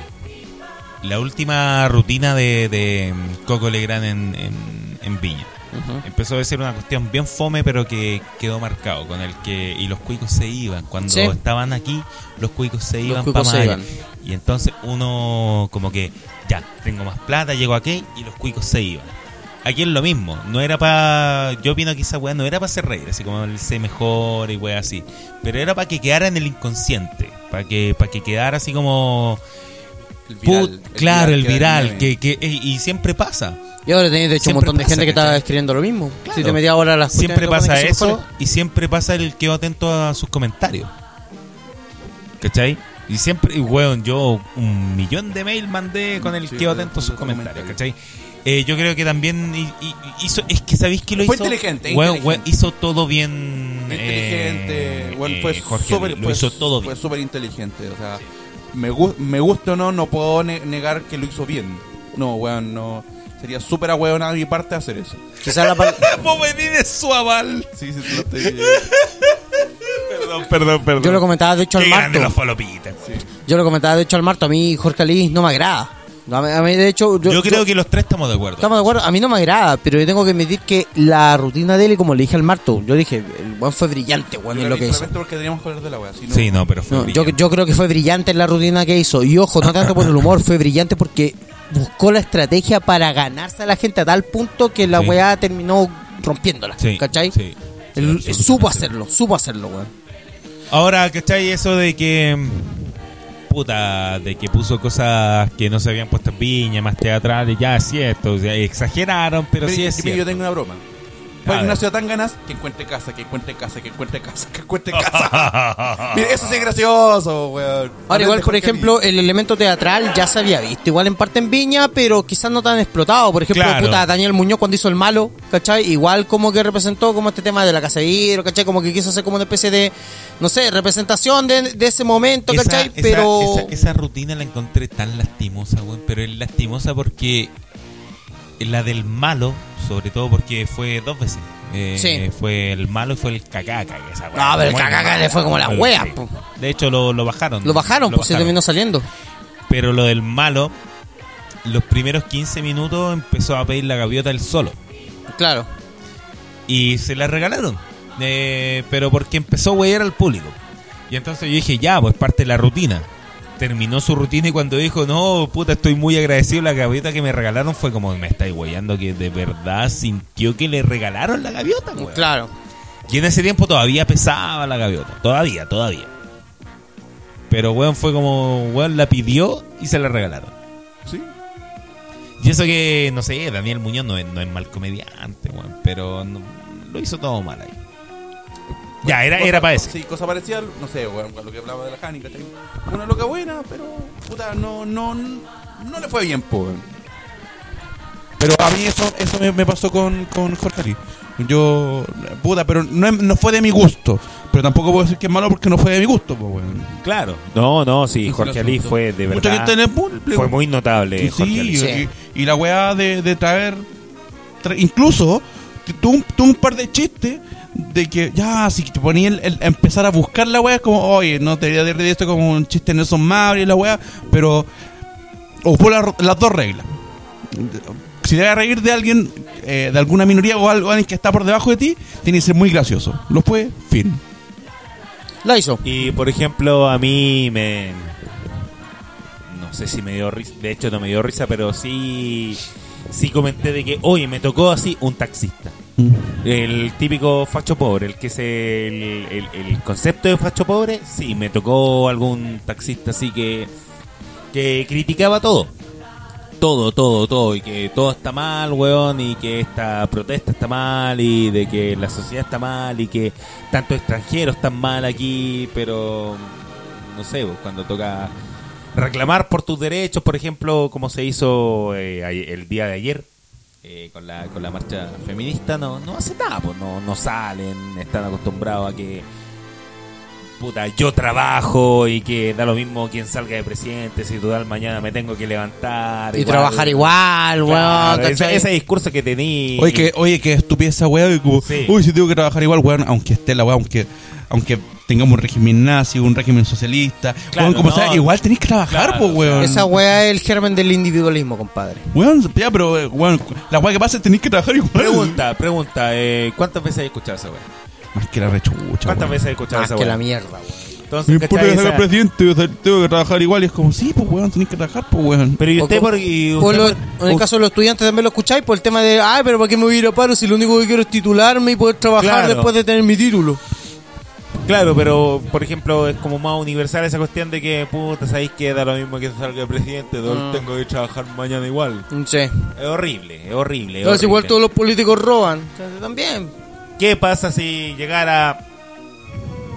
la última rutina de, de Coco Legrand en, en, en Viña. Empezó a ser una cuestión bien fome, pero que quedó marcado con el que y los cuicos se iban cuando Sí. estaban aquí, los cuicos se iban para y entonces uno como que ya tengo más plata, llego aquí y los cuicos se iban. Aquí es lo mismo, no era para. Yo opino que esa weá no era para hacer reír, así como el sé mejor y weá así. Pero era para que quedara en el inconsciente, para que, para que quedara así como. El put- claro, el que viral, que, que, y y siempre pasa. Y ahora tenéis, de hecho, un montón de pasa, gente que está ¿cachai? escribiendo lo mismo. Claro. Si te metías ahora a las Siempre que pasa que se eso y siempre pasa el quedo atento a sus comentarios. ¿Cachai? Y siempre, y, weón, yo un millón de mail mandé con el Sí, quedo de- atento a sus sus comentarios, comentarios. ¿cachai? Eh, yo creo que también hi- hi- hizo, es que sabéis que lo Fue hizo. inteligente, Weón, inteligente. hizo todo bien. inteligente. eh, bueno, eh, fue Jorge súper Lee, lo fue- hizo todo bien. Fue súper inteligente. O sea, me, gu- me gusta o no, no puedo ne- negar que lo hizo bien. No, weón, no. Sería súper ahueonado de mi parte hacer eso. Quizás la de su aval. Sí, sí, lo estoy- Perdón, perdón, perdón. Yo lo comentaba, de hecho, al Marto. los falopitas. Yo lo comentaba, de hecho, al Marto. A mí, Jorge Ali no me agrada. A mí, a mí, de hecho, yo, Yo, creo yo- que los tres estamos de acuerdo. Estamos de acuerdo, a mí no me agrada, pero yo tengo que admitir que la rutina de él, y como le dije al Marto, yo dije, el buen fue brillante, weón, Yo en lo que hizo. solamente porque teníamos que hablar de la wea. si no- Sí, no, pero fue No, yo, brillante. yo creo que fue brillante en la rutina que hizo. Y ojo, no tanto por el humor, fue brillante porque buscó la estrategia para ganarse a la gente a tal punto que la Sí. weá terminó rompiéndola. Sí, ¿Cachai? sí. Sí, supo hacerlo, supo hacerlo, weón. Ahora, ¿cachai? Eso de que. Puta, de que puso cosas que no se habían puesto en piña, más teatrales, ya es cierto. o sea, exageraron, pero Mira, sí es yo cierto. tengo una broma. Ver. Ignacio Tanganas, que encuentre casa, que encuentre casa, que encuentre casa, que encuentre casa. Mira, eso sí es gracioso, weón. Ahora, igual, por ejemplo, el elemento teatral ya se había visto, igual en parte en Viña, pero quizás no tan explotado. Por ejemplo, Claro. puta, Daniel Muñoz cuando hizo el malo, ¿cachai? Igual como que representó como este tema de la casa de vidrio, ¿cachai? Como que quiso hacer como una especie de, no sé, representación de, de ese momento, ¿cachai? esa- pero... esa, esa rutina la encontré tan lastimosa, weón. Pero es lastimosa porque la del malo, sobre todo porque fue dos veces. Eh, Sí. Fue el malo y fue el cacaca. esa No, pero el cacaca le fue como la wea, sí. De hecho, lo, lo bajaron. Lo bajaron, pues se terminó saliendo. Pero lo del malo, los primeros 15 minutos empezó a pedir la gaviota él solo. Claro. Y se la regalaron. Eh, pero porque empezó a huear al público. Y entonces yo dije, ya, pues parte de la rutina. Terminó su rutina y cuando dijo, no, puta, estoy muy agradecido, la gaviota que me regalaron fue como, me estáis hueando que de verdad sintió que le regalaron la gaviota, weón. Claro. Y en ese tiempo todavía pesaba la gaviota. Todavía, todavía. Pero, weón, fue como, weón, la pidió y se la regalaron. Sí. Y eso que, no sé, Daniel Muñoz no es, no es mal comediante, weón, pero no- lo hizo todo mal ahí. Ya, era, Cosa- era para eso. Sí, cosa parecida, no sé, weón, lo que hablaba de la ¿cachai? Una loca buena, pero, puta, no, no, no le fue bien, po, weón. Pero a mí eso, eso me, me pasó con, con Jorge Ali. Yo, puta, pero no, no fue de mi gusto. Pero tampoco puedo decir que es malo porque no fue de mi gusto, pues, weón. Claro. No, no, sí, Jorge Ali fue de Mucha verdad. gente en el público. Fue muy notable Sí, Jorge Ali. Sí. y, y la weá de, de traer, tra- incluso tuvo un, tuvo un par de chistes de que ya, si te ponía el, el- empezar a buscar la weá, como, oye, no te debería de esto como un chiste de Nelson Mabry y la weá, pero ocupó la- las dos reglas. Si te vas a reír de alguien, eh, de alguna minoría o algo, alguien que está por debajo de ti, tiene que ser muy gracioso. Lo fue, fin. La hizo. Y por ejemplo, a mí me. No sé si me dio risa. De hecho, no me dio risa, pero sí. Sí comenté de que, oye, me tocó así un taxista. El típico facho pobre, el que es el, el- el concepto de facho pobre, sí, me tocó algún taxista así que, que criticaba todo. Todo, todo, todo, y que todo está mal, weón, y que esta protesta está mal, y de que la sociedad está mal, y que tantos extranjeros están mal aquí, pero no sé, cuando toca reclamar por tus derechos, por ejemplo, como se hizo eh, el día de ayer eh, con, la, con la marcha feminista, no, no hace nada, pues no, no salen, están acostumbrados a que puta, yo trabajo y que da lo mismo quien salga de presidente, si total mañana me tengo que levantar. Y trabajar igual, weón. Claro, ese, discurso que tení. Oye, que, oye, que estupidez esa Sí. Uy, si tengo que trabajar igual, weón, aunque esté la weá, aunque, aunque tengamos un régimen nazi, un régimen socialista. Claro, weón, como no. sea, igual tenéis que trabajar, Claro, pues, weón. Esa weá es el germen del individualismo, compadre. Weón, ya, pero, eh, weón, la weá que pasa es que tenéis que trabajar igual. Pregunta, pregunta, eh, ¿cuántas veces has escuchado esa weá? Más que la rechucha. ¿Cuántas weón. veces has escuchado Más esa que weá? la mierda, weón. Entonces, No importa ¿cachai? que sea Esa- presidente, o sea, tengo que trabajar igual. Y es como, sí, pues, weón, tenéis que trabajar, pues, weón. Pero y usted O por... como- y Por usted lo- por- en el caso de los estudiantes también lo escucháis por el tema de, ay, pero ¿para qué me voy a ir a paro si lo único que quiero es titularme y poder trabajar Claro. después de tener mi título? Claro, pero por ejemplo es como más universal esa cuestión de que, puta, sabéis que da lo mismo que salga el presidente, Ah. tengo que trabajar mañana igual. Sí. Es horrible, es horrible. es Entonces igual todos los políticos roban. Entonces, también. ¿Qué pasa si llegara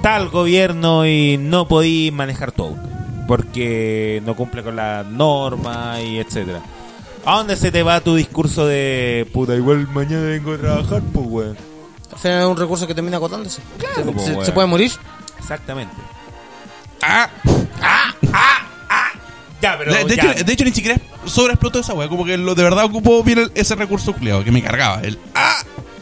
tal gobierno y no podí manejar tu auto? Porque no cumple con la norma y etcétera. ¿A dónde se te va tu discurso de puta, igual mañana vengo a trabajar, pues weón? Al final es un recurso que termina agotándose. se, po, se- se puede morir. Exactamente. Ah, ah, ah, ah. Ya, pero De, de ya. hecho, de hecho, ni siquiera sobreexplotó esa weá. Como que lo, de verdad ocupó bien el- ese recurso culiado que me cargaba. El, ah,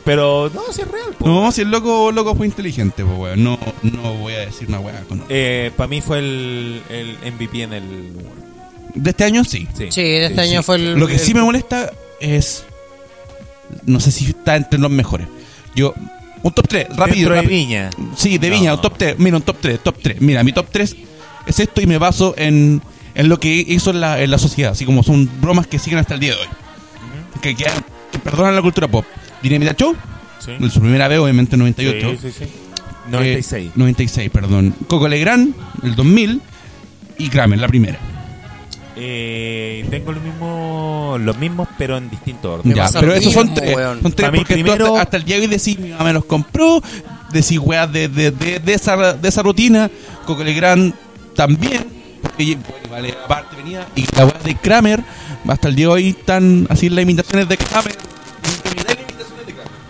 Pero no, si es real, po. no, si el loco, loco fue inteligente, pues, weón. No, no voy a decir una weá con. Eh, para mí fue el, el MVP en el. De este año, sí. Sí, Sí, de este año fue el. Lo que el- sí me molesta es. No sé si está entre los mejores. Yo. Un top 3, rápido. Dentro de rápido. Viña. Sí, de No. Viña, un top 3. Mira, un top 3, top 3. Mira, mi top 3 es esto y me baso en, en lo que hizo en la, en la sociedad. Así como son bromas que siguen hasta el día de hoy. que, que, que perdonan la cultura pop. Dinamita Show, Sí. en su primera vez, obviamente, en 98. Sí, sí, sí. 96. Eh, 96, perdón. Coco Legrand, el 2000. Y Kramer, la primera. Eh, tengo los mismos, los mismos, pero en distinto orden. Ya, pero esos son tres. weón. Son tres porque tú primero- hasta, hasta el día de hoy decís, mi mamá me los compró. Decís, weas, de, de, de, de esa, de esa rutina. Coco Legrand también. Porque bueno, vale, aparte venía. Y la wea de Kramer, hasta el día de hoy están así las imitaciones de Kramer.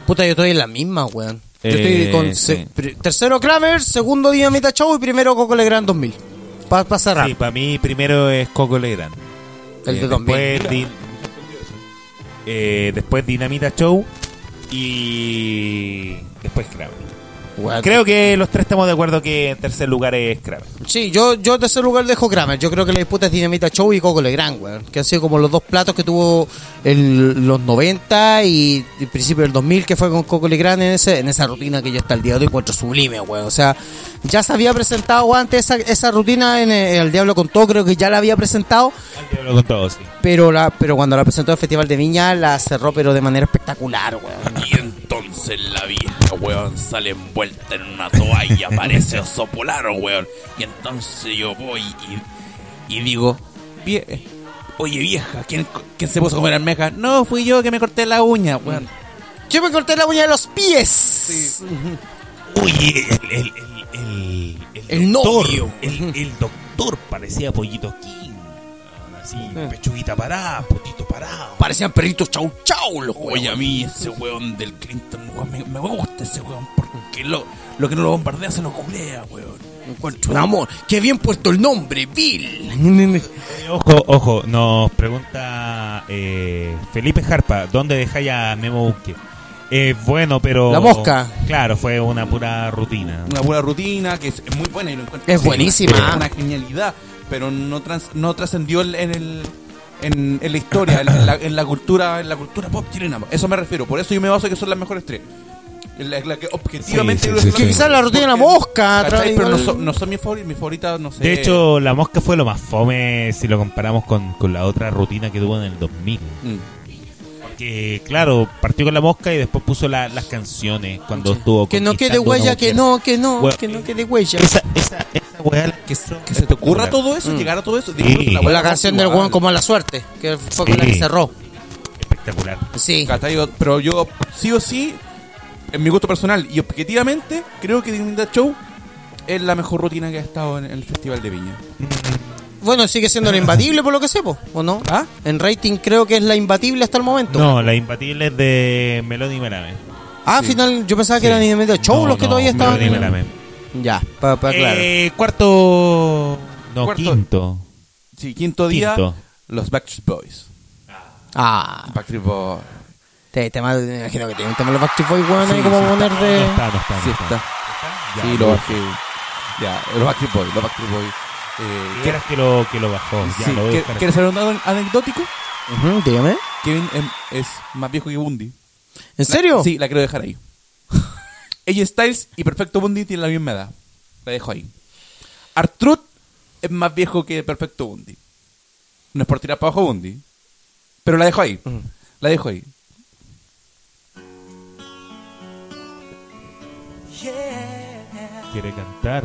Puta, yo estoy en la misma, weón. Yo Eh, estoy con se- pri- tercero Kramer, segundo Dinamita Show y primero Coco Legrand 2000. Para cerrar. Sí, para mí primero es Coco Legrand. el Eh, de 2000. Después, Din- eh, después Dinamita Show y después Kramer. Creo que los tres estamos de acuerdo que en tercer lugar es Kramer. Sí, yo, yo en tercer lugar dejo Kramer. Yo creo que la disputa es Dinamita Show y Coco Legrand, weón. Que han sido como los dos platos que tuvo en los 90 y el principio del 2000, que fue con Coco Legrand en, ese, en esa rutina que yo hasta el día de hoy encuentro sublime, weón. O sea, ya se había presentado antes esa, esa rutina en el, el Diablo con todo, creo que ya la había presentado. Diablo con todo, sí. Pero la pero cuando la presentó el Festival de Viña, la cerró, pero de manera espectacular, weón. Y entonces la vieja, weón, sale envuelta en una toalla, parece oso polar, weón. Y entonces yo voy y, y digo, "Vie- oye vieja, ¿quién, ¿quién se puso a comer almejas? No, fui yo que me corté la uña, weón. Yo me corté la uña de los pies. Oye, el, el, el, el, doctor, novio. El, el doctor parecía Pollito King. Así, pechuguita parada, potito parado. Parecían perritos chau chau los Oye, a mí ese weón del Clinton, weón, me, me gusta ese weón, porque lo, lo que no lo bombardea se lo culea, weón. Encuentro un amor. Qué bien puesto el nombre, Bill. Eh, Ojo, ojo, nos pregunta eh, Felipe Jarpa, ¿dónde dejáis a Memo Busque? Eh, bueno, pero... La mosca. Claro, fue una pura rutina. Una buena rutina que es, es muy buena y lo encuentro- Es buenísima. Es una genialidad, pero no trans- no trascendió en en el en, en la historia, en la, en la cultura, en la cultura pop chilena. Eso me refiero, por eso yo me baso que son las mejores tres. La, la que objetivamente Sí, sí, creo sí, que son sí. las Quizás la rutina de la mosca. Pero no son, no son mis favoritas, mis favoritas, no sé. De hecho, la mosca fue lo más fome si lo comparamos con, con la otra rutina que tuvo en el 2000. Mm. Porque, claro, partió con la mosca y después puso la- las canciones cuando estuvo Que no quede huella, que no, que no, Bueno, que no quede huella. Esa, esa, esa weá la que, que se te ocurra todo eso, llegar a todo eso. Sí. weá la canción del weón como la suerte, que fue con la Sí. que cerró. espectacular. Sí. Pero yo, sí o sí, en mi gusto personal y objetivamente, creo que Dignidad Show es la mejor rutina que ha estado en el Festival de Viña. Bueno, sigue siendo la imbatible por lo que sepo, ¿o no? ¿Ah? En rating creo que es la imbatible hasta el momento. No, la imbatible es de Melón y Melame. Ah, al final yo pensaba que Sí. eran de medio show No, los que no, todavía estaban. Melón y Melame. Ya, para claro. Eh, cuarto. No, Cuarto. quinto. Sí, quinto día, Quinto. los Backstreet Boys. Ah, Backstreet Boys. te, te, me imagino que tiene un tema de los Backstreet Boys, weón, ahí como sí, poner No de... está, no está. no Sí, está. está. Ya, Sí, lo bajé. Ya, los Backstreet Boys, los Backstreet Boys. Eh, Quieras que lo, que lo bajó. Ya sí, lo voy a ¿quie- buscar. ¿Quieres saber un dato anecdótico? Ujú, dígame. Kevin em, es más viejo que Bundy. ¿En serio? La- sí, la quiero dejar ahí. AJ Styles y Perfecto Bundy tienen la misma edad. La dejo ahí. Artrud es más viejo que Perfecto Bundy. No es por tirar para abajo Bundy. Pero la dejo ahí. La dejo ahí. Quiere cantar.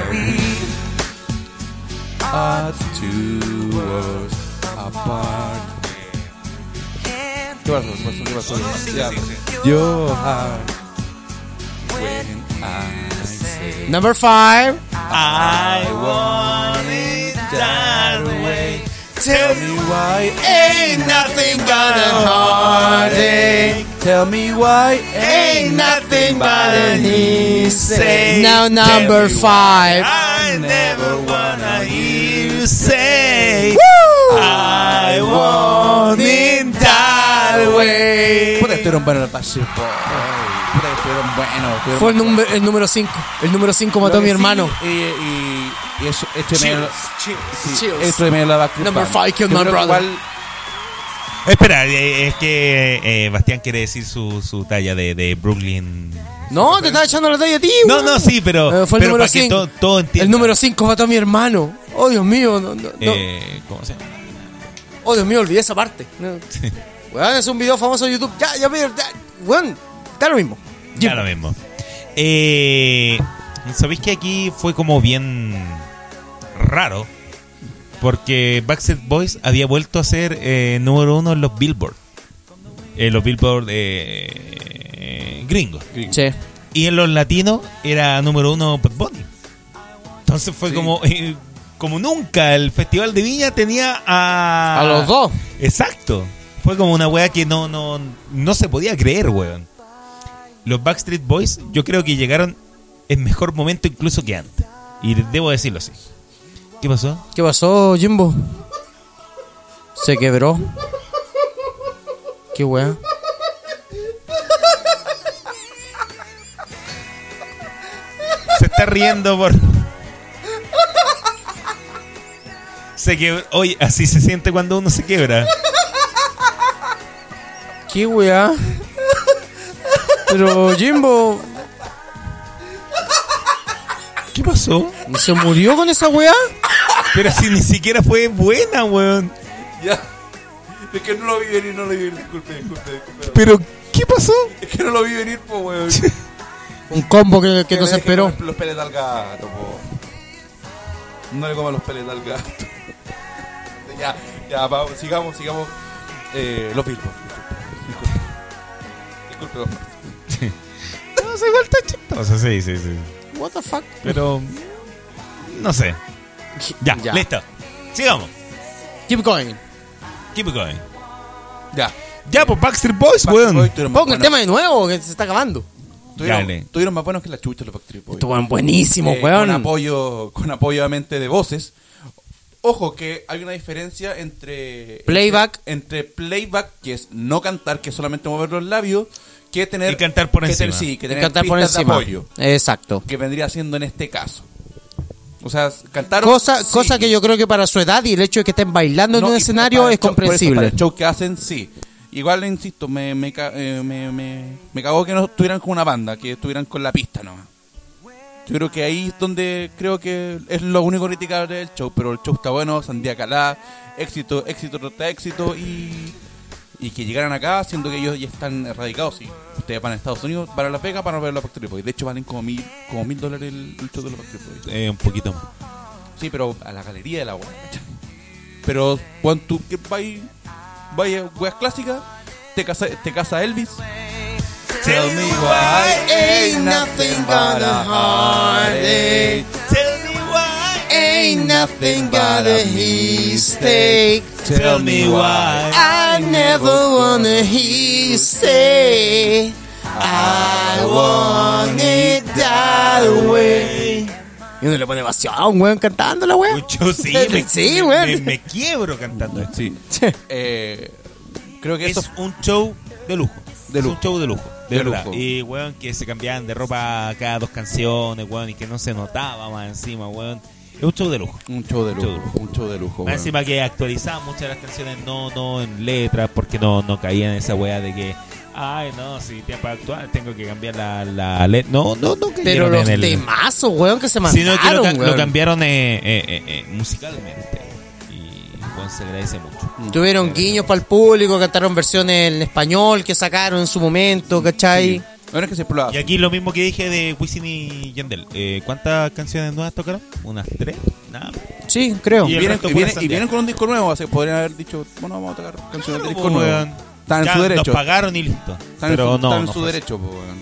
¿Qué pasó? ¿Qué pasó? ¿Qué pasó? Ya, Your heart when ah, I say Number five. I want it that way. Tell me why ain't nothing but a heartache. Tell me why ain't nothing but an easy. Now number five. I never wanna hear you say I want it way. Puta, estuvieron buenos los Backstreet Boys. Puta, que estuvieron buenos. estuvieron Fue el, buenos. número el número 5. El número 5 Lo mató a mi sí, hermano. Y, y, y es, esto de medio, sí, Chills. esto de medio la Backstreet Number Band. five, killed Yo my brother. igual- Espera, eh, es que eh, Bastián quiere decir su, su talla de, de Brooklyn. No, te estaba echando la talla a ti, No, no, sí, pero, Eh, fue el pero número para que 5. todo, todo entienda. El número 5 mató a mi hermano. Oh, Dios mío. No, no, no. Eh, ¿Cómo se llama? Oh, Dios mío, olvidé esa parte. No. Weón, es un video famoso de YouTube. Ya, ya, ya. ya. Weón, da lo mismo. Ya lo mismo. Eh, ¿Sabéis que aquí fue como bien raro? Porque Backstreet Boys había vuelto a ser eh, número uno en los Billboard. En los Billboard eh, gringos. Sí. Y en los latinos era número uno Bad Bunny. Entonces fue como, eh, como nunca el Festival de Viña tenía a... A los dos. Exacto. Fue como una wea que no, no, no se podía creer, weón. Los Backstreet Boys yo creo que llegaron en mejor momento incluso que antes. Y debo decirlo así. ¿Qué pasó? ¿Qué pasó, Jimbo? Se quebró. Qué weá. Se está riendo por... Se quebró. Oye, así se siente cuando uno se quiebra. Qué weá. Pero Jimbo, ¿Qué pasó? ¿se murió con esa weá? Pero si ni siquiera fue buena, weón. Ya. Es que no lo vi venir, no lo vi venir. Disculpe, disculpe, disculpe. Pero, ¿qué pasó? Es que no lo vi venir, po, weón. Un combo que, que no se esperó. Los peles al gato, po. No le coman los peles al gato. ya, ya, vamos, sigamos, sigamos. Eh, los Billboard. Disculpe. Disculpe, don Martín. No, se igual está chistoso, sí, sí, sí. What the fuck? Pero, no sé. Ya, Ya. listo. Sigamos. Keep going. Keep going. Ya. Ya, pues Backstreet Boys, Boys weón. más Ponga el tema de nuevo, que se está acabando. Tuvieron, Dale. tuvieron más buenos que la chucha los Backstreet Boys. Estuvieron buenísimos, Eh, weón. Con apoyo, con apoyo obviamente de voces. Ojo que hay una diferencia entre Playback. entre, entre playback que es no cantar, que es solamente mover los labios, que tener Y cantar por que encima. tener- sí, que tener Cantar por de encima. apoyo, Exacto. que vendría siendo en este caso. O sea, cantar Cosa, cosa que yo creo que para su edad y el hecho de que estén bailando en un escenario es comprensible. Para el show que hacen, sí. Igual, insisto, me, eh, me, me, me cagó que no estuvieran con una banda, que estuvieran con la pista nomás. Yo creo que ahí es donde creo que es lo único criticable del show, pero el show está bueno, Sandía Calá, éxito, éxito, tras éxito y, y que llegaran acá, siendo que ellos ya están erradicados. Y ustedes van a Estados Unidos, van a La Vega para ver los Backstreet Boys. De hecho, valen como mil, como mil dólares el, el show de los Backstreet Boys. Eh, un poquito más. Sí, pero a la galería de la web. Pero, Juan, tú, ¿qué país? vaya, weas clásicas, te casa, te casa Elvis. Tell me why Ain't nothing but a heartache. Tell me why Ain't nothing but a mistake. Tell me why I never wanna hear you say I want it that way. Y uno le pone pasión a un weón cantando la weón. Mucho sí, me, Sí, weón. me, me quiebro cantando esto. Sí. Eh, creo que Es eso un show de lujo. De Es lujo. un show de lujo. De, De lujo. Y, weón, que se cambiaban de ropa cada dos canciones, weón, y que no se notaba más encima, weón. Es un show de lujo. un show de Show de lujo, lujo. un show de lujo. Más weón. encima que actualizaban muchas de las canciones, no, no en letras, porque no, no caían en esa weá de que, ay, no, si tiempo actual tengo que cambiar la, la letra. No, no, no Pero los el... temazos, weón, que se Sino que lo, mandaron, ca- lo weón. cambiaron eh, eh, eh, eh, musicalmente. Y weón, se agradece mucho. Tuvieron guiños para el público, cantaron versiones en español que sacaron en su momento, ¿cachai? Es que se. Y aquí lo mismo que dije de Wisin y Yandel. Eh, ¿Cuántas canciones nuevas tocaron? ¿Unas tres? Nada. Sí, creo. Y vienen, resto y, pura vienen, y sandía. vienen con un disco nuevo, así que podrían haber dicho, bueno, vamos a tocar canciones de disco nuevo. Están en su Nos derecho. pagaron y listo. Están en Pero su, no, están en no su derecho, po, weón.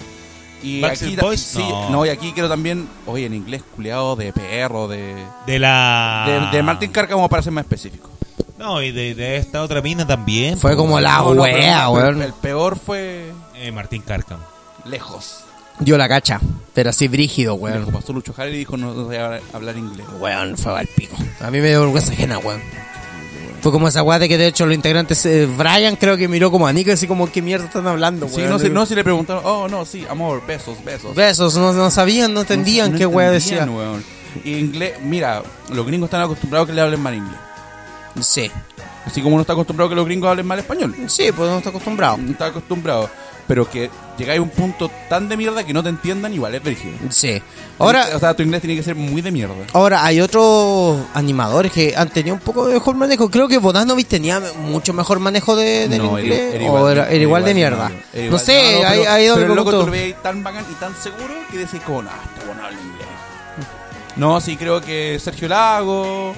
Y Backstreet aquí, Boys, sí, no. no. y aquí quiero también, oye, en inglés, culiado de perro, de. De la... de, de Martin Cárcamo para ser más específico. No, y de, de esta otra mina también. Fue como la No, wea, weón. El peor fue eh, Martín Cárcamo. Lejos. Dio la cacha, pero así brígido, Lejos weón. pasó Lucho Jara y dijo no, no sabía hablar inglés. Weón, fue al pico. A mí me dio vergüenza ajena, weón. Fue como esa weá de que de hecho los integrantes, eh, Brian creo que miró como a Nico así como, ¿qué mierda están hablando, Sí, weón? no, sé, no si le preguntaron, oh, no, sí, amor, besos, besos. Besos, no, no sabían, no entendían No qué weá decía. weón. Y inglés, mira, los gringos están acostumbrados a que le hablen mal inglés. Sí, Así como uno está acostumbrado a que los gringos hablen mal español. sí, pues no está acostumbrado. No está acostumbrado. Pero que llegáis a un punto tan de mierda que no te entiendan, igual es brígido. Sí. Ahora, O sea, tu inglés tiene que ser muy de mierda. Ahora, hay otros animadores que han tenido un poco de mejor manejo. Creo que Bodanovich tenía mucho mejor manejo de, del No, era- inglés. era o era, era igual de mierda. No igual- sé, no, no, hay, pero- hay dos Pero loco tú lo veis tan bacán y tan seguro que decís como, no, este bueno inglés. No, sí, creo que Sergio Lago...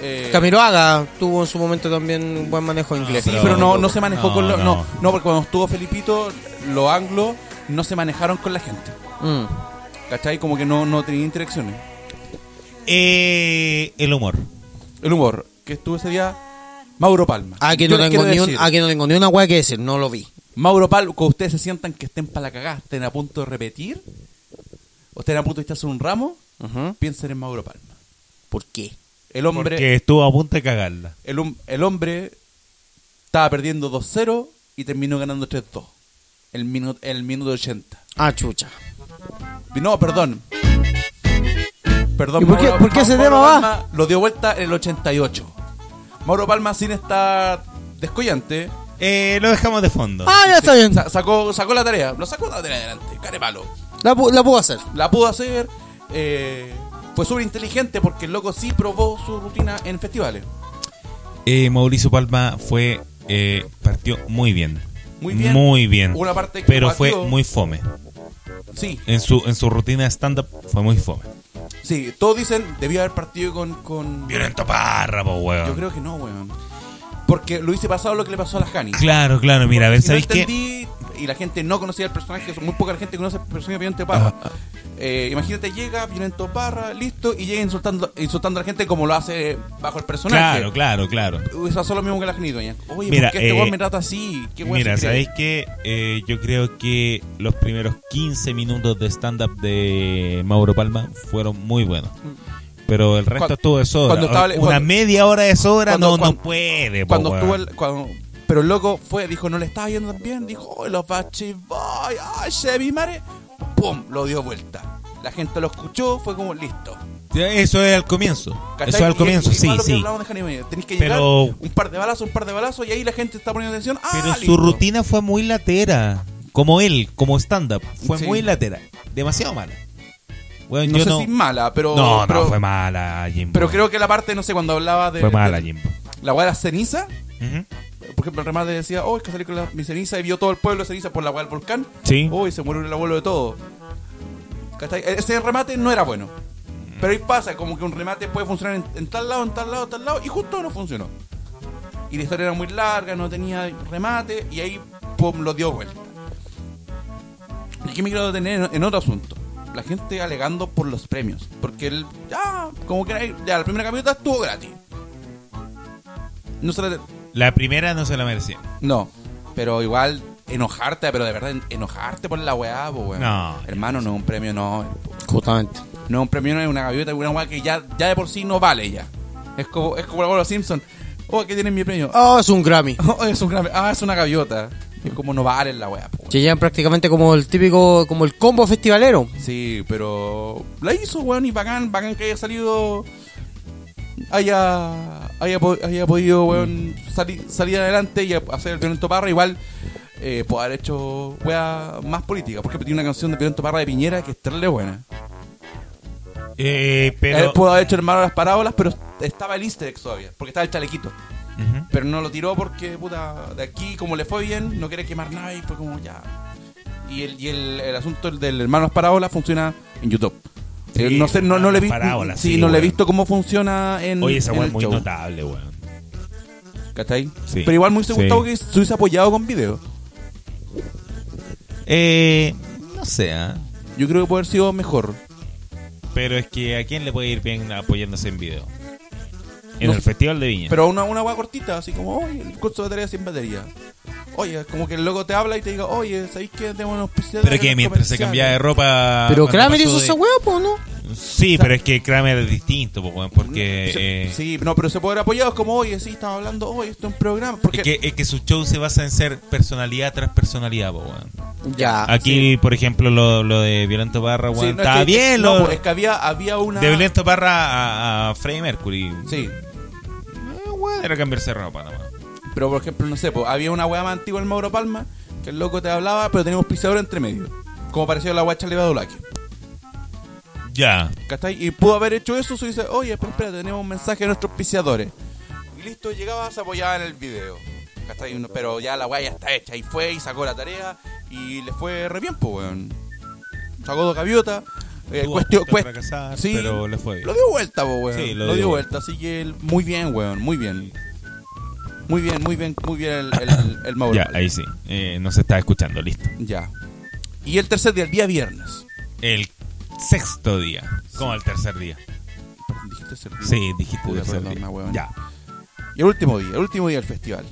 Eh, Camiroaga tuvo en su momento también un buen manejo de inglés. Sí, Pero- pero no, no se manejó no, con los... No. no. no, porque cuando estuvo Felipito, los anglos no se manejaron con la gente. Mm. ¿Cachai? Como que no, no tenía interacciones. Eh, el humor. El humor que estuvo ese día, Mauro Palma. Aquí Yo no, tengo ni un, aquí no tengo ni una weá que decir, no lo vi. Mauro Palma, cuando ustedes se sientan que estén para la cagada, estén a punto de repetir, o estén a punto de echarse un ramo, piensen en Mauro Palma. ¿Por qué? El hombre, Porque estuvo a punto de cagarla. el, el hombre estaba perdiendo 2-0 y terminó ganando 3-2. El minuto, el minuto 80. Ah, chucha. No, perdón. Perdón, ¿Y por qué- por qué ese tema va? Palma Lo dio vuelta en el 88. Mauro Palma, sin estar descollante, Eh, lo dejamos de fondo. Ah, ya está bien. sa- sacó, sacó la tarea. Lo sacó la tarea adelante, carepalo. La, pu- la puedo hacer. La pudo hacer. eh, fue súper inteligente porque el loco sí probó su rutina en festivales. Eh, Mauricio Palma fue eh, partió muy bien. Muy bien. Muy bien. Una parte que pero fue muy fome. Sí, En su en su rutina de stand up fue muy fome. sí. Todos dicen, debió haber partido con... con... Violento párrafo, weón. Yo creo que no, weón. Porque lo hice pasado lo que le pasó a las Jani. Claro, claro, mira, a ver, Si no ¿sabéis qué? Y la gente no conocía el personaje, son muy poca la gente que conoce el personaje de Violento Parra. Eh, imagínate, llega Violento Parra, listo, y llega insultando, insultando a la gente como lo hace bajo el personaje. Claro, claro, claro. Eso hace lo mismo que la Jani doña. Oye, Mira, ¿por qué este eh, me trata así? ¿Qué Mira? ¿sabéis qué? Eh, yo creo que los primeros 15 minutos de stand-up de Mauro Palma fueron muy buenos. Pero el resto Cuando- estuvo de sobra. estaba- Una cuando- media hora de sobra cuando- no, no puede, Cuando estuvo el, cuando- pero el loco fue, dijo, no le estaba yendo tan bien, dijo, oh, los Bachi Boy, ay, Chevy Mare, pum, lo dio vuelta. La gente lo escuchó, fue como listo. Eso es al comienzo. ¿Cachai? Eso es al comienzo, sí, sí. Tenés que llegar Pero- un par de balazos, un par de balazos, y ahí la gente está poniendo atención. Ah, Pero su rutina fue muy latera. Como él, como stand-up. Fue Sí. muy latera. Demasiado mala. Weón, No yo sé no... si mala, pero. no, pero, no, fue mala, Jimbo. Pero creo que la parte, no sé, cuando hablaba de. Fue mala, de- Jimbo. La weá de la ceniza. Por ejemplo, el remate decía, oh, es que salí con la- mi ceniza y vio todo el pueblo de ceniza por la weá del volcán. Sí. Oh, y se murió el abuelo de todo. ¿Cachai? E-, Ese remate no era bueno. Pero ahí pasa, como que un remate puede funcionar en, en tal lado, en tal lado, en tal lado, y justo no funcionó. y la historia era muy larga, no tenía remate, y ahí pum, lo dio vuelta. Y aquí me quiero detener en, en otro asunto. La gente alegando por los premios. Porque el, ya, como que era- ya, la primera camioneta estuvo gratis. No se la- La primera no se la merecía. no, pero igual enojarte, pero de verdad en- enojarte por la weá, po, weón. No. Hermano, no es un premio, no. Justamente. No es un premio, no es una gaviota, es una weá que ya, ya de por sí no vale ya. Es como, es como los Simpsons. Oh, que tienen mi premio. Oh, es un Grammy. Oh, es un gran- ah, es una gaviota. Es como no vale la weá, po, weón. Que llevan prácticamente como el típico, como el combo festivalero. Sí, pero la hizo, weón, y bacán, bacán que haya salido. Haya, haya, haya podido, weón, salir, salir adelante y hacer el Violento Parra. Igual, eh, puede haber hecho, weá, más política. Porque tiene una canción de Violento Parra de Piñera que es terrible buena. Eh, Él pero. pudo haber hecho hermano las parábolas, pero estaba el easter egg todavía, porque estaba el chalequito. Pero no lo tiró porque, puta, de aquí, como le fue bien, no quiere quemar nada y fue como ya. Y el, y el, el asunto del hermano las parábolas funciona en YouTube. Sí, Eh, no sé, no, no le he visto. Sí, no le he visto cómo funciona en. Oye, esa en es muy show. notable, weón. ¿Cachai? Sí. Pero igual me hubiese Sí. gustado que se hubiese apoyado con video. Eh. No sé, ¿ah? Yo creo que puede haber sido mejor. Pero es que a quién le puede ir bien apoyándose en video. En No el. Festival de Viña. Pero una, una hueá cortita, así como, oye, el curso de tarea sin batería. Oye, como que el loco te habla y te diga, oye, ¿sabéis que tenemos unos Pero que mientras se cambiaba de ropa. Pero Kramer hizo de- esa po, ¿no? Sí, pero es que Kramer es distinto, po, porque. Se- eh, sí, no, pero se puede haber apoyado. Es como, oye, sí, estamos hablando, oye, esto es un programa. Porque Es que, es que su show se basa en ser personalidad tras personalidad, po, weón. Ya. Aquí, por ejemplo, lo, lo de Violento Parra, Sí, weón, no, es estaba que- bien. no, lo, es que había, había una. De Violento Parra a, a Freddie Mercury. Sí, weón, era cambiarse de ropa nomás. pero por ejemplo, no sé, pues, había una weá más antigua en Mauro Palma que el loco te hablaba, pero teníamos pisador entre medio. Como parecía la guacha Levadulaque. Ya. ¿Cachai? Y pudo haber hecho eso, se dice, oye, pero espérate, tenemos un mensaje de nuestros piciadores. Y listo, llegaba, se apoyaba en el video. ¿Cachai? Pero ya la weá ya está hecha. Y fue y sacó la tarea y le fue re bien, pues, weón. Sacó dos gaviotas. Eh, cuestión, cuest- fracasar, sí, pero le fue bien. Lo dio vuelta, po, weón. Sí, lo, lo dio, vuelta. Así que muy bien, weón. Muy bien. Muy bien, muy bien, muy bien el, el, el Mauro Ya, ahí sí. Eh, no se está escuchando, listo. Ya. Y el tercer día, el día viernes. El sexto día. ¿Cómo el tercer día? Perdón, dijiste tercer día. Sí, dijiste Puta, tercer perdón, día. weón. Ya. Y el último día, el último día del festival.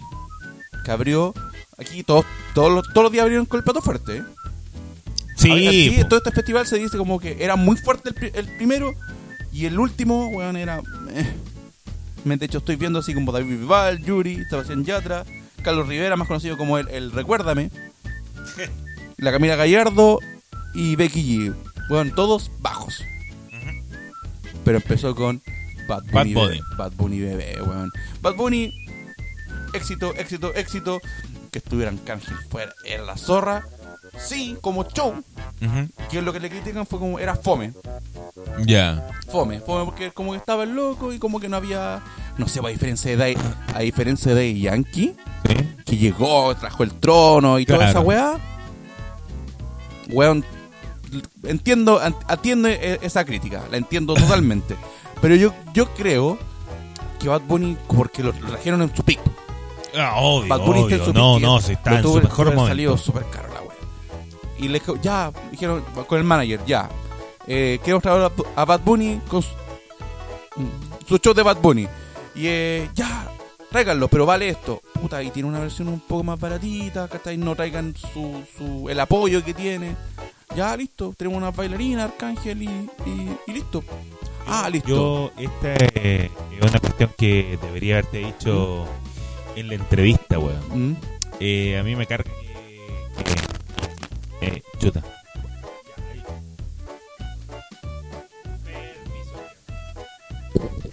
Que abrió. Aquí todos, todos, los, todos los días abrieron con el plato fuerte. ¿eh? Sí, Había- sí, todo este festival se dice como que era muy fuerte el, el primero. Y el último, weón, era. eh. De hecho, estoy viendo así como David Vival, Yuri, Sebastián Yatra, Carlos Rivera, más conocido como el, el Recuérdame. la Camila Gallardo y Becky G. Bueno, todos bajos. Pero empezó con Bad Bunny. Bad Bunny. Bebé. Bad Bunny bebé, weón. Bad Bunny, éxito, éxito, éxito. Que estuvieran Cángel fuera, era la zorra. Sí, como show. Que lo que le critican fue como era fome. Ya. Fome, fome porque como que estaba el loco y como que no había. No sé, a diferencia de a diferencia de Yankee, Sí. que llegó, trajo el trono y toda esa weá. Weón, entiendo, an- atiende e- esa crítica, la entiendo totalmente. Pero yo, yo creo que Bad Bunny, porque lo, lo trajeron en su pick. Ah, obvio, Bad Bunny está en su No, pick, no, que si está en su mejor momento. salido súper caro. Y le dijo, ya, dijeron con el manager, ya. Eh, queremos traer a, Bad Bunny con su, su show de Bad Bunny. Y eh, ya, tráiganlo, pero vale esto. Puta, y tiene una versión un poco más baratita, ¿cachai? No traigan su, su, el apoyo que tiene. Ya, listo, tenemos una bailarina, Arcángel y, y, y listo. Ah, listo. Yo, esta eh, es una cuestión que debería haberte dicho en la entrevista, weón. Mm. Eh, a mí me carga que... que- eh, chuta.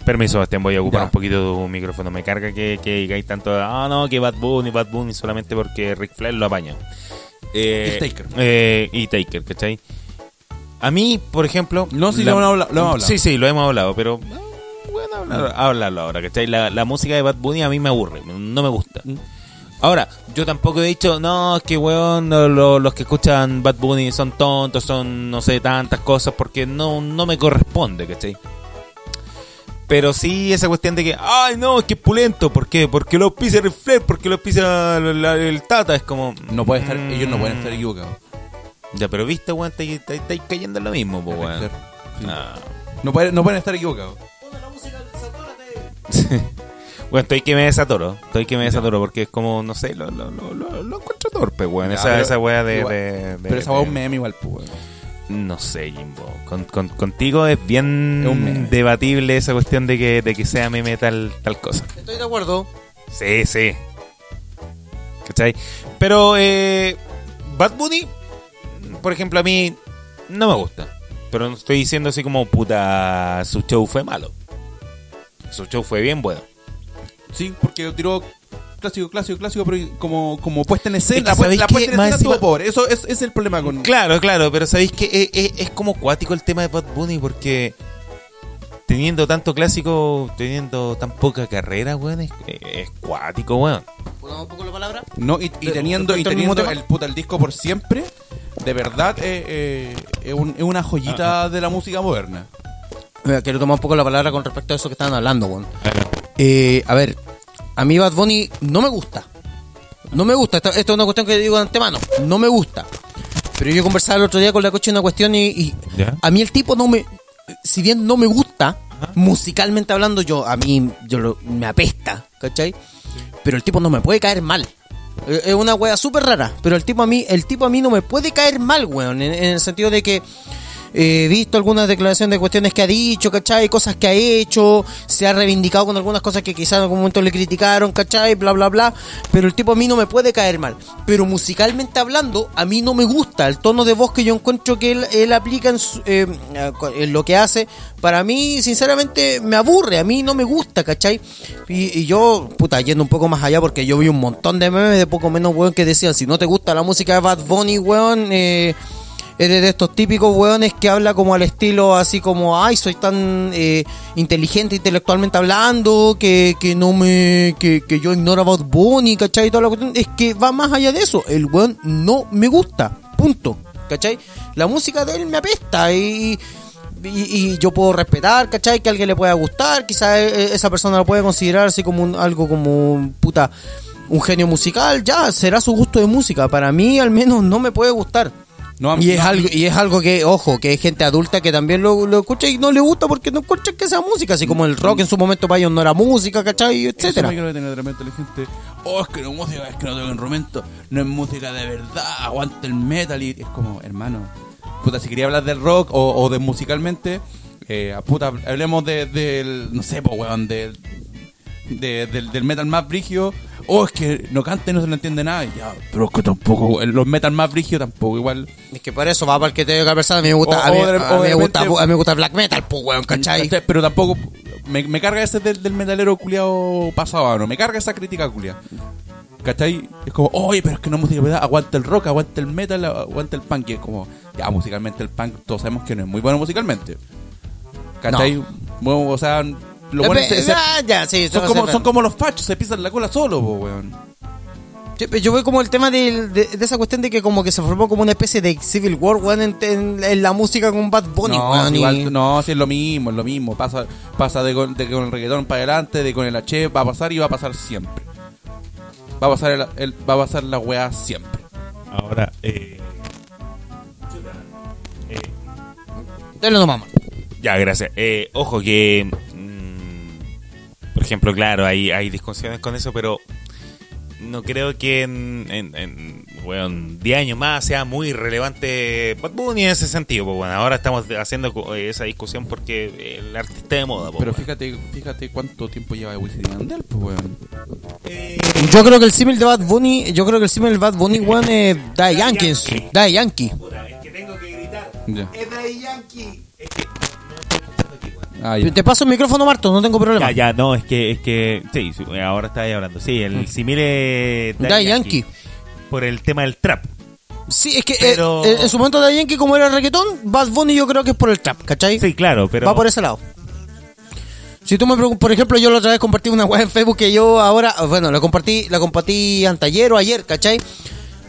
Permiso, Bastián, voy a ocupar Ya. un poquito tu micrófono. Me carga que, que digáis tanto, ah, no, que Bad Bunny, Bad Bunny, solamente porque Rick Flair lo apaña. Eh, Y Taker. eh, y Taker, ¿cachai? A mí, por ejemplo... No, sí, la- lo hemos habla- lo hemos hablado. Sí, sí, lo hemos hablado, pero... eh, Bueno, hablar- hablarlo ahora, ¿cachai? La, la música de Bad Bunny a mí me aburre, no me gusta. Mm. Ahora, yo tampoco he dicho, no, es que weón, lo- lo- los que escuchan Bad Bunny son tontos, son, no sé, tantas cosas, porque no, no me corresponde, ¿cachai? Pero sí esa cuestión de que, ay no, es que es pulento. ¿Por qué? Porque lo pisa el Flair, porque lo pisa la- la- el Tata. Es como... No puede estar, mm, ellos no pueden estar equivocados. Ya, pero viste, weón, estáis cayendo en lo mismo, po, weón. Sí. Ah. No pueden, no pueden estar equivocados. Bueno, estoy que me desatoro. Estoy que me desatoro porque es como, no sé, lo, lo, lo, lo- lo encuentro torpe, weón. Ya, esa, pero esa weá de, igual- de- de- Pero esa weá es un meme igual, pues, weón. No sé, Jimbo. Con, con- contigo es bien Es debatible esa cuestión de que, de que sea meme tal, tal cosa. Estoy de acuerdo. Sí, sí. ¿Cachai? Pero, eh, Bad Bunny, por ejemplo, a mí no me gusta. Pero no estoy diciendo así como, puta, su show fue malo. Su show fue bien bueno. Sí, porque tiró clásico, clásico, clásico, pero como, como puesta en escena. Es que la, pu- ¿sabéis la puesta en Más escena estuvo encima- pobre. Eso es, es el problema con. Claro, claro, pero sabéis que es, es- es como cuático el tema de Bad Bunny porque teniendo tanto clásico, teniendo tan poca carrera, weón, es, es cuático, weón. ¿Ponemos un poco la palabra? No, y, teniendo, y teniendo el puta el disco por siempre, de verdad eh, eh, es, un- es una joyita de la música moderna. Quiero tomar un poco la palabra con respecto a eso que estaban hablando, weón. Eh, a ver, a mí Bad Bunny no me gusta. No me gusta. Esto, esto es una cuestión que digo de antemano. No me gusta. Pero yo conversaba el otro día con la coche una cuestión y, y a mí el tipo no me... Si bien no me gusta, musicalmente hablando, yo a mí yo lo- me apesta, ¿cachai? Pero el tipo no me puede caer mal. Eh, Es una wea súper rara, pero el tipo a mí el tipo a mí no me puede caer mal, weón, en, en el sentido de que eh, visto algunas declaraciones de cuestiones que ha dicho, ¿cachai? Cosas que ha hecho, se ha reivindicado con algunas cosas que quizás en algún momento le criticaron, ¿cachai? Bla, bla, bla. Pero el tipo a mí no me puede caer mal. Pero musicalmente hablando, a mí no me gusta el tono de voz que yo encuentro que él, él aplica en, su- eh, en lo que hace. Para mí, sinceramente, me aburre, a mí no me gusta, ¿cachai? Y, y yo, puta, yendo un poco más allá, porque yo vi un montón de memes de poco menos, weón, que decían, si no te gusta la música de Bad Bunny, weón, eh, eres de estos típicos weones que habla como al estilo así como, ay, soy tan eh, inteligente intelectualmente hablando, que, que no me, que, que yo ignoro Bad Bunny, ¿cachai? Y toda la cuestión. Es que va más allá de eso, el weón no me gusta, punto, ¿cachai? La música de él me apesta y... Y, yo puedo respetar, ¿cachai? Que alguien le pueda gustar, quizás esa persona lo puede considerar así como un- algo como, puta, un genio musical, ya, será su gusto de música. Para mí, al menos, no me puede gustar. No, y es no, algo y es algo que ojo que hay gente adulta que también lo, lo escucha y no le gusta porque no escucha que sea música así como el rock en su momento para ellos no era música ¿cachai? Eso etcétera me que tener de repente la gente. Oh, es que no es música, es que no tengo instrumento. No es música de verdad, aguanta el metal. Y es como, hermano. Puta, si quería hablar del rock o, o de musicalmente, eh, puta, hablemos de- del. No sé, pues, weón, del. de- del, del metal más brigio. Oh, es que no canta y no se le entiende nada. Ya, pero es que tampoco. Los metal más brigio tampoco, igual. es que por eso va para el que te diga persona a mí me gusta O- a mí, o a me gusta a mí me gusta black metal pues weón ¿cachai? Pero tampoco. Me, me carga ese del, del metalero culiado pasado, ¿no? Me carga esa crítica culiada. ¿Cachai? Es como, oye, pero es que no es música verdad. Aguanta el rock, aguanta el metal, aguanta el punk. Y es como, ya, musicalmente el punk, todos sabemos que no es muy bueno musicalmente. ¿Cachai? Bueno, o sea, lo bueno es- es- Ah, ya, sí, son, como, son como los fachos, se pisan la cola solo, po, weón. Sí, pero Yo veo como el tema de, de esa cuestión de que como que se formó como una especie de Civil War, weón, en, en- en la música con Bad Bunny, no, weón, y- no, si es lo mismo, es lo mismo. Pasa, pasa de, con, de con el reggaetón para adelante, de con el H, va a pasar y va a pasar siempre. Va a pasar, el, el- va a pasar la weá siempre. Ahora, eh, Dale nomás. Ya, gracias. Eh, ojo que, ejemplo, claro, hay, hay discusiones con eso, pero no creo que en, en, en, weón, 10 años más sea muy relevante Bad Bunny en ese sentido. Pues, bueno, ahora estamos haciendo co- esa discusión porque el artista de moda. pues, Pero bueno. fíjate, fíjate cuánto tiempo lleva Wisin y Yandel, pues weón. Yo creo que el símil de Bad Bunny, yo creo que el símil de Bad Bunny, weón, es Daddy Yankee. su- Daddy Yankee. Es que tengo que gritar. Es Yankee. Es que Ah, ya. Te paso el micrófono, Marto, no tengo problema. ya, ya, no, es que, es que, sí, ahora está ahí hablando. Sí, el simile Daddy Yankee. Por el tema del trap. Sí, es que eh, Pero- eh, en su momento Daddy Yankee, como era reggaetón, Bad Bunny yo creo que es por el trap, ¿cachai? Sí, claro, pero. Va por ese lado. Si tú me preguntas, por ejemplo, yo la otra vez compartí una web en Facebook que yo ahora, bueno, la compartí, la compartí anteayer o ayer, ¿cachai?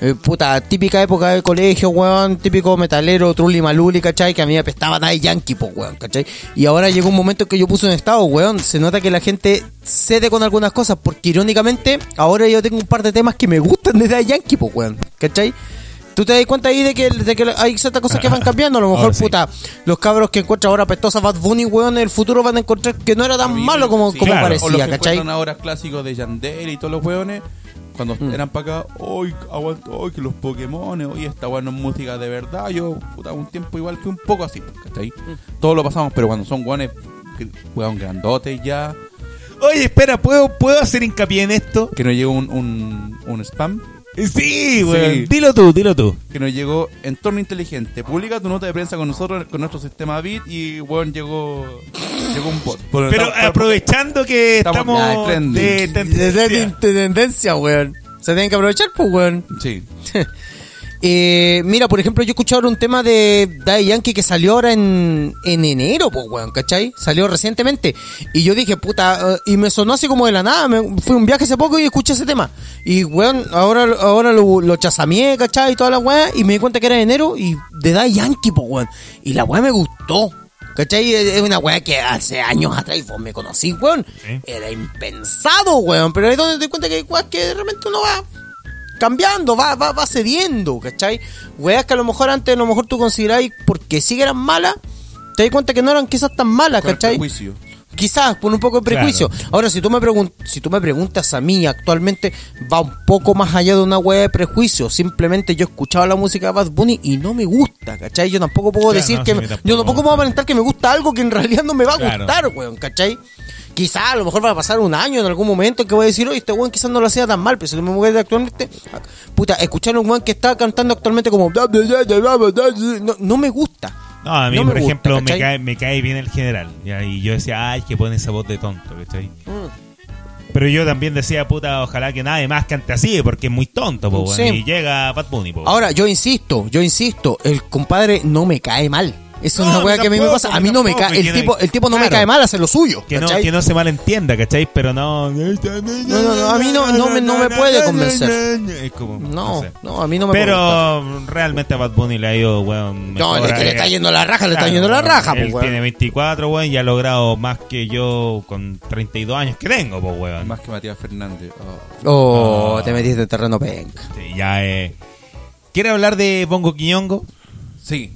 Eh, puta, típica época de colegio, weón, típico metalero, trulli maluli, ¿cachai? Que a mí me apestaba nada de yankee, pues, weón, ¿cachai? Y ahora llegó un momento en que yo puse un estado, weón, se nota que la gente cede con algunas cosas, porque irónicamente, ahora yo tengo un par de temas que me gustan de Daddy Yankee, pues, weón, ¿cachai? ¿Tú te das cuenta ahí de que, de que hay ciertas cosas que van cambiando? A lo mejor, sí. puta, los cabros que encuentran ahora apestosa Bad Bunny, weón, en el futuro van a encontrar que no era tan malo como, Sí, como claro. O los parecía, que ¿cachai? ahora clásicos de Yandel y todos los hueones. Cuando Mm. eran para acá, hoy aguanto, hoy que los Pokémon, hoy esta weón no es música de verdad. Yo, puta, un tiempo igual fui un poco así, ¿cachai? Mm. Todos lo pasamos, pero cuando son que- weón grandotes ya, Oye, espera, ¿puedo, ¿puedo hacer hincapié en esto? que nos llegó un, un, un spam, Sí, weón. Sí. Dilo tú, dilo tú. que nos llegó entorno inteligente. Publica tu nota de prensa con nosotros, con nuestro sistema BIT y weón llegó, llegó un bot. Pero estamos- aprovechando que Estamos- de- tendencia. de- de tendencia, weón. Se tienen que aprovechar, pues, weón. Sí. Eh, mira, por ejemplo, yo he escuchado ahora un tema de Daddy Yankee que salió ahora en, en enero, pues, weón, ¿cachai? Salió recientemente. Y yo dije, puta, eh, y me sonó así como de la nada. Me, fui a un viaje hace poco y escuché ese tema. Y, weón, ahora, ahora lo, lo chasameé, ¿cachai? Y toda la weá. Y me di cuenta que era de enero y de Daddy Yankee, pues, weón. Y la weá me gustó. ¿Cachai? Es una weá que hace años atrás vos me conocí, weón. Sí. Era impensado, weón. Pero ahí es donde te das cuenta que hay weas que de repente uno va cambiando, va, va, va cediendo, ¿cachai? Weas que a lo mejor antes a lo mejor tú consideráis porque sí que eran malas, te das cuenta que no eran quizás tan malas, ¿cachai? prejuicio. Quizás por un poco de prejuicio. Ahora, si tú me si tú me preguntas a mí actualmente, va un poco más allá de una wea de prejuicio. Simplemente yo escuchaba la música de Bad Bunny y no me gusta, ¿cachai? Yo tampoco puedo Claro, decir no, que... sí, me- a mí tampoco yo tampoco puedo aparentar que me gusta algo que en realidad no me va a Claro. gustar, weón, ¿cachai? Quizás a lo mejor va a pasar un año en algún momento en que voy a decir, oye, este weón quizás no lo hacía tan mal, pero si me mueve actualmente, puta, escuchar a un weón que está cantando actualmente como no, no me gusta. No, a mí, No me por gusta, ejemplo, me, cae, me cae bien el general. ya, Y yo decía, ay, que pone esa voz de tonto, ¿cachai? Mm. Pero yo también decía, puta, ojalá que nadie más cante así, porque es muy tonto, po. Sí. Y llega Bad Bunny, po. Ahora, yo insisto, yo insisto, el compadre no me cae mal. Eso es No, una mí weá que a mí me pasa. a mí no me cae. El tipo, no- el tipo no me cae mal, hace lo suyo. que, no, que no se malentienda, ¿cachai? Pero no... No, no, no, a mí no- no me- no me puede convencer. Es como, No, sé. no, a mí no me puede. Pero realmente a Bad Bunny le ha ido, weón. No, le, le está yendo la raja, le está yendo la raja, Él pues, weón. tiene 24, weón, y ha logrado más que yo con 32 años que tengo, pues, weón. Más que Matías Fernández. Oh. Oh, te metiste en terreno penca. Sí, ya, eh. ¿Quiere hablar de Bongo Quiñongo? Sí.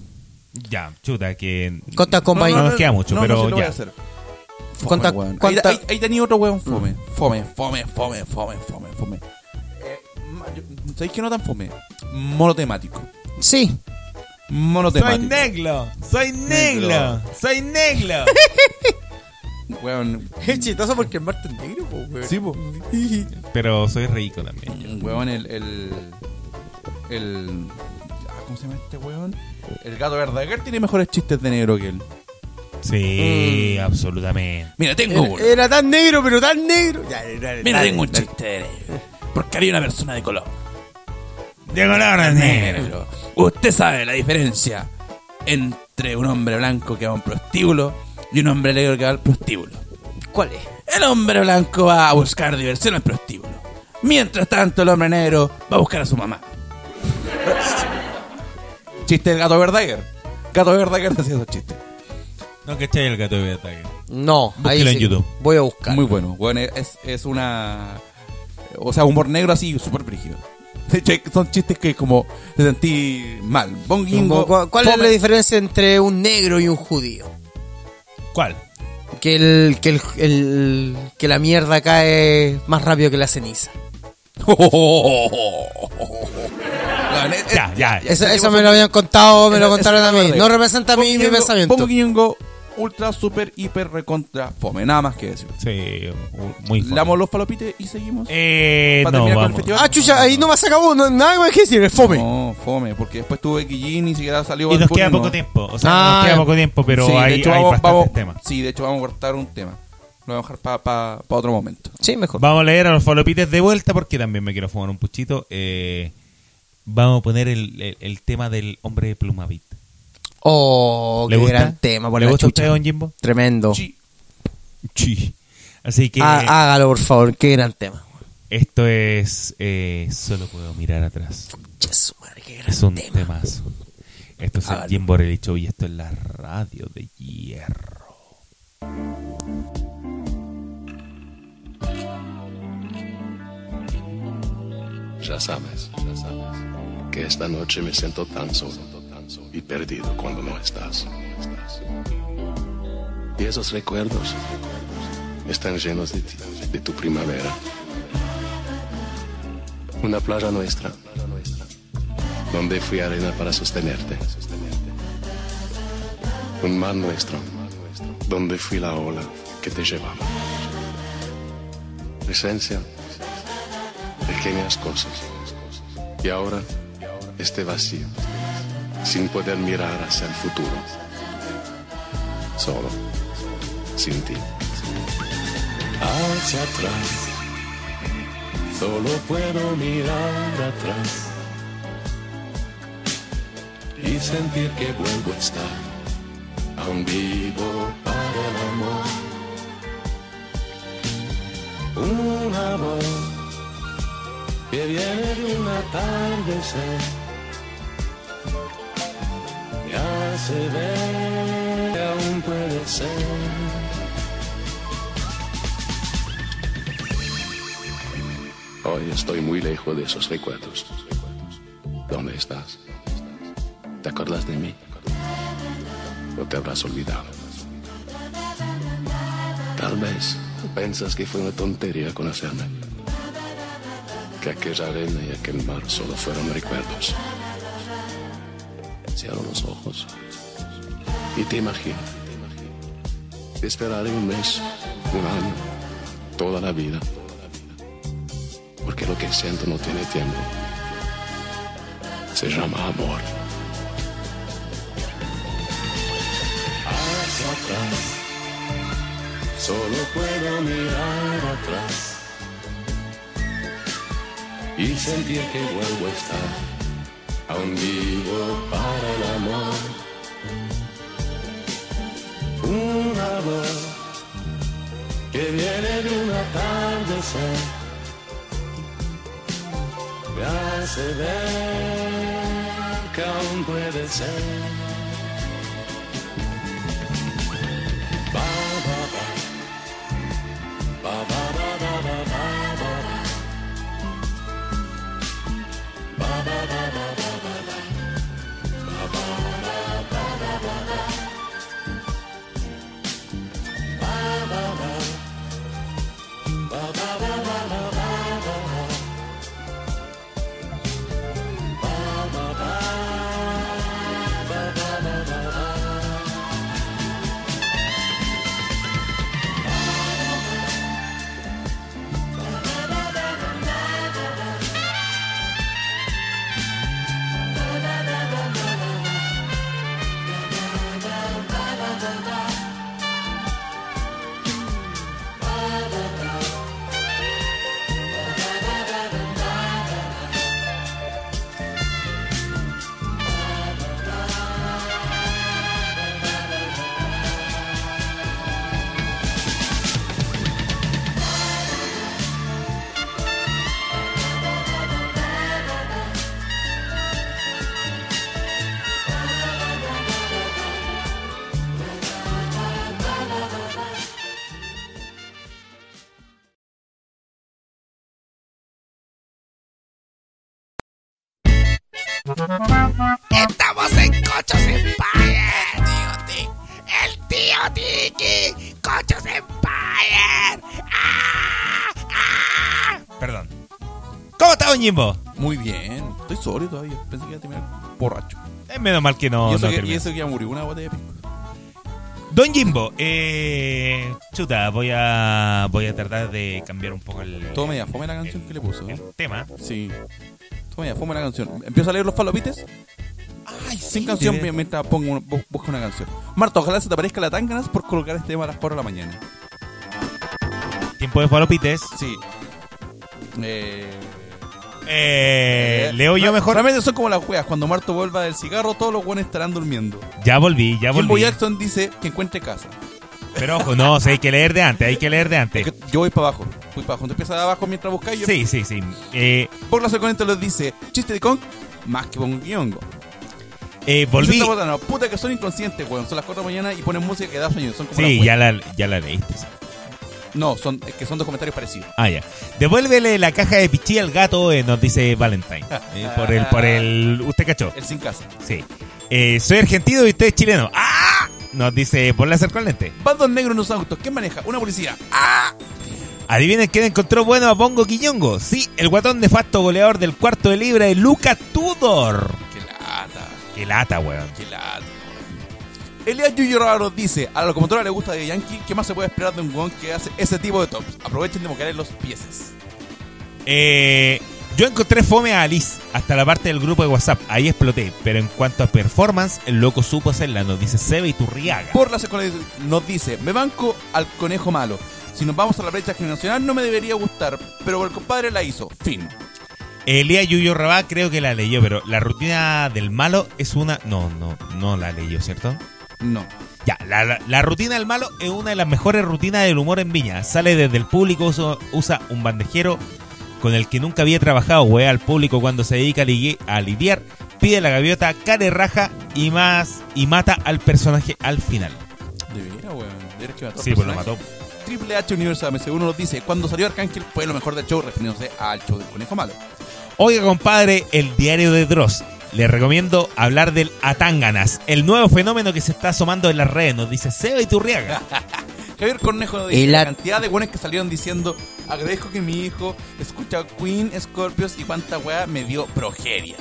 Ya, chuta, que. Conta con no, no nos queda mucho, no, pero ya. Fome, ¿Cuánta- Ahí, ahí, tenía otro weón fome. Fome, fome, fome, fome, fome, fome. Eh, ma- yo- ¿Sabéis que no tan fome? Monotemático. Sí. Monotemático. Soy negro, soy negro, Negro. soy negro. Weón, Es chistoso porque el Martín negro, weón. sí, po. pero soy rico también. Weón, el. El. el ah, ¿Cómo se llama este weón? El gato Verdaguer tiene mejores chistes de negro que él. Sí, Mm. absolutamente. Mira, tengo Era, uno. era tan negro, pero tan negro. Ya, era- Mira, tengo un chiste de negro. Porque había una persona de color. De color. Negro. Usted sabe la diferencia entre un hombre blanco que va a un prostíbulo y un hombre negro que va al prostíbulo. ¿Cuál es? El hombre blanco va a buscar diversión al prostíbulo. Mientras tanto, el hombre negro va a buscar a su mamá. Chiste del gato Verdaguer. Gato Verdaguer hacía esos chistes. No que el gato ataque. No, ahí Búsquelo en sí. YouTube. Voy a buscar. Muy bueno. Bueno, es, es una. O sea, humor negro así, súper brígido. De hecho, son chistes que como te sentí mal. ¿Cuál, cuál es fome. la diferencia entre un negro y un judío? ¿Cuál? Que el, que el, el- que la mierda cae más rápido que la ceniza. Eh, Ya, ya. Eso, eso me lo habían contado, me lo contaron a mí. No representa a mí mi pensamiento. Bonguingo, ultra, super, hiper, recontra, fome. Nada más que decir. Sí, muy Le damos los palopites y seguimos. Eh, Para no, terminar con el vamos. festival. Ah, chucha, ahí no más acabó, no, nada más que decir, es fome. No, fome, porque después tuve Guillín y ni siquiera salió Y nos queda poco tiempo. O sea, Ah, nos queda ya. poco tiempo, pero Sí, de hay, hecho, hay vamos, bastantes vamos- temas. Sí, de hecho vamos a cortar un tema. Lo vamos a dejar para otro momento. Sí, mejor. Vamos a leer a los falopites de vuelta porque también me quiero fumar un puchito. Eh, vamos a poner el, el- el tema del hombre de Plumavit. Oh, ¿Le qué gusta? gran tema, por ¿Le la gusta a chucha. usted, don Jimbo? Tremendo. Sí. Sí. Así que Ah, hágalo, por favor, qué gran tema. Esto es eh, Solo puedo mirar atrás. Es un temazo. Esto es el Jim Borelli Show y esto es la radio de hierro. Ya sabes, ya sabes, que esta noche me siento tan solo y perdido cuando no estás. Y esos recuerdos están llenos de ti, de tu primavera. Una playa nuestra, donde fui arena para sostenerte. Un mar nuestro, donde fui la ola que te llevaba. Esencia, pequeñas cosas. Y ahora, este vacío, sin poder mirar hacia el futuro. Solo, sin ti. Hacia atrás, solo puedo mirar atrás y sentir que vuelvo a estar, aún vivo para el amor. Una voz que viene de un atardecer hace ver que aún puede ser. Hoy estoy muy lejos de esos recuerdos. ¿Dónde estás? ¿Te acuerdas de mí? ¿O te habrás olvidado? Tal vez piensas que fue una tontería conocerme. Que aquella arena y aquel mar solo fueron recuerdos. Cierro los ojos y te imagino. Te esperaré un mes, un año, toda la vida. Porque lo que siento no tiene tiempo. Se llama amor. Atrás, solo puedo mirar atrás y sentir que vuelvo a estar aún vivo para el amor. Una voz que viene de un atardecer me hace ver que aún puede ser. ¿Cómo está, don Jimbo? Muy bien. Estoy sobrio todavía. Pensé que iba a terminar borracho. Es menos mal que no. y, eso no que, y eso que ya murió una botella de pisco. Don Jimbo, eh, chuta, voy a voy a tratar de cambiar un poco el, Todo media fome la canción que le puso. el tema. Sí. Todo media fome la canción. ¿Empiezo a leer los falopites? Ay, Sin canción mientras pongo una- busco una canción. Marta, ojalá se te aparezca la tanganas por colocar este tema a las 4 de la mañana. Tiempo de falopites. Sí. Eh, Eh, leo yo mejor. Realmente son como las weas. Cuando Marto vuelva del cigarro, todos los buenos estarán durmiendo. Ya volví, ya Jimbo volví. Jackson dice que encuentre casa. Pero ojo, no, o sea, hay que leer de antes, hay que leer de antes. Que yo voy para abajo. fui para abajo. Tú empiezas de abajo mientras buscáis. yo- Sí, sí, sí. Eh, Por la secuencia les dice, chiste de con más que pongo guiongo. eh, volví. Puta que son inconscientes, weón. Son las 4 de la mañana y ponen música que da sueño. Son como Sí, ya la, ya la leíste. sí. No, son, es que son dos comentarios parecidos. Ah, ya. Devuélvele la caja de pichí al gato, eh, nos dice Valentine. Eh, por el, por el. ¿Usted cachó? El sin casa. Sí. Eh, soy argentino y usted es chileno. ¡Ah! Nos dice por láser con lente. Bandos negros en los autos. ¿Quién maneja? Una policía. ¡Ah! Adivinen quién encontró bueno a Bongo Quiñongo. Sí, el guatón nefasto goleador del cuarto de libra de Luca Tudor. ¡Qué lata! Qué lata, weón. ¡Qué lata! Elías Yuyo Raro nos dice, a la locomotora le gusta de Yankee, ¿qué más se puede esperar de un weón que hace ese tipo de tops? Aprovechen de mocar los pieses. Eh, yo encontré fome a Alice hasta la parte del grupo de WhatsApp. Ahí exploté. Pero en cuanto a performance, el loco supo hacerla. Nos dice Seba y Turriaga. Por la secuencia nos dice, me banco al conejo malo. Si nos vamos a la brecha generacional no me debería gustar, pero el compadre la hizo. Fin. Elías Yuyo Rabá creo que la leyó, pero la rutina del malo es una. No, no, no la leyó, ¿cierto? No. Ya, la, la- la rutina del malo es una de las mejores rutinas del humor en Viña. Sale desde el público, usa, usa un bandejero con el que nunca había trabajado, wea al público cuando se dedica a, ligue- a lidiar, pide la gaviota, care raja y más y mata al personaje al final. De veras, weón. De veras que mató Sí, pues lo mató. Triple H Universal MC1 nos dice, cuando salió Arcángel fue lo mejor del show, refiriéndose al show del conejo malo. Oiga, compadre, el diario de Dross. Le recomiendo hablar del Atanganas, el nuevo fenómeno que se está asomando en las redes, nos dice Seba y Turriaga. Javier Cornejo dice, la- la cantidad de buenos que salieron diciendo, agradezco que mi hijo escucha Queen, Scorpios y cuánta weá me dio progeria.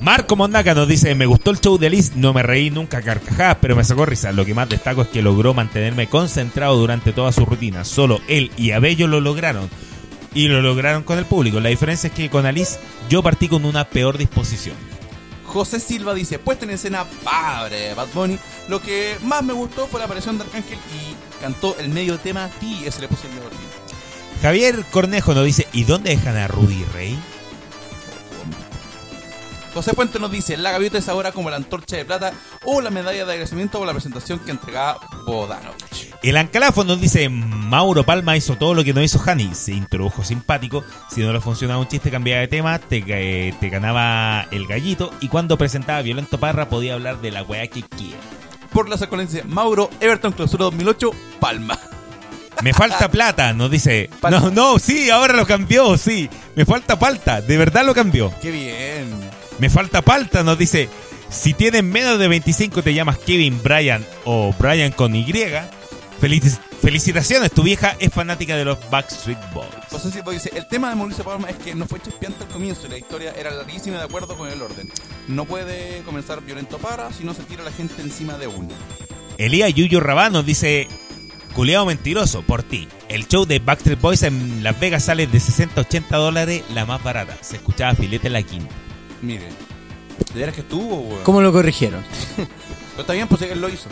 Marco Mondaca nos dice, me gustó el show de Liz, no me reí nunca a carcajadas, pero me sacó risa. Lo que más destaco es que logró mantenerme concentrado durante toda su rutina. Solo él y Abello lo lograron. Y lo lograron con el público. La diferencia es que con Alice yo partí con una peor disposición. José Silva dice, puesta en escena padre Bad Bunny. Lo que más me gustó fue la aparición de Arcángel y cantó el medio tema Ti, ese le puse el mejor Javier Cornejo nos dice, ¿y dónde dejan a Rudy Rey? José Puente nos dice, la gaviota es ahora como la antorcha de plata o la medalla de agradecimiento o la presentación que entregaba Bodanovich. El Ancalafo nos dice, Mauro Palma hizo todo lo que no hizo Hani. Se introdujo simpático. Si no le funcionaba un chiste, cambiaba de tema. Te, eh, te ganaba el gallito. Y cuando presentaba Violento Parra, podía hablar de la weá que quiera. Por la secuencia, Mauro, Everton Clausura 2008, Palma. Me falta plata, nos dice. No, no, sí, ahora lo cambió, sí. Me falta palta, de verdad lo cambió. Qué bien. Me falta palta, nos dice. Si tienes menos de 25 te llamas Kevin Bryan o Bryan con Y. Felici- felicitaciones, tu vieja es fanática de los Backstreet Boys. José Silva dice, el tema de Mauricio Palma es que no fue chispeante al comienzo y la historia era larguísima de acuerdo con el orden. No puede comenzar violento para si no se tira la gente encima de uno. Elías Yuyo Rabá nos dice, culeado mentiroso, por ti. El show de Backstreet Boys en Las Vegas sale de 60-80 dólares, la más barata. Se escuchaba filete en la quinta. Mire, de veras que estuvo, weón. ¿Cómo lo corrigieron? Pero está bien, pues él lo hizo.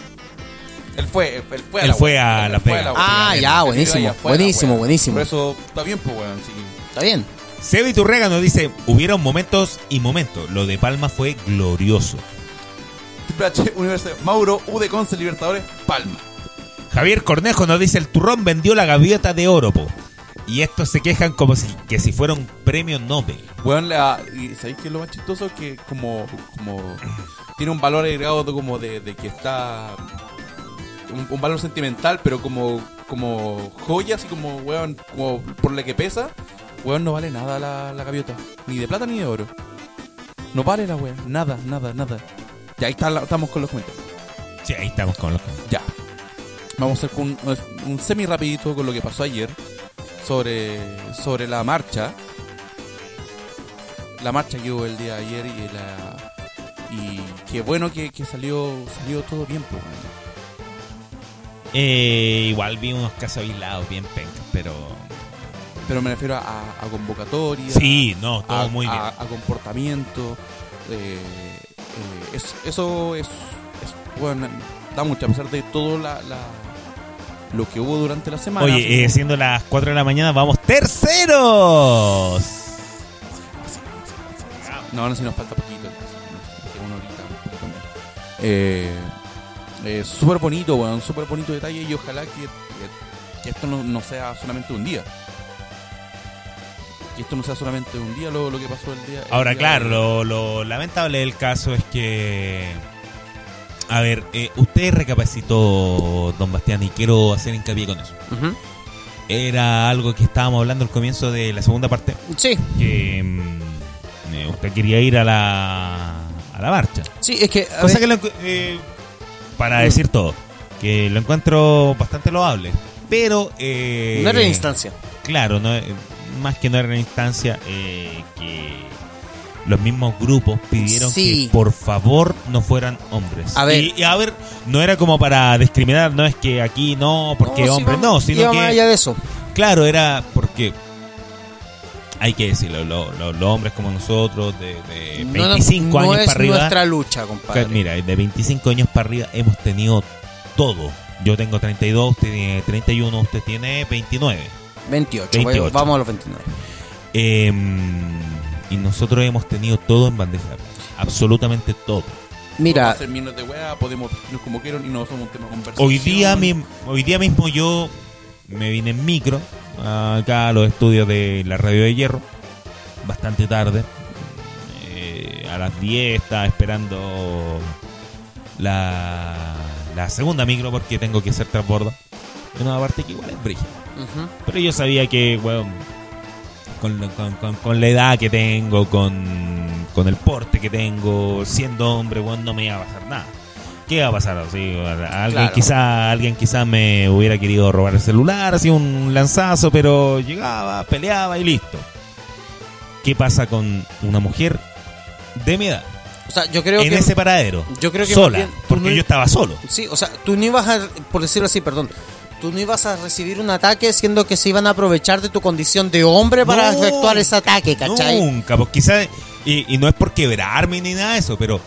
Él fue, él fue a Él la fue a Él Las fue a la. Ah, ya, él buenísimo, la buenísimo, buenísimo. Por eso está bien, pues, weón. Sí. ¿Está bien? Seba Iturrega nos dice, hubieron momentos y momentos. Lo de Palma fue glorioso. H, Universo, Mauro, U de Conce, Libertadores, Palma. Javier Cornejo nos dice, el turrón vendió la gaviota de oro, po. Y estos se quejan como si, que si fuera un premio Nobel. Weón, la, y ¿sabéis qué es lo más chistoso? Que como, como tiene un valor agregado como de, de que está un, un valor sentimental, pero como, como joya, así como, weón, como por la que pesa, weón, no vale nada la, la gaviota. Ni de plata ni de oro. No vale la weón, nada, nada, nada. Ya ahí está la- estamos con los comentarios. Sí, ahí estamos con los Ya. Vamos a hacer un, un semi rapidito con lo que pasó ayer sobre, sobre la marcha. La marcha que hubo el día de ayer y la y qué bueno que, que salió salió todo bien, pues. Eh, igual vi unos casos aislados bien pencas, pero... Pero me refiero a, a convocatoria. Sí, no, todo a, muy bien. a- a comportamiento. eh, eh, es- eso es, es- bueno, da mucho, a pesar de todo la, la- lo que hubo durante la semana. Oye, eh, siendo las 4 de la mañana, vamos terceros. No, no, si nos falta poquito. una horita, un poquito más. Eh, eh, súper bonito, weón, súper bonito detalle y ojalá que, que- que esto no, no sea solamente un día. que esto no sea solamente un día lo, lo que pasó el día. el Ahora, día claro, de- lo, lo lamentable del caso es que. A ver, eh, usted recapacitó, don Bastián, y quiero hacer hincapié con eso. Era algo que estábamos hablando al comienzo de la segunda parte, Sí, que mm, eh, usted quería ir a la, a la marcha. sí, es que. a Cosa ver, que lo eh, para decir todo, que lo encuentro bastante loable. Pero. Eh, no era la instancia. Claro, no, eh, más que no era una instancia eh, que los mismos grupos pidieron Sí. que por favor no fueran hombres. A ver. Y, y a ver, no era como para discriminar, no es que aquí no, porque hombres no, sino que. más allá de eso. Claro, era porque. Hay que decirlo, lo- lo- los hombres como nosotros, de, de No, no, 25 no años es para arriba. nuestra lucha, compadre. Ca- Mira, de 25 años para arriba hemos tenido todo. Yo tengo 32, usted tiene 31, usted tiene 29. 28, 28. vamos a los 29. Eh, y nosotros hemos tenido todo en bandeja. Absolutamente todo. Podemos Mira, hacer miles de weas, podemos vestirnos como quieran y no somos un tema de conversación. Hoy día, mi- hoy día mismo yo me vine en micro acá a los estudios de la radio de hierro. Bastante tarde. Eh, a las 10 estaba esperando la, la segunda micro porque tengo que hacer transbordo. Una parte que igual es ujú. Pero yo sabía que, weón, con, con- con- con la edad que tengo, con, con el porte que tengo, siendo hombre, weón, no me iba a pasar nada. ¿Qué iba a pasar? Así, alguien Claro. quizá alguien quizá me hubiera querido robar el celular, así un lanzazo, pero llegaba, peleaba y listo. ¿Qué pasa con una mujer de mi edad? o sea, yo creo en que. ese paradero. yo creo que sola, bien porque no- yo estaba solo. Sí, o sea, tú no ibas a, por decirlo así, perdón, tú no ibas a recibir un ataque siendo que se iban a aprovechar de tu condición de hombre para No, efectuar ese ataque, ¿cachai? Nunca, pues quizá, y, y no es por quebrarme ni nada de eso, pero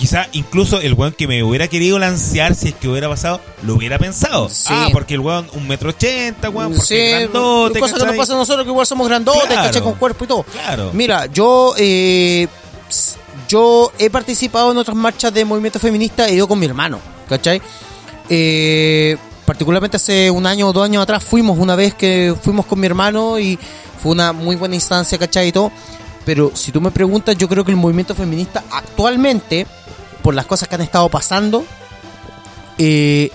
quizá incluso el weón que me hubiera querido lancear si es que hubiera pasado, lo hubiera pensado. Sí. Ah, porque el weón un metro ochenta, weón, porque Sí, es grandote, cosas que nos ¿cachai? pasan a nosotros que igual somos grandotes, Claro. Con cuerpo y todo. Claro. Mira, yo eh, yo he participado en otras marchas de movimiento feminista he ido con mi hermano, ¿cachai? Eh, particularmente hace un año o dos años atrás fuimos una vez que fuimos con mi hermano y fue una muy buena instancia, ¿cachai? Y todo. Pero si tú me preguntas, yo creo que el movimiento feminista actualmente, por las cosas que han estado pasando, eh,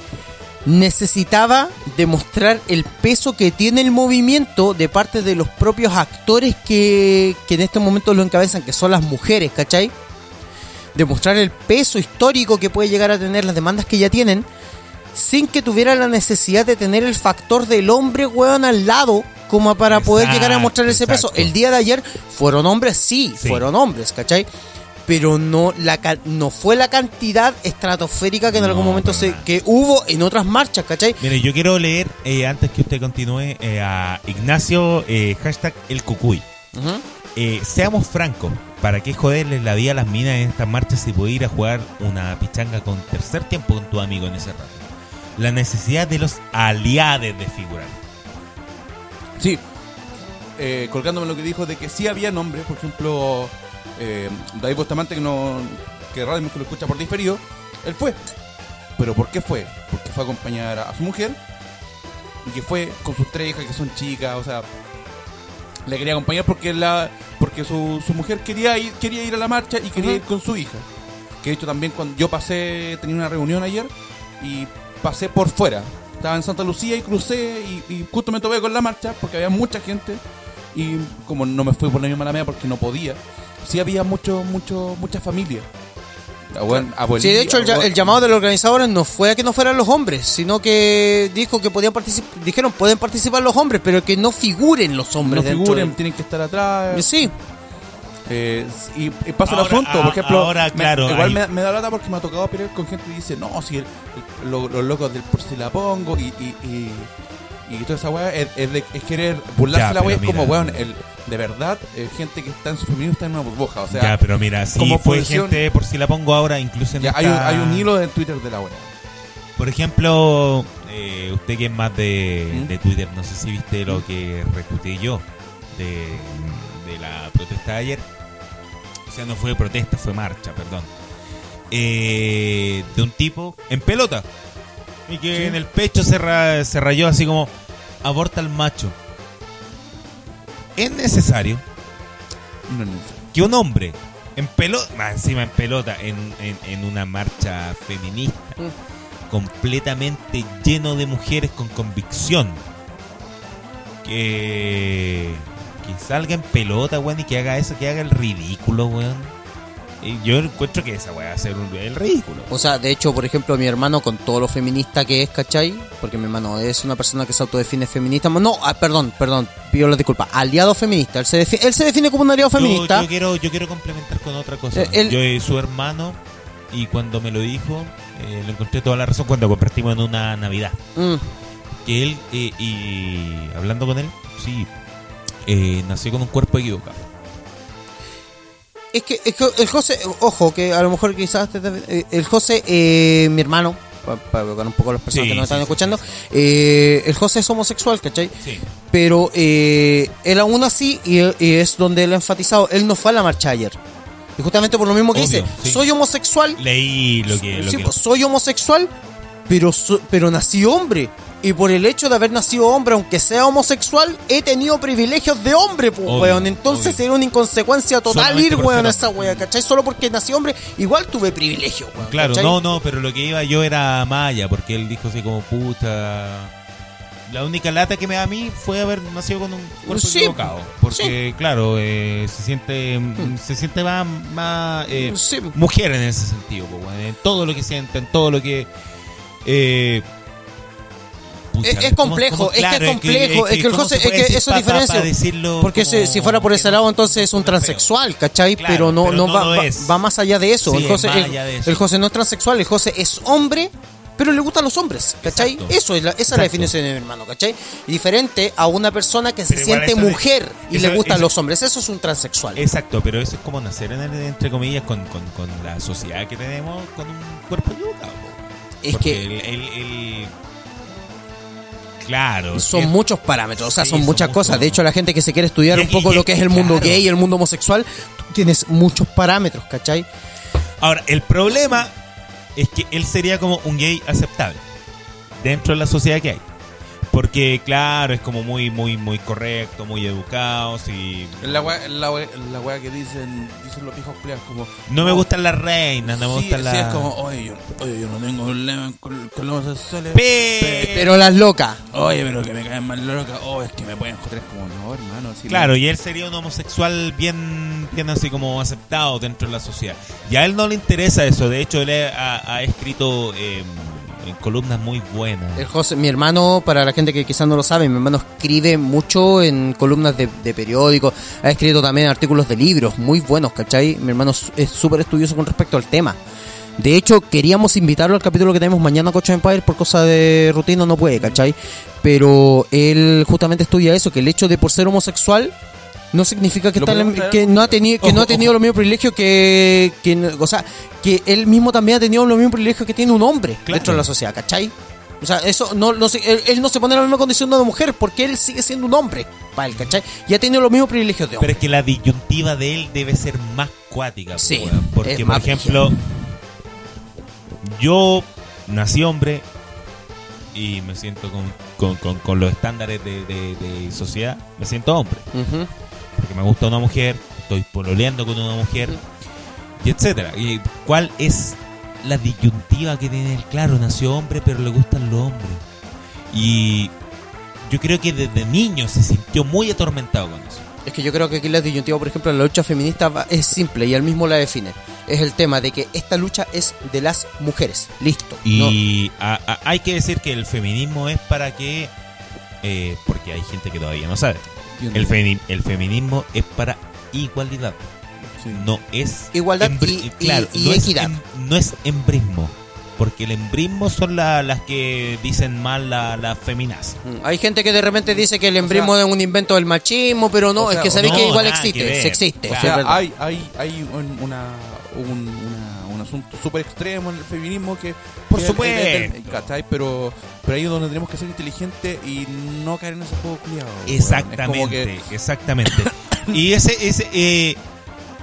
necesitaba demostrar el peso que tiene el movimiento de parte de los propios actores que, que en este momento lo encabezan, que son las mujeres, ¿cachai? Demostrar el peso histórico que puede llegar a tener las demandas que ya tienen, sin que tuviera la necesidad de tener el factor del hombre, weón, al lado, como para poder llegar a mostrar ese peso. El día de ayer fueron hombres, sí, Sí. fueron hombres, ¿cachai? Pero no, la, no fue la cantidad estratosférica que en No, algún momento se, que hubo en otras marchas, ¿cachai? Mire, yo quiero leer, eh, antes que usted continúe, eh, a Ignacio, eh, hashtag el cucuy. Eh, seamos francos, ¿para qué joderles la vida a las minas en estas marchas si puede ir a jugar una pichanga con tercer tiempo con tu amigo en ese rato? La necesidad de los aliados de figurar. Sí, eh, colgándome lo que dijo de que sí había nombres, por ejemplo, eh, David Bustamante, que no que Radio que lo escucha por diferido, él fue. ¿Pero por qué fue? Porque fue a acompañar a su mujer y que fue con sus tres hijas que son chicas, o sea, le quería acompañar porque la porque su, su mujer quería ir quería ir a la marcha y quería ir con su hija. Que de hecho también cuando yo pasé, tenía una reunión ayer y pasé por fuera. Estaba en Santa Lucía y crucé y, y justo me topé con la marcha porque había mucha gente y como no me fui por la misma alameda porque no podía, sí había mucho, mucho, mucha familia. Abue- abuelita- Sí, de hecho, el, ya- el llamado de los organizadores no fue a que no fueran los hombres, sino que dijo que podían participar, dijeron pueden participar los hombres, pero que no figuren los no hombres. dentro figuren, tienen que estar atrás. Sí, Eh, y, y pasa el asunto, por ejemplo, ahora, me- claro, igual me, me da lata porque me ha tocado pelear con gente que dice, no, si el- el- lo- los locos del por si la pongo y, y, y, y toda esa weá es, es de- es querer burlarse Ya, de la weá, es como weón, el, de verdad, eh, gente que está en su femenino está en una burbuja, o sea, ya, pero mira, si como fue posición- gente, por si la pongo ahora, incluso en ya hay, un, esta- hay un hilo en Twitter de la weá. Por ejemplo, eh, usted que es más de, ¿Mm? de Twitter, no sé si viste lo que retuiteé yo de, de la protesta de ayer. O sea, no fue protesta, fue marcha, perdón. Eh, de un tipo en pelota. Y que Sí. en el pecho se, ra- se rayó así como, aborta al macho. Es necesario No, no, no. que un hombre en pelota, más encima en pelota, en, en- en una marcha feminista, completamente lleno de mujeres con convicción, que, que salga en pelota, weón, y que haga eso, que haga el ridículo, weón. Yo encuentro que esa weá va a ser un- el ridículo. O sea, de hecho, por ejemplo, mi hermano, con todo lo feminista que es, ¿cachai? Porque mi hermano es una persona que se autodefine feminista. No, ah, perdón, perdón, pido la disculpa. Aliado feminista. Él se, él se define como un aliado feminista. Yo, quiero, yo quiero complementar con otra cosa. Eh, él- Yo su hermano, y cuando me lo dijo, eh, le encontré toda la razón cuando compartimos en una Navidad. Mm, Que él, eh, y hablando con él, sí, eh, nació con un cuerpo equivocado. Es que, es que el José, ojo, que a lo mejor quizás te- eh, el José, eh, mi hermano, para, educar un poco a las personas Sí, que nos están sí, escuchando, sí, eh, el José es homosexual, ¿cachai? Sí. Pero eh, él aún así, y, y es donde él ha enfatizado, él no fue a la marcha ayer. Y justamente por lo mismo que Obvio, dice, soy homosexual, Leí lo que... Lo que pues, soy homosexual, pero, so- pero nací hombre. Y por el hecho de haber nacido hombre, aunque sea homosexual, he tenido privilegios de hombre, pues, Obvio, weón. Entonces obvio. era una inconsecuencia total Solamente ir, weón, a esa wea, ¿cachai? Solo porque nací hombre, igual tuve privilegio, weón. Claro, ¿cachai? no, no, pero lo que iba yo era Maya, porque él dijo así como puta. La única lata que me da a mí fue haber nacido con un cuerpo Sí, equivocado. Porque, claro, eh, se siente se siente más, más eh. Sí. mujer en ese sentido, po, weón, en todo lo que siente, en todo lo que. Eh, pucha, Es, es ¿cómo- complejo, es claro, que es complejo, es que, el ¿cómo José, es que eso es diferencia. Porque si, como si fuera por ese lado, entonces es un transexual, ¿cachai? Claro, pero no, pero no, no va, va- más allá de eso. Sí, el, José, el- eso. José no es transexual, el José es hombre, pero le gustan los hombres, ¿cachai? Exacto. Eso es la, esa es la definición de mi hermano, ¿cachai? Diferente a una persona que se Pero siente de- mujer y eso- le gustan eso- los hombres. Eso es un transexual. Exacto, pero eso es como nacer en el- entre comillas con, con, con la sociedad que tenemos con un cuerpo equivocado. Es Porque que- el, el- el- claro, Son es- muchos parámetros, o sea, Sí, son muchas cosas. De hecho, la gente que se quiere estudiar Y- un poco y- lo que es el mundo gay y el mundo homosexual, tú tienes muchos parámetros, ¿cachai? Ahora, el problema es que él sería como un gay aceptable dentro de la sociedad que hay. Porque, claro, es como muy, muy, muy correcto, muy educado. Y la weá, la la weá que dicen, dicen los viejos culiados como... no me oh, gustan las reinas, no me sí, gustan sí, las. es como, oye yo, oye, yo no tengo problema con, con los homosexuales. Pe- Pero las locas. Oye, pero que me caen mal loca. Oh, es que me pueden joder. Es como, no, hermano. Claro, y él sería un homosexual bien, bien así como aceptado dentro de la sociedad. Y a él no le interesa eso. De hecho, él ha, ha escrito eh, columnas muy buenas. El José, mi hermano, para la gente que quizás no lo sabe, mi hermano escribe mucho en columnas de, periódicos, ha escrito también artículos de libros muy buenos, ¿cachai? Mi hermano es es súper estudioso con respecto al tema. De hecho, queríamos invitarlo al capítulo que tenemos mañana Coach Empire, por cosa de rutina no puede, ¿cachai? Pero él justamente estudia eso, que el hecho de por ser homosexual no significa que, no ha tenido que Ojo, no ha tenido ojo. los mismos privilegios que, o sea que él mismo también ha tenido los mismos privilegios que tiene un hombre Claro. dentro de la sociedad ¿cachai? o sea eso no, no se- él, él no se pone en la misma condición de una mujer porque él sigue siendo un hombre para él ¿cachai? y ha tenido los mismos privilegios de Pero hombre es que la disyuntiva de él debe ser más cuática. po, Sí, porque, por ejemplo, yo nací hombre y me siento con, con- con- con los estándares de, de- de sociedad, me siento hombre. Ujú. Porque me gusta una mujer, estoy pololeando con una mujer, y etcétera. Y ¿Cuál es la disyuntiva que tiene él? Claro, nació hombre, pero le gustan los hombres. Y yo creo que desde niño se sintió muy atormentado con eso. es que yo creo que aquí la disyuntiva por ejemplo en la lucha feminista va- es simple y él mismo la define es el tema de que esta lucha es de las mujeres listo ¿no? Y a- a- hay que decir que el feminismo es para que, eh, porque hay gente que todavía no sabe, el, femi- el feminismo es para igualdad, Sí. no es Igualdad y- claro, y no es equidad. em- no es embrismo, porque el embrismo son la- las que dicen mal la, la feminazi. Mm, Hay gente que de repente dice que el embrismo es un invento del machismo, pero no, o sea, es que sabéis no, que igual existe, que se existe. O es sea, hay, hay, hay un, una, un, una- un asunto súper extremo en el feminismo que... Por que- supuesto. Pero, pero ahí es donde tenemos que ser inteligentes y no caer en ese juego culiado. Exactamente, que- exactamente. y ese, ese eh,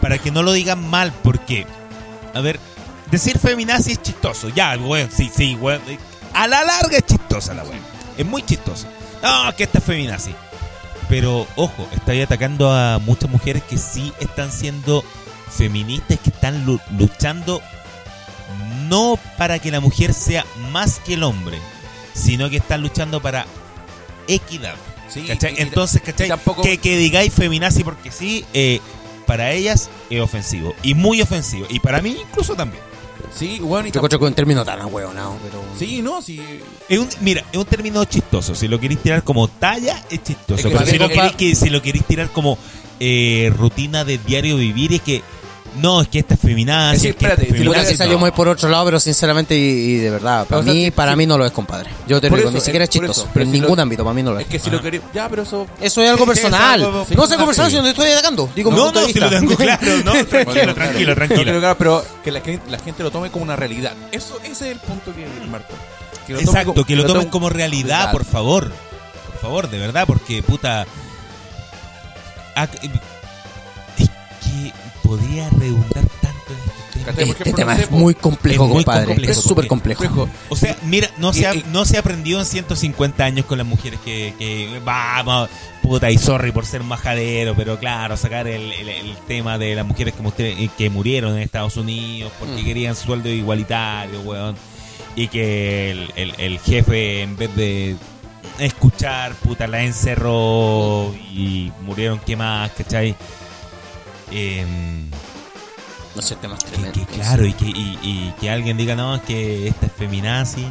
para que no lo digan mal, porque, a ver, decir feminazi es chistoso. Ya, weón, sí, sí, weón. eh, A la larga es chistosa la weón. Es muy chistoso. No, que esta es feminazi. Pero ojo, estáis atacando a muchas mujeres que sí están siendo feministas, que están lu- luchando no para que la mujer sea más que el hombre, sino que están luchando para equidad. Sí, ¿Cachai? y- y- Entonces, ¿cachai? tampoco- Que, que digáis feminazi porque sí, eh, para ellas es ofensivo. Y muy ofensivo. Y para mí incluso también. Sí, bueno, y Yo encuentro que es un término tan ahueonado, pero... Sí, no, sí. Es un, mira, es un término chistoso. Si lo queréis tirar como talla, es chistoso. Es que Pero si lo, queréis, que, si lo queréis tirar como eh, rutina de diario vivir, es que no, es que esta es feminazi. Es que, es que esta espérate, es que salió no. muy por otro lado, pero sinceramente y, y de verdad, para O sea, mí, para sí. mí no lo es, compadre. Yo te Por digo, eso, ni siquiera es por chistoso, eso, pero en si ningún lo- ámbito, para mí no lo es. Es que si lo queréis. Ya, pero eso. Eso es algo personal. es algo no sé conversar si no te estoy atacando. Digo, No, no, de si lo tengo claro. No, tranquilo, tranquilo, No, tranquilo. pero, claro, pero que la, gente- la gente lo tome como una realidad. Eso, ese es el punto que marco. Que lo tome Exacto, como- que lo tomen tome- como realidad, por favor. Por favor, de verdad, porque puta. Es que podría redundar tanto en este tema. Este tema es muy complejo, Es muy compadre. complejo, es súper complejo. Complejo. O sea, mira, no se, ha, no se aprendió en 150 años con las mujeres que, que vamos, puta, y sorry por ser majadero, pero claro, sacar el, el- el tema de las mujeres que, mu- que murieron en Estados Unidos porque Mm. querían sueldo igualitario, weón, y que el, el- el jefe, en vez de escuchar, puta, la encerró y murieron quemadas, ¿cachai? Em, No sé, temas que, tremendos. que claro, y que, y, y que alguien diga, no, es que esta es feminazi.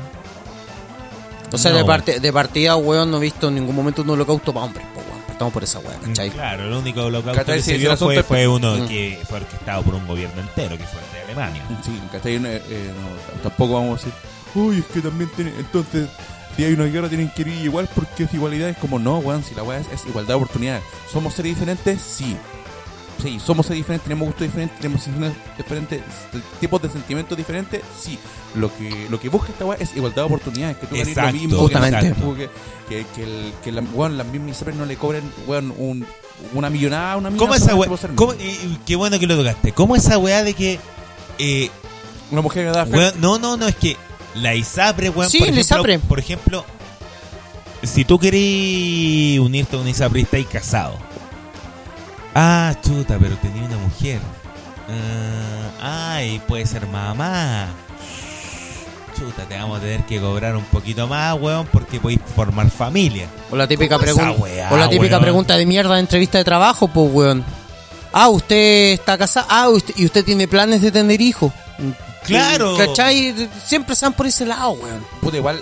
O sea, No. de, parte, de partida, weón, no he visto en ningún momento un holocausto para hombres, po, weón. Estamos por esa weón, ¿cachai? Claro, el único holocausto que se vio fue, uno Mm. que fue orquestado por un gobierno entero, que fue el de Alemania. Sí, ¿cachai? Eh, eh, no, tampoco vamos a decir, uy, es que también tiene. Entonces, si hay una guerra, tienen que ir igual porque es igualdad. Es como, no, weón, si la weá es, es igualdad de oportunidades. ¿Somos seres diferentes? Sí. Sí, somos diferentes, tenemos gustos diferentes, tenemos sensaciones diferentes, tipos de sentimientos diferentes. Sí, lo que lo que busca esta weá es igualdad de oportunidades. Que tú ganes lo Exacto, mismo, justamente. Que, que, que, el, que la, weón, las mismas ISAPRES no le cobren, weón, un, una millonada, una ¿Cómo millonada esa weá? cómo- y- y Qué bueno que lo tocaste. ¿Cómo esa weá de que. Eh, Una mujer que da fe. weón, no, no, no, es que la ISAPRE, weón. Sí, por ejemplo, ISAPRE. Por ejemplo, si tú querés unirte a una ISAPRE y estás casado. Ah, chuta, pero tenía una mujer. Ah, ay, puede ser mamá. Chuta, te vamos a tener que cobrar un poquito más, weón, porque podéis formar familia. O la típica, ¿Cómo esa pregunta weá, o la típica weón? pregunta de mierda de entrevista de trabajo, pues, weón. Ah, usted está casado. Ah, usted, y usted tiene planes de tener hijos. Claro. ¿Cachai? Siempre se van por ese lado, weón. Puta, igual,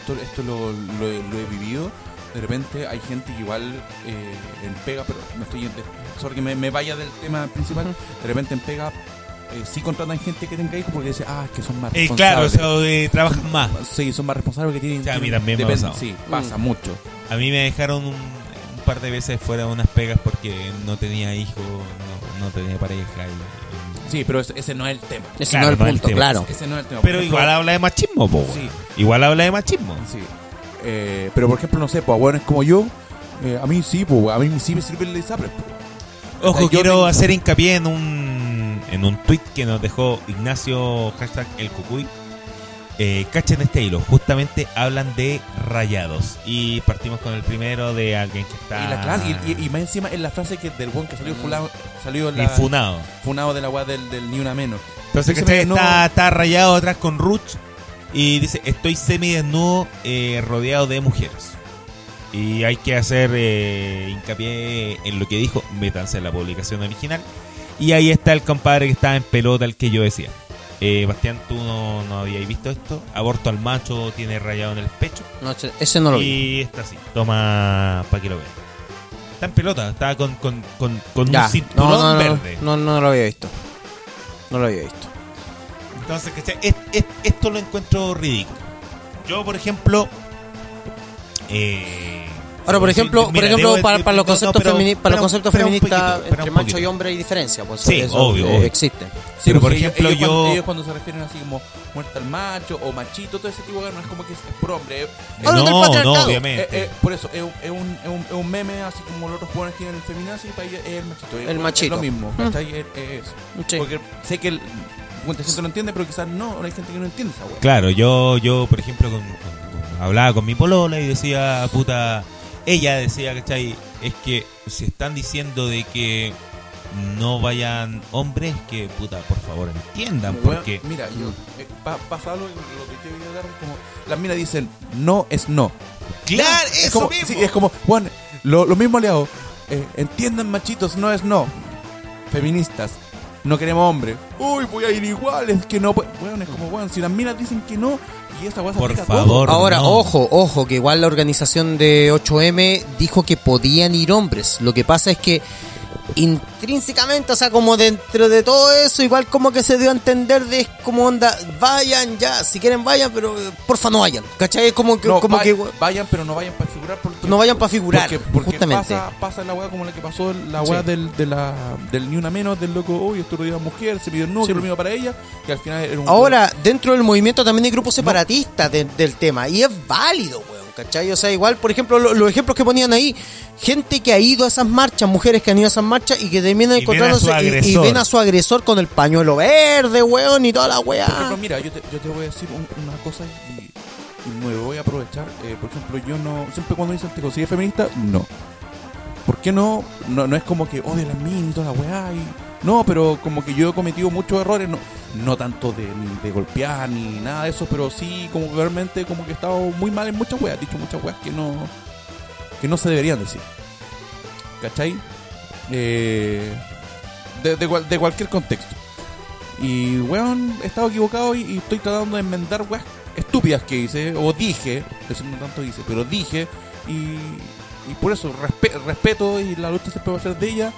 esto, esto lo, lo he vivido. De repente hay gente que igual eh, en pega, pero me estoy. Sorry que me, me vaya del tema principal. De repente en pega eh, sí contratan gente que tenga hijos porque dice, ah, es que son más Eh, claro, o responsables. sea, eh, trabajan más. Sí, son más responsables que tienen. Sí, a mí también me ha. Sí, pasa mucho. A mí me dejaron un, un par de veces fuera de unas pegas porque no tenía hijos, no, no tenía pareja. y- Sí, pero ese, ese no es el tema. Ese Claro, no es no el punto, tema. claro. Ese no es el tema. Pero ejemplo, igual habla de machismo, po. Sí. Igual habla de machismo. Sí. Eh, pero por ejemplo, no sé, pues a hueones como yo, eh, a mí sí, pues a mí sí me sirve el ISAPRE. pues. Ojo, Yo quiero tengo- hacer hincapié en un en un tweet que nos dejó Ignacio hashtag el cucuy. Eh, cachen este hilo, justamente hablan de rayados. Y partimos con el primero de alguien que está Y, la clase, y, y- y más encima en la frase que del buen que salió fulado, salió en la, infunado. funado de la weá del, del ni una menos. Entonces, no- está, está rayado atrás con Ruch y dice, estoy semidesnudo eh, rodeado de mujeres. Y hay que hacer eh, hincapié en lo que dijo, métanse en la publicación original. Y ahí está el compadre que estaba en pelota, el que yo decía. Eh, Bastián, tú no, no habías visto esto. Aborto al macho, tiene rayado en el pecho. No, ese- no lo vi. y está así. Toma para que lo vean. Está en pelota, está con, con, con, con Ya. un cinturón No, no, no, verde. no, no, no lo había visto. No lo había visto. Entonces, ¿cachai? Es- es- esto lo encuentro ridículo. Yo, por ejemplo. Eh, Ahora, por sí, ejemplo, por ejemplo para, para los no, no, conceptos, pero- femini- para los pero- conceptos pero un feministas, poquito, entre macho y hombre hay diferencia. Pues, Sí, eso, obvio, eh, obvio. Existe. Pero, por ejemplo, ellos, yo- Cuando, ellos cuando se refieren así como muerta al macho o machito, todo ese tipo de no es como que es, por hombre. es- del no, no, obviamente. Eh, eh, por eso, es, un- es un, es, un, es un meme así como los otros jóvenes tienen el feminazi y para ella es el machito. El machito. Es lo mismo, Mm. Sí. Porque sé que el, mucha gente lo entiende, pero quizás no, hay gente que no entiende esa weá. Claro, yo, yo por ejemplo, con- con- con- hablaba con mi polola y decía, puta, ella decía, ¿cachai? Es que si están diciendo de que no vayan hombres, que puta, por favor entiendan, porque mira, yo, eh, pa- pasa algo, lo que a dar es como, las minas dicen, no es no. Claro, es eso como, mismo. sí, es como, bueno, lo, lo mismo aliado, eh, entiendan machitos, no es no. Feministas, no queremos hombre. Uy, voy a ir igual, es que no puede. Bueno, es como, bueno, si las minas dicen que no, y esa weá se Por aplica a todo. favor. Ahora, no. ojo, ojo, que igual la organización de 8M dijo que podían ir hombres. Lo que pasa es que intrínsecamente, o sea, como dentro de todo eso, igual como que se dio a entender de como onda, vayan ya, si quieren vayan, pero eh, porfa no vayan. ¿Cachai? Es como que, No, como vay- que vayan, pero no vayan para figurar. Porque, no vayan para figurar, Porque, porque justamente. Pasa, pasa la weá como la que pasó, la Sí. weá del, de la, del ni una menos, del loco, uy, esto lo dio a mujer, se pidió no, que lo mismo para ella, y al final era un. Ahora, dentro del movimiento también hay grupos separatistas de- del tema, y es válido, weón, ¿cachai? O sea, igual, por ejemplo, lo- los ejemplos que ponían ahí, gente que ha ido a esas marchas, mujeres que han ido a esas marchas y que terminan encontrándose y- y, ven a su agresor con el pañuelo verde, weón, y toda la Por ejemplo, weá. mira, yo te, yo te voy a decir un- una cosa y, y me voy a aprovechar. Eh, por ejemplo, yo no. Siempre cuando dicen te consigues feminista, no. ¿Por qué no? No, no es como que odio las minas y toda la weá. Y, no, pero como que yo he cometido muchos errores, no, no tanto de, de golpear ni nada de eso, pero sí como que realmente como que he estado muy mal en muchas weas, he dicho muchas weas que no, que no se deberían decir. ¿Cachai? Eh, de, de de cualquier contexto. Y, weón, he estado equivocado y, estoy tratando de enmendar weas estúpidas que hice, o dije, eso no tanto hice, pero dije, y, y por eso respe- respeto y la lucha siempre va a ser de ella.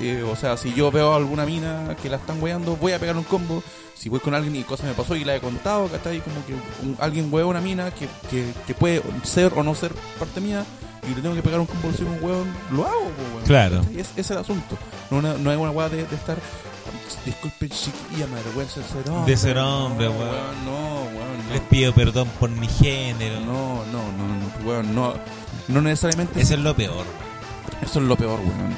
Eh, o sea, si yo veo a alguna mina que la están weando, voy a pegar un combo. Si voy con alguien y cosa me pasó y la he contado, ¿cachai? Como que un- alguien wea a una mina que, que, que puede ser o no ser parte mía y le tengo que pegar un combo si un weón, lo hago, weón. Claro. Es, ese es el asunto. No, una- no es una weá de, de estar. Disculpen, chiquilla, me avergüenza de ser hombre. De ser hombre, no, weón. No, weón, les pido perdón por mi género. No, no, no, no, weón, no. No necesariamente. Eso es lo peor. Eso es lo peor, weón.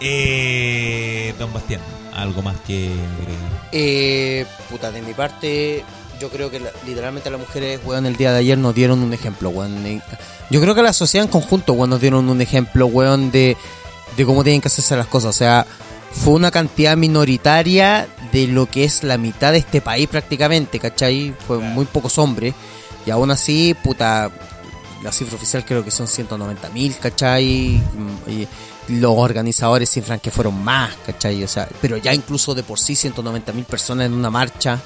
Eh, don Bastián, algo más que? Eh, puta, de mi parte, yo creo que la- literalmente las mujeres, weón, el día de ayer nos dieron un ejemplo, weón. Eh, Yo creo que la sociedad en conjunto, weón, nos dieron un ejemplo, weón, de, de cómo tienen que hacerse las cosas. O sea, fue una cantidad minoritaria de lo que es la mitad de este país prácticamente, ¿cachai? Fue muy pocos hombres. Y aún así, puta, la cifra oficial creo que son 190 mil, ¿cachai? Mm, Y los organizadores cifran que fueron más, ¿cachai? O sea, pero ya incluso de por sí 190 mil personas en una marcha.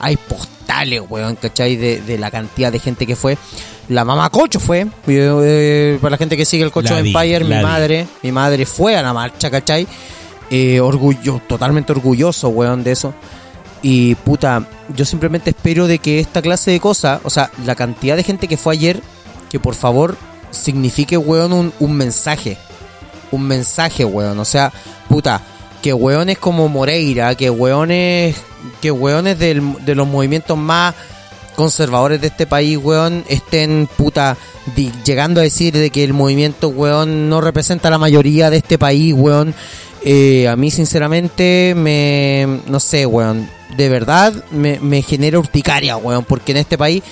Hay postales, weón, ¿cachai? De, de la cantidad de gente que fue. La mamá Cocho fue, eh, para la gente que sigue el Cocho Empire, mi vi. madre, mi madre fue a la marcha, ¿cachai? Eh, orgullo, totalmente orgulloso, weón, de eso. Y puta, yo simplemente espero de que esta clase de cosas, o sea, la cantidad de gente que fue ayer, que por favor signifique, weón, un, un mensaje. Un mensaje, weón. O sea, puta, que weones como Moreira, que weones, que weones del- de los movimientos más conservadores de este país, weón, estén, puta, llegando a decir de que el movimiento, weón, no representa a la mayoría de este país, weón. Eh, a mí, sinceramente, me. No sé, weón. De verdad, me, genera urticaria, weón. Porque en este país,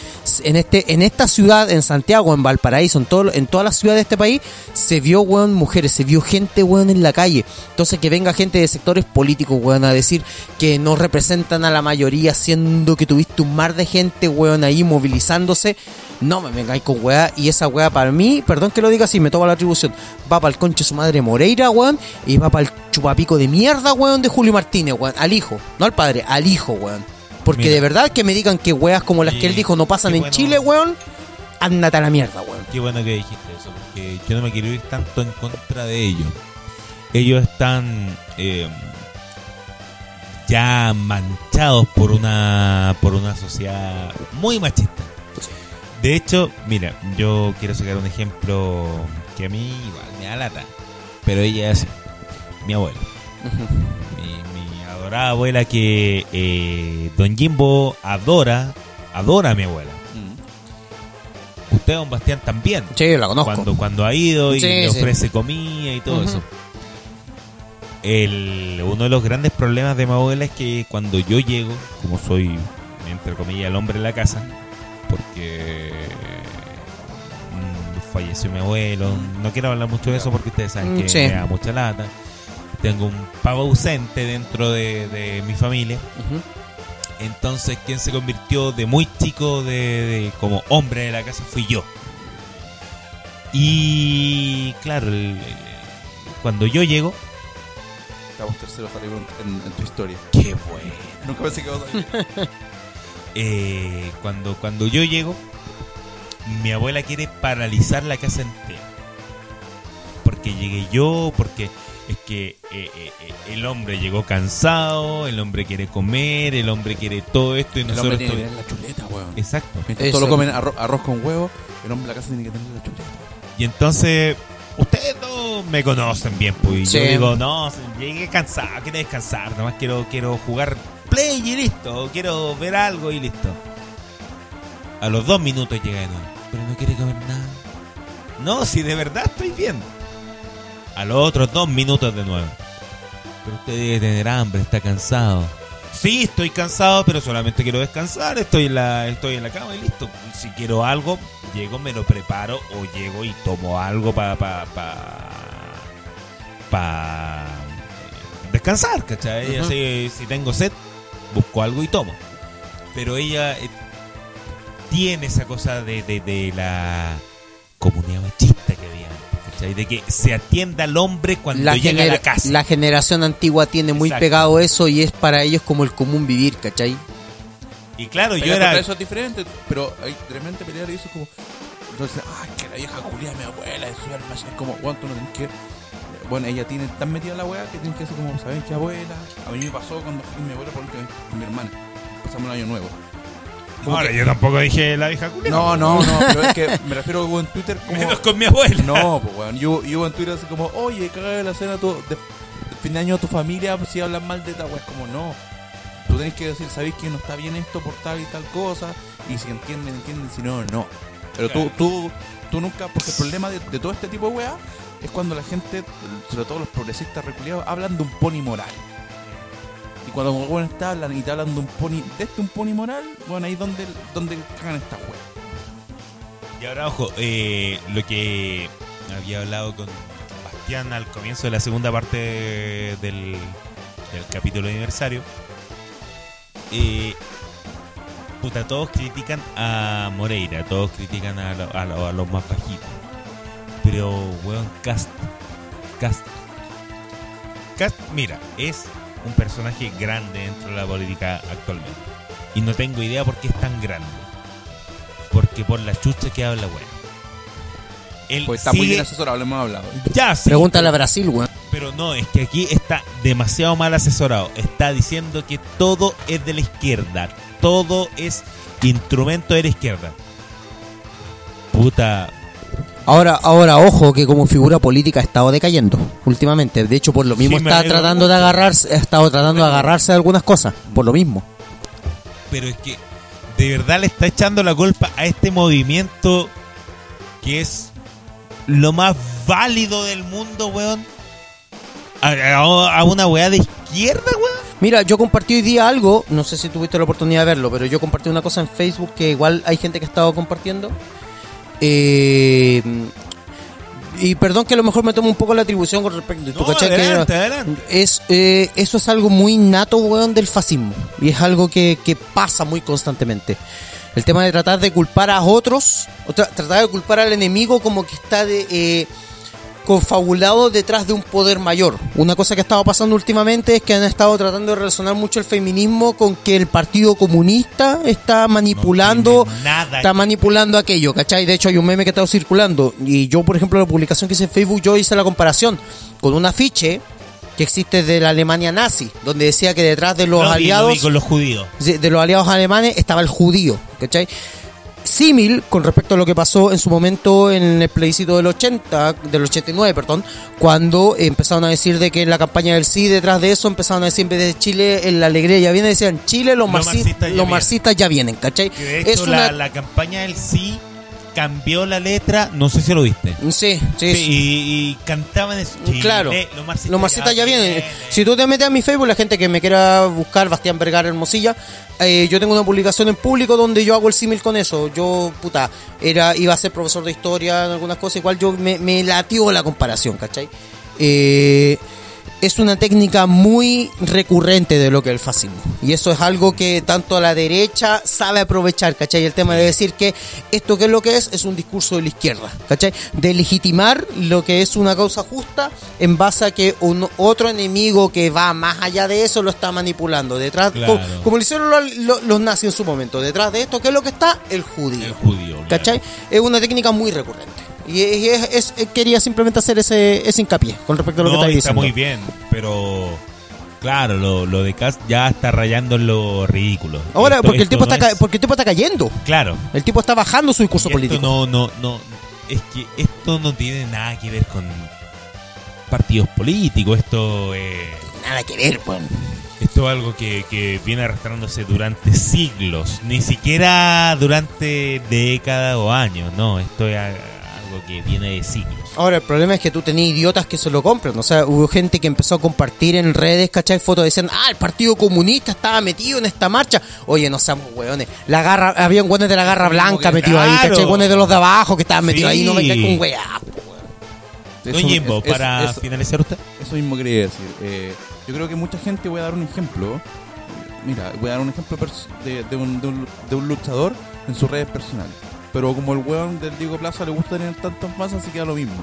en este en esta ciudad, en Santiago, en Valparaíso, en, todo, en todas las ciudades de este país, se vio, weón, mujeres, se vio gente, weón, en la calle. Entonces, que venga gente de sectores políticos, weón, a decir que no representan a la mayoría, siendo que tuviste un mar de gente, weón, ahí movilizándose. No me vengáis con weá. Y esa weá para mí, perdón que lo diga así, me toma la atribución. Va para el conche su madre Moreira, weón. Y va para el chupapico de mierda, weón, de Julio Martínez, weón. Al hijo. No al padre, al hijo, weón. Porque Mira. de verdad que me digan que weas como las que él dijo no pasan en bueno. Chile, weón. Ándate a la mierda, weón. Qué bueno que dijiste eso, porque yo no me quiero ir tanto en contra de ellos. Ellos están eh, ya manchados por una por una sociedad muy machista. De hecho, mira, yo quiero sacar un ejemplo que a mí igual me da lata, pero ella es mi abuela. mi, mi adorada abuela que eh, Don Jimbo adora, adora a mi abuela. Usted, Don Bastián, también. Sí, yo la conozco. Cuando, cuando ha ido y Sí, le sí. ofrece comida y todo eso. El, uno de los grandes problemas de mi abuela es que cuando yo llego, como soy, entre comillas, el hombre de la casa, porque mm, falleció mi abuelo. No quiero hablar mucho de eso porque ustedes saben Mm, que sí. me da mucha lata. Tengo un pavo ausente dentro de, de mi familia. Entonces, quien se convirtió de muy chico de, de- como hombre de la casa fui yo. Y claro, el- el- cuando yo llego, Estamos terceros en, en tu historia. qué bueno. Nunca pensé que iba a salir. Eh, cuando, cuando yo llego, mi abuela quiere paralizar la casa entera. Porque llegué yo, porque es que eh, eh, eh, el hombre llegó cansado, el hombre quiere comer, el hombre quiere todo esto y El nosotros... hombre tiene que todo- tener la chuleta, weón. Exacto. Mientras todos lo comen arro- arroz con huevo, el hombre de la casa tiene que tener la chuleta. Y entonces, ustedes no me conocen bien, pues. y Sí. Yo digo, no, llegué cansado, quiero descansar, nomás quiero, quiero jugar play y listo, quiero ver algo y listo. A los dos minutos llega de nuevo, pero no quiere comer nada. No, si de verdad estoy bien. A los otros dos minutos de nuevo. Pero usted debe tener hambre, está cansado. Sí, estoy cansado, pero solamente quiero descansar. Estoy en la, estoy en la cama y listo. Si quiero algo, llego, me lo preparo o llego y tomo algo para pa, pa, pa, eh, descansar, ¿cachai? Ujú. Así, si tengo sed, busco algo y tomo. Pero ella eh, tiene esa cosa de, de, de la comunidad machista ¿cachai? De que se atienda al hombre cuando La, llega a la casa. la generación antigua tiene muy Exacto. pegado eso y es para ellos como el común vivir, ¿cachai? Y claro, yo Pelea era... eso es diferente, pero hay tremenda pelear y eso es como. Entonces, ay, que la vieja culia mi abuela, es su alma, es como, tú no tenés que. Bueno, ella tiene tan metida en la weá que tiene que ser como, ¿saben qué abuela? A mí me pasó cuando fui con mi abuela por última vez, con mi hermana. Pasamos el año nuevo. Ahora, que- yo tampoco dije la vieja culia. no, no, no, pero es que me refiero en Twitter como. Menos con mi abuela. No, pues weón. Yo, yo en Twitter así como, oye, caga de la cena tu, de, de fin de año tu familia pues, si hablan mal de esta. Es como, no. Tú tenés que decir, sabéis que no está bien esto por tal y tal cosa. Y si entienden, entienden. Si no, no. Pero tú, tú, tú nunca, porque el problema de, de todo este tipo de weá es cuando la gente, sobre todo los progresistas reculiados, hablan de un pony moral. Cuando los weones te hablan y te hablan de un pony, de este un pony moral, bueno, ahí es donde, donde cagan esta weá. Y ahora, ojo, eh, lo que había hablado con Bastián al comienzo de la segunda parte del, del capítulo de aniversario. Eh, puta, todos critican a Moreira, todos critican a los más bajitos. Pero, weón, Cast. Cast. Cast, mira, es un personaje grande dentro de la política actualmente. Y no tengo idea por qué es tan grande. Porque por la chucha que habla, weón. Él Pues está muy bien asesorado, lo hemos hablado. Ya, sí, Pregúntale a Brasil, weón. pero no, es que aquí está demasiado mal asesorado. Está diciendo que todo es de la izquierda. Todo es instrumento de la izquierda. Puta. Ahora, ahora, ojo, que como figura política ha estado decayendo últimamente. De hecho, por lo mismo Sí, me está alegro tratando de mucho. agarrarse, ha estado tratando de agarrarse de algunas cosas. Por lo mismo. Pero es que de verdad le está echando la culpa a este movimiento que es lo más válido del mundo, weón. A, a- a una weá de izquierda, weón. Mira, yo compartí hoy día algo, no sé si tuviste la oportunidad de verlo, pero yo compartí una cosa en Facebook que igual hay gente que ha estado compartiendo. Eh, y perdón que a lo mejor me tomo un poco la atribución con respecto. ¿tú No, que- adelante, adelante. es eh, eso es algo muy nato, weón, del fascismo. Y es algo que, que pasa muy constantemente. El tema de tratar de culpar a otros, o tra- tratar de culpar al enemigo como que está de, eh, confabulado detrás de un poder mayor. Una cosa que ha estado pasando últimamente es que han estado tratando de relacionar mucho el feminismo con que el Partido Comunista está manipulando nada está manipulando aquello, ¿cachai? De hecho hay un meme que ha estado circulando y yo, por ejemplo, la publicación que hice en Facebook, yo hice la comparación con un afiche que existe de la Alemania nazi, donde decía que detrás de los Lo vi, lo aliados con los judíos. de de los aliados alemanes estaba el judío, ¿cachai? Símil con respecto a lo que pasó en su momento en el plebiscito del 80, del 89, perdón, cuando empezaron a decir de que en la campaña del sí, detrás de eso empezaron a decir en vez de Chile, en la alegría ya viene, decían Chile, los, Los marxi- marxistas ya los marxistas ya vienen, ¿cachai? Que de hecho es la campaña del sí cambió la letra, no sé si lo viste. Sí, sí, Sí, y, y cantaban eso. Claro, los marxistas ya vienen. viene. Si tú te metes a mi Facebook, la gente que me quiera buscar, Bastián Vergara Hermosilla, eh, yo tengo una publicación en público donde yo hago el símil con eso. Yo, puta, era, iba a ser profesor de historia en algunas cosas, igual yo me, me latió la comparación, ¿cachai? Eh, es una técnica muy recurrente de lo que es el fascismo. Y eso es algo que tanto la derecha sabe aprovechar, ¿cachai? El tema de decir que esto que es lo que es, es un discurso de la izquierda, ¿cachai? De legitimar lo que es una causa justa en base a que un otro enemigo que va más allá de eso lo está manipulando. Detrás, Claro. co- como, lo hicieron los, los- los nazis en su momento, detrás de esto, ¿qué es lo que está? El judío. El judío. claro. ¿Cachai? Es una técnica muy recurrente. Y, es- es- quería simplemente hacer ese, ese hincapié con respecto a lo No, que está diciendo. muy bien, pero claro, lo, lo de Cast ya está rayando en lo ridículo. Ahora, Esto- porque el tipo no está es- porque el tipo está cayendo. Claro. El tipo está bajando su discurso político. no, no, no. Es que esto no tiene nada que ver con partidos políticos. Esto, eh, Nada que ver, weón. esto es algo que, que viene arrastrándose durante siglos. Ni siquiera durante décadas o años. No, esto es algo que viene de siglos. Ahora, el problema es que tú tenías idiotas que se lo compran. O sea, hubo gente que empezó a compartir en redes, ¿cachai? Fotos diciendo, ah, el Partido Comunista estaba metido en esta marcha. Oye, no seamos weones. La garra, había un de la garra blanca metido ahí, Claro. ¿cachai? Guanes de los de abajo que estaban metidos ahí. No me Sí. con weón. Don Eso- Jimbo, es- es- para eso- finalizar usted. Eso mismo quería decir. Eh, yo creo que mucha gente, voy a dar un ejemplo. Mira, voy a dar un ejemplo de, de un, de, un, de un luchador en sus redes personales. Pero como el weón del Diego Plaza le gusta tener tantos fans, así queda lo mismo.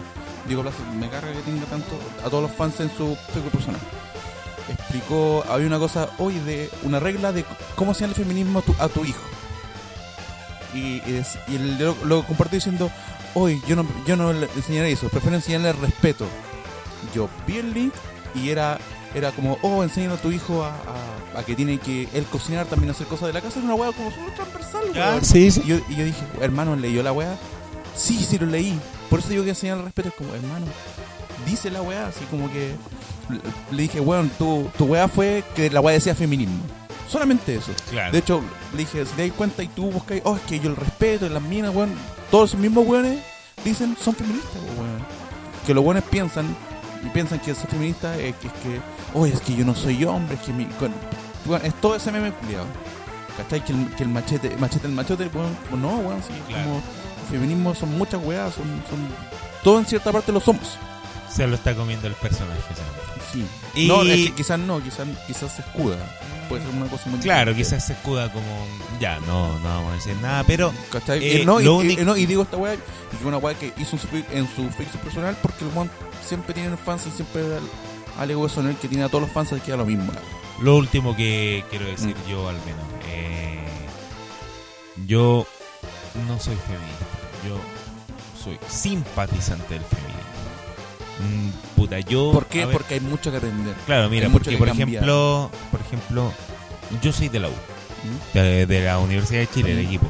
Diego Plaza me carga que tenga tanto a todos los fans en su Facebook personal. Explicó, había una cosa hoy de una regla de cómo enseñar el feminismo a tu, a tu hijo. Y, y es- y él lo, lo compartió diciendo, hoy yo no, yo no le enseñaré eso, prefiero enseñarle el respeto yo vi el link y era era como, oh, enséñale a tu hijo a- a que tiene que él cocinar, también hacer cosas de la casa. Era una weá como súper transversal, weón. sí, sí. Y yo, y yo dije, hermano, ¿leyó la weá? Sí, sí lo leí. Por eso digo que enseñar el respeto es como, hermano, dice la weá, así como que le- dije, weón, tu, tu weá fue que la weá decía feminismo. Solamente eso. Claro. De hecho, le dije, si te das cuenta y tú buscas, oh, es que yo el respeto, las minas, weón, todos esos mismos weones dicen son feministas, weón. Que los weones piensan y piensan que ser feminista es que, es que oh, es que yo no soy hombre, es que mi. con- es todo ese meme culiado. ¿Cachai? Que el, que el machete, machete el machete, weón, pues no, weón, sí, Claro. como feminismo son muchas weas, son, son. Todo en cierta parte lo somos. Se lo está comiendo el personaje. ¿sabes? Sí. Y- No, es que quizás no, quizás, quizás se escuda. Puede ser una cosa muy Claro, diferente. quizás se escuda como. Ya, no, no vamos a decir nada, pero. ¿Cachai? Eh, Eh, no, y, único- no, y digo esta weá, y una weá que hizo en su, fi- en su Facebook personal porque el weón siempre tiene fans y siempre al- en él que tiene a todos los fans que queda lo mismo. la. Lo último que quiero decir Mm. yo, al menos. eh, yo no soy feminista. Yo soy simpatizante del feminismo. Mm, puta, yo. ¿Por qué? ver, Porque hay mucho que aprender. Claro, mira, hay porque que por cambiar. ejemplo, por ejemplo, yo soy de la U, ¿Mm? de, de la Universidad de Chile, el Mm. equipo.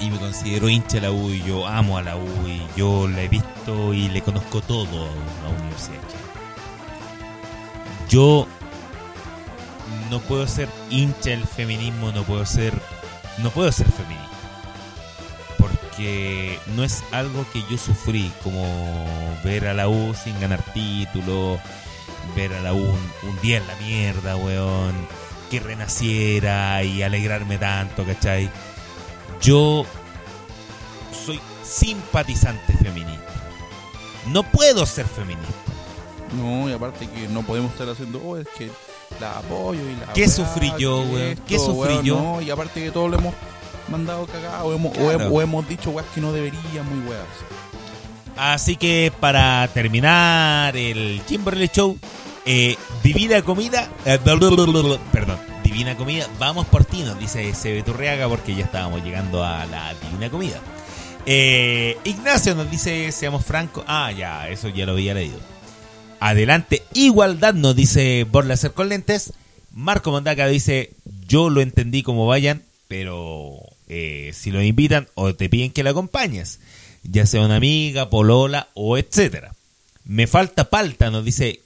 Y me considero hincha de la U y yo amo a la U y yo la he visto y le conozco todo a la Universidad de Chile. Yo no puedo ser hincha del feminismo, no puedo ser no puedo ser feminista. Porque no es algo que yo sufrí, como ver a la U sin ganar título, ver a la U un, un día en la mierda, weón, que renaciera y alegrarme tanto, ¿cachai? Yo soy simpatizante feminista. No puedo ser feminista. No, y aparte que no podemos estar haciendo, oh, es que la apoyo y la. ¿Qué weá, sufrí yo, weón? esto, ¿Qué sufrí weón, yo? No, y aparte que todos lo hemos mandado cagado, o hemos, o o hemos dicho weas que no deberían, muy weas. Así que para terminar el Kimberly Show, eh, Divina Comida, eh, perdón, Divina Comida, vamos por ti, nos dice Sebe Turriaga, porque ya estábamos llegando a la Divina Comida. Eh, Ignacio nos dice, seamos francos, ah, ya, eso ya lo había leído. Adelante, igualdad nos dice Borlacer con lentes. Marco Mondaca dice, yo lo entendí como vayan, pero eh, si lo invitan o te piden que lo acompañes, ya sea una amiga, polola o etcétera. Me falta palta, nos dice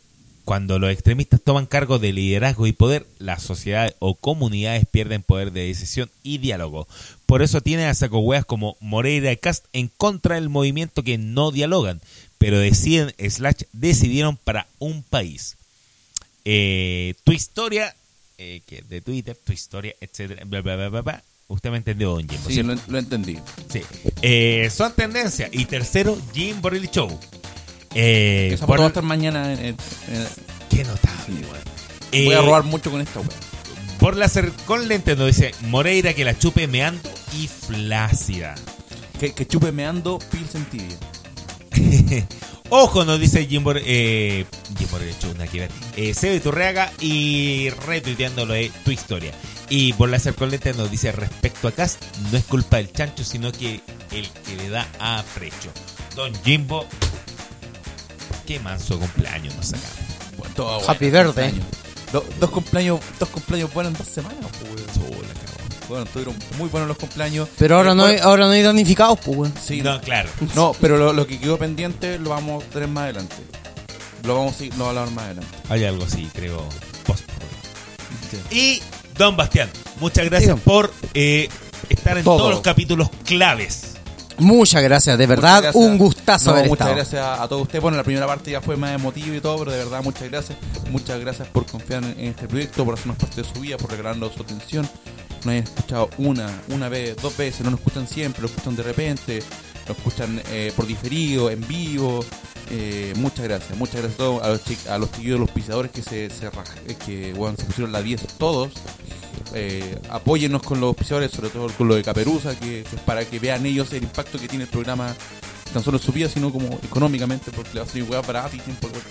Cuando los extremistas toman cargo de liderazgo y poder, las sociedades o comunidades pierden poder de decisión y diálogo. Por eso tienen a saco como Moreira y Cast en contra del movimiento que no dialogan, pero deciden, slash, decidieron para un país. Eh, tu historia, eh, que de Twitter, tu historia, etcétera, bla, bla, bla, bla, bla. Usted me entendió, don Jimbo, Sí, lo, lo entendí. Sí. Eh, son tendencias. Y tercero, Jim Borrelli Show. Eh, Esa por- estar mañana en, en- en- Qué notable, weón. Voy a Eh, robar mucho con esta weá. Por la cer- con lente nos dice Moreira que la chupe meando y flácida. Que, que chupe meando Pilsen tibia. Ojo, nos dice Jim, Bor eh, Jim Borrelli Show, nada que ver. Eh, Sebe Turreaga y retuiteándolo de tu historia. Y por la lente nos dice respecto a Cast, no es culpa del chancho, sino que el que le da a Frecho. Don Jimbo, qué manso cumpleaños nos sacamos. Bueno, Happy bueno, birthday. cumpleaños. Do- dos cumpleaños, dos cumpleaños buenos en dos semanas, pues, Bueno, estuvieron muy buenos los cumpleaños. Pero ahora Eh, no hay, ahora no hay damnificados, pues, weón. Sí, No, claro. No, pero lo, lo que quedó pendiente lo vamos a tener más adelante. Lo vamos a, lo vamos a hablar más adelante. Hay algo así, creo. post Y Don Bastián, muchas gracias por eh, estar en Todo. todos los capítulos claves. Muchas gracias, de verdad, gracias. un gustazo No, haber muchas estado. gracias a todos ustedes. Bueno, la primera parte ya fue más emotivo y todo, pero de verdad muchas gracias. Muchas gracias por confiar en, en este proyecto, por hacernos parte de su vida, por regalarnos su atención. Nos hayan escuchado una, una vez, dos veces, no nos escuchan siempre, lo escuchan de repente, lo escuchan eh, por diferido, en vivo. Eh, muchas gracias, muchas gracias a todos, a los, chi- a los chiquillos los pisadores que se, eh, que, se pusieron la 10 todos. Eh, apóyennos con los pisadores, sobre todo con lo de Caperuza, que, que para que vean ellos el impacto que tiene el programa, tan solo en su vida, sino como económicamente, porque le va a salir huevas baratas y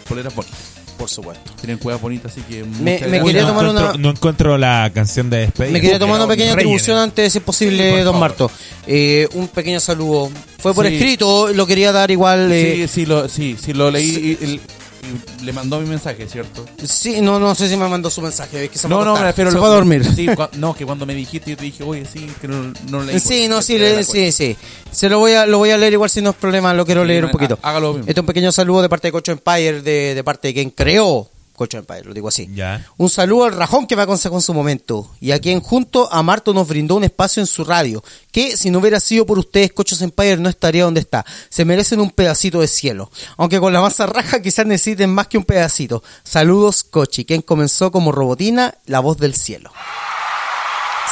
poleras bonitas. Por supuesto. Tienen huevas bonitas, así que. Me- me quería no, tomar encuentro, una- no encuentro la canción de despedida. Me quería tomar una pequeña atribución antes de ser posible, Sí, don. Marto. Eh, un pequeño saludo. Fue por Sí. escrito, lo quería dar igual. eh, Sí, sí, lo, sí, sí, lo leí y, y- le mandó mi mensaje, ¿cierto? sí. no, no sé si me mandó su mensaje. Es que se No, no, a se lo fue a dormir. Sí, no, que cuando me dijiste, yo te dije, oye, sí, que no, no leí. Sí, no, sí, le- sí, sí. Se lo voy a, lo voy a leer igual si no es problema, lo quiero Sí, leer un poquito. hágalo mismo. Este es un pequeño saludo de parte de Cocho Empire, de, de parte de quien creó Cocho Empire, lo digo así. Ya. Un saludo al rajón que me aconsejó en su momento y a quien junto a Marto nos brindó un espacio en su radio, que si no hubiera sido por ustedes, Cochos Empire no estaría donde está. Se merecen un pedacito de cielo. Aunque con la masa raja quizás necesiten más que un pedacito. Saludos, Cochi, quien comenzó como robotina, la voz del cielo.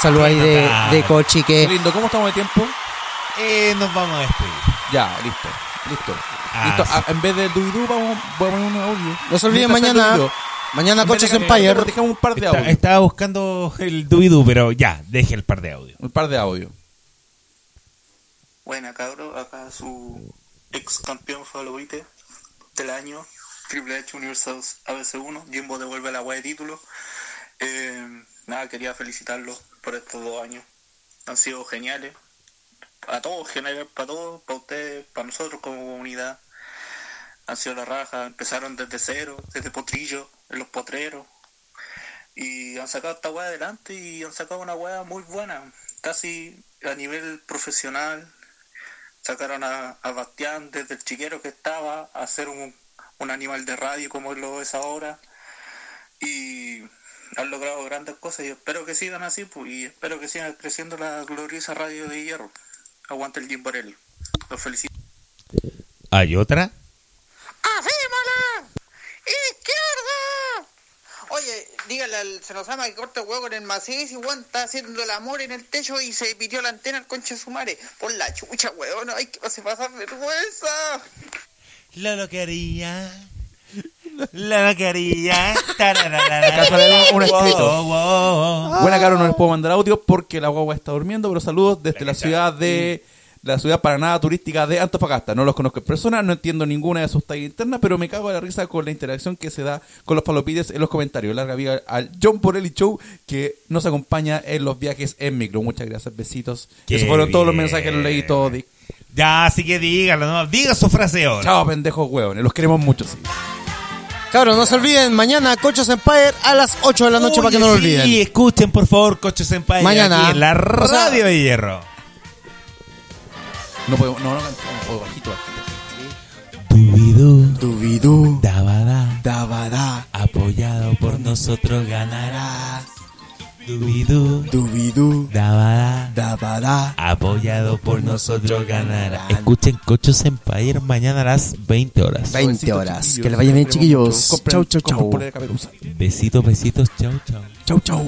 Saludos ahí de, de Cochi que... lindo, ¿cómo estamos de tiempo? Eh, nos vamos a despedir. Ya, listo, listo. Ah, listo. sí. Ah, en vez del duidú, vamos, vamos a poner un audio. No se olviden Mientras mañana, mañana en de Cochos cambiar, Empire. Dejamos un par de audios. estaba buscando el dubidú, pero ya, deje el par de audio. Un par de audios. Buena cabro, acá su ex campeón favorito del año, Triple H Universal ABC1, Jimbo devuelve la web de título. Eh, nada, quería felicitarlos por estos dos años. Han sido geniales. A todos, general, para todos, para ustedes, para nosotros como comunidad. Han sido la raja, empezaron desde cero, desde potrillo, en los potreros. Y han sacado esta weá adelante y han sacado una weá muy buena. Casi a nivel profesional, sacaron a, a Bastián desde el chiquero que estaba a ser un, un animal de radio como lo es ahora y han logrado grandes cosas y espero que sigan así pues, y espero que siga creciendo la gloriosa radio de hierro aguante el Jim Borelli los felicito ¿Hay otra? ¡Afímala! ¡Izquierda! Oye, dígale al Senosama que corte huevo con el maciz y weón está haciendo el amor en el techo y se pitió la antena al conche de su madre. Por la chucha, weón, ay que se pasa vergüenza. Lo lo quería. Acá sale un- escrito. Buena caro, no les puedo mandar audio porque la guagua está durmiendo, pero saludos desde la ciudad de la ciudad para nada turística de Antofagasta. No los conozco en persona, no entiendo ninguna de sus tallas internas, pero me cago de la risa con la interacción que se da con los palopides en los comentarios. Larga vida al John Borelli Show que nos acompaña en los viajes en micro. Muchas gracias, besitos. Qué Esos fueron todos los mensajes, los leí todos. Ya, así que dígalo, ¿no? Diga su frase ahora. Chao, pendejos huevones, los queremos mucho, sí. Cabros, no se olviden, mañana Cochos Empire a las 8 de la noche para que no lo olviden. Y escuchen, por favor, Coche Senpai. Mañana. Aquí en la O sea- radio de hierro. No podemos, no, no cantamos, o bajito, bajito. Dubidú. Dubidú. Dabada. Dabada, Apoyado por nosotros ganará. Dubidú, dubidú, dabada. dabada. Apoyado por nosotros ganará. Escuchen Cochos Empire mañana a las 20 horas. 20 horas. Que les vaya bien, chiquillos. Chau, chau, chau. Besitos, besitos, chau, chau. Chau, chau.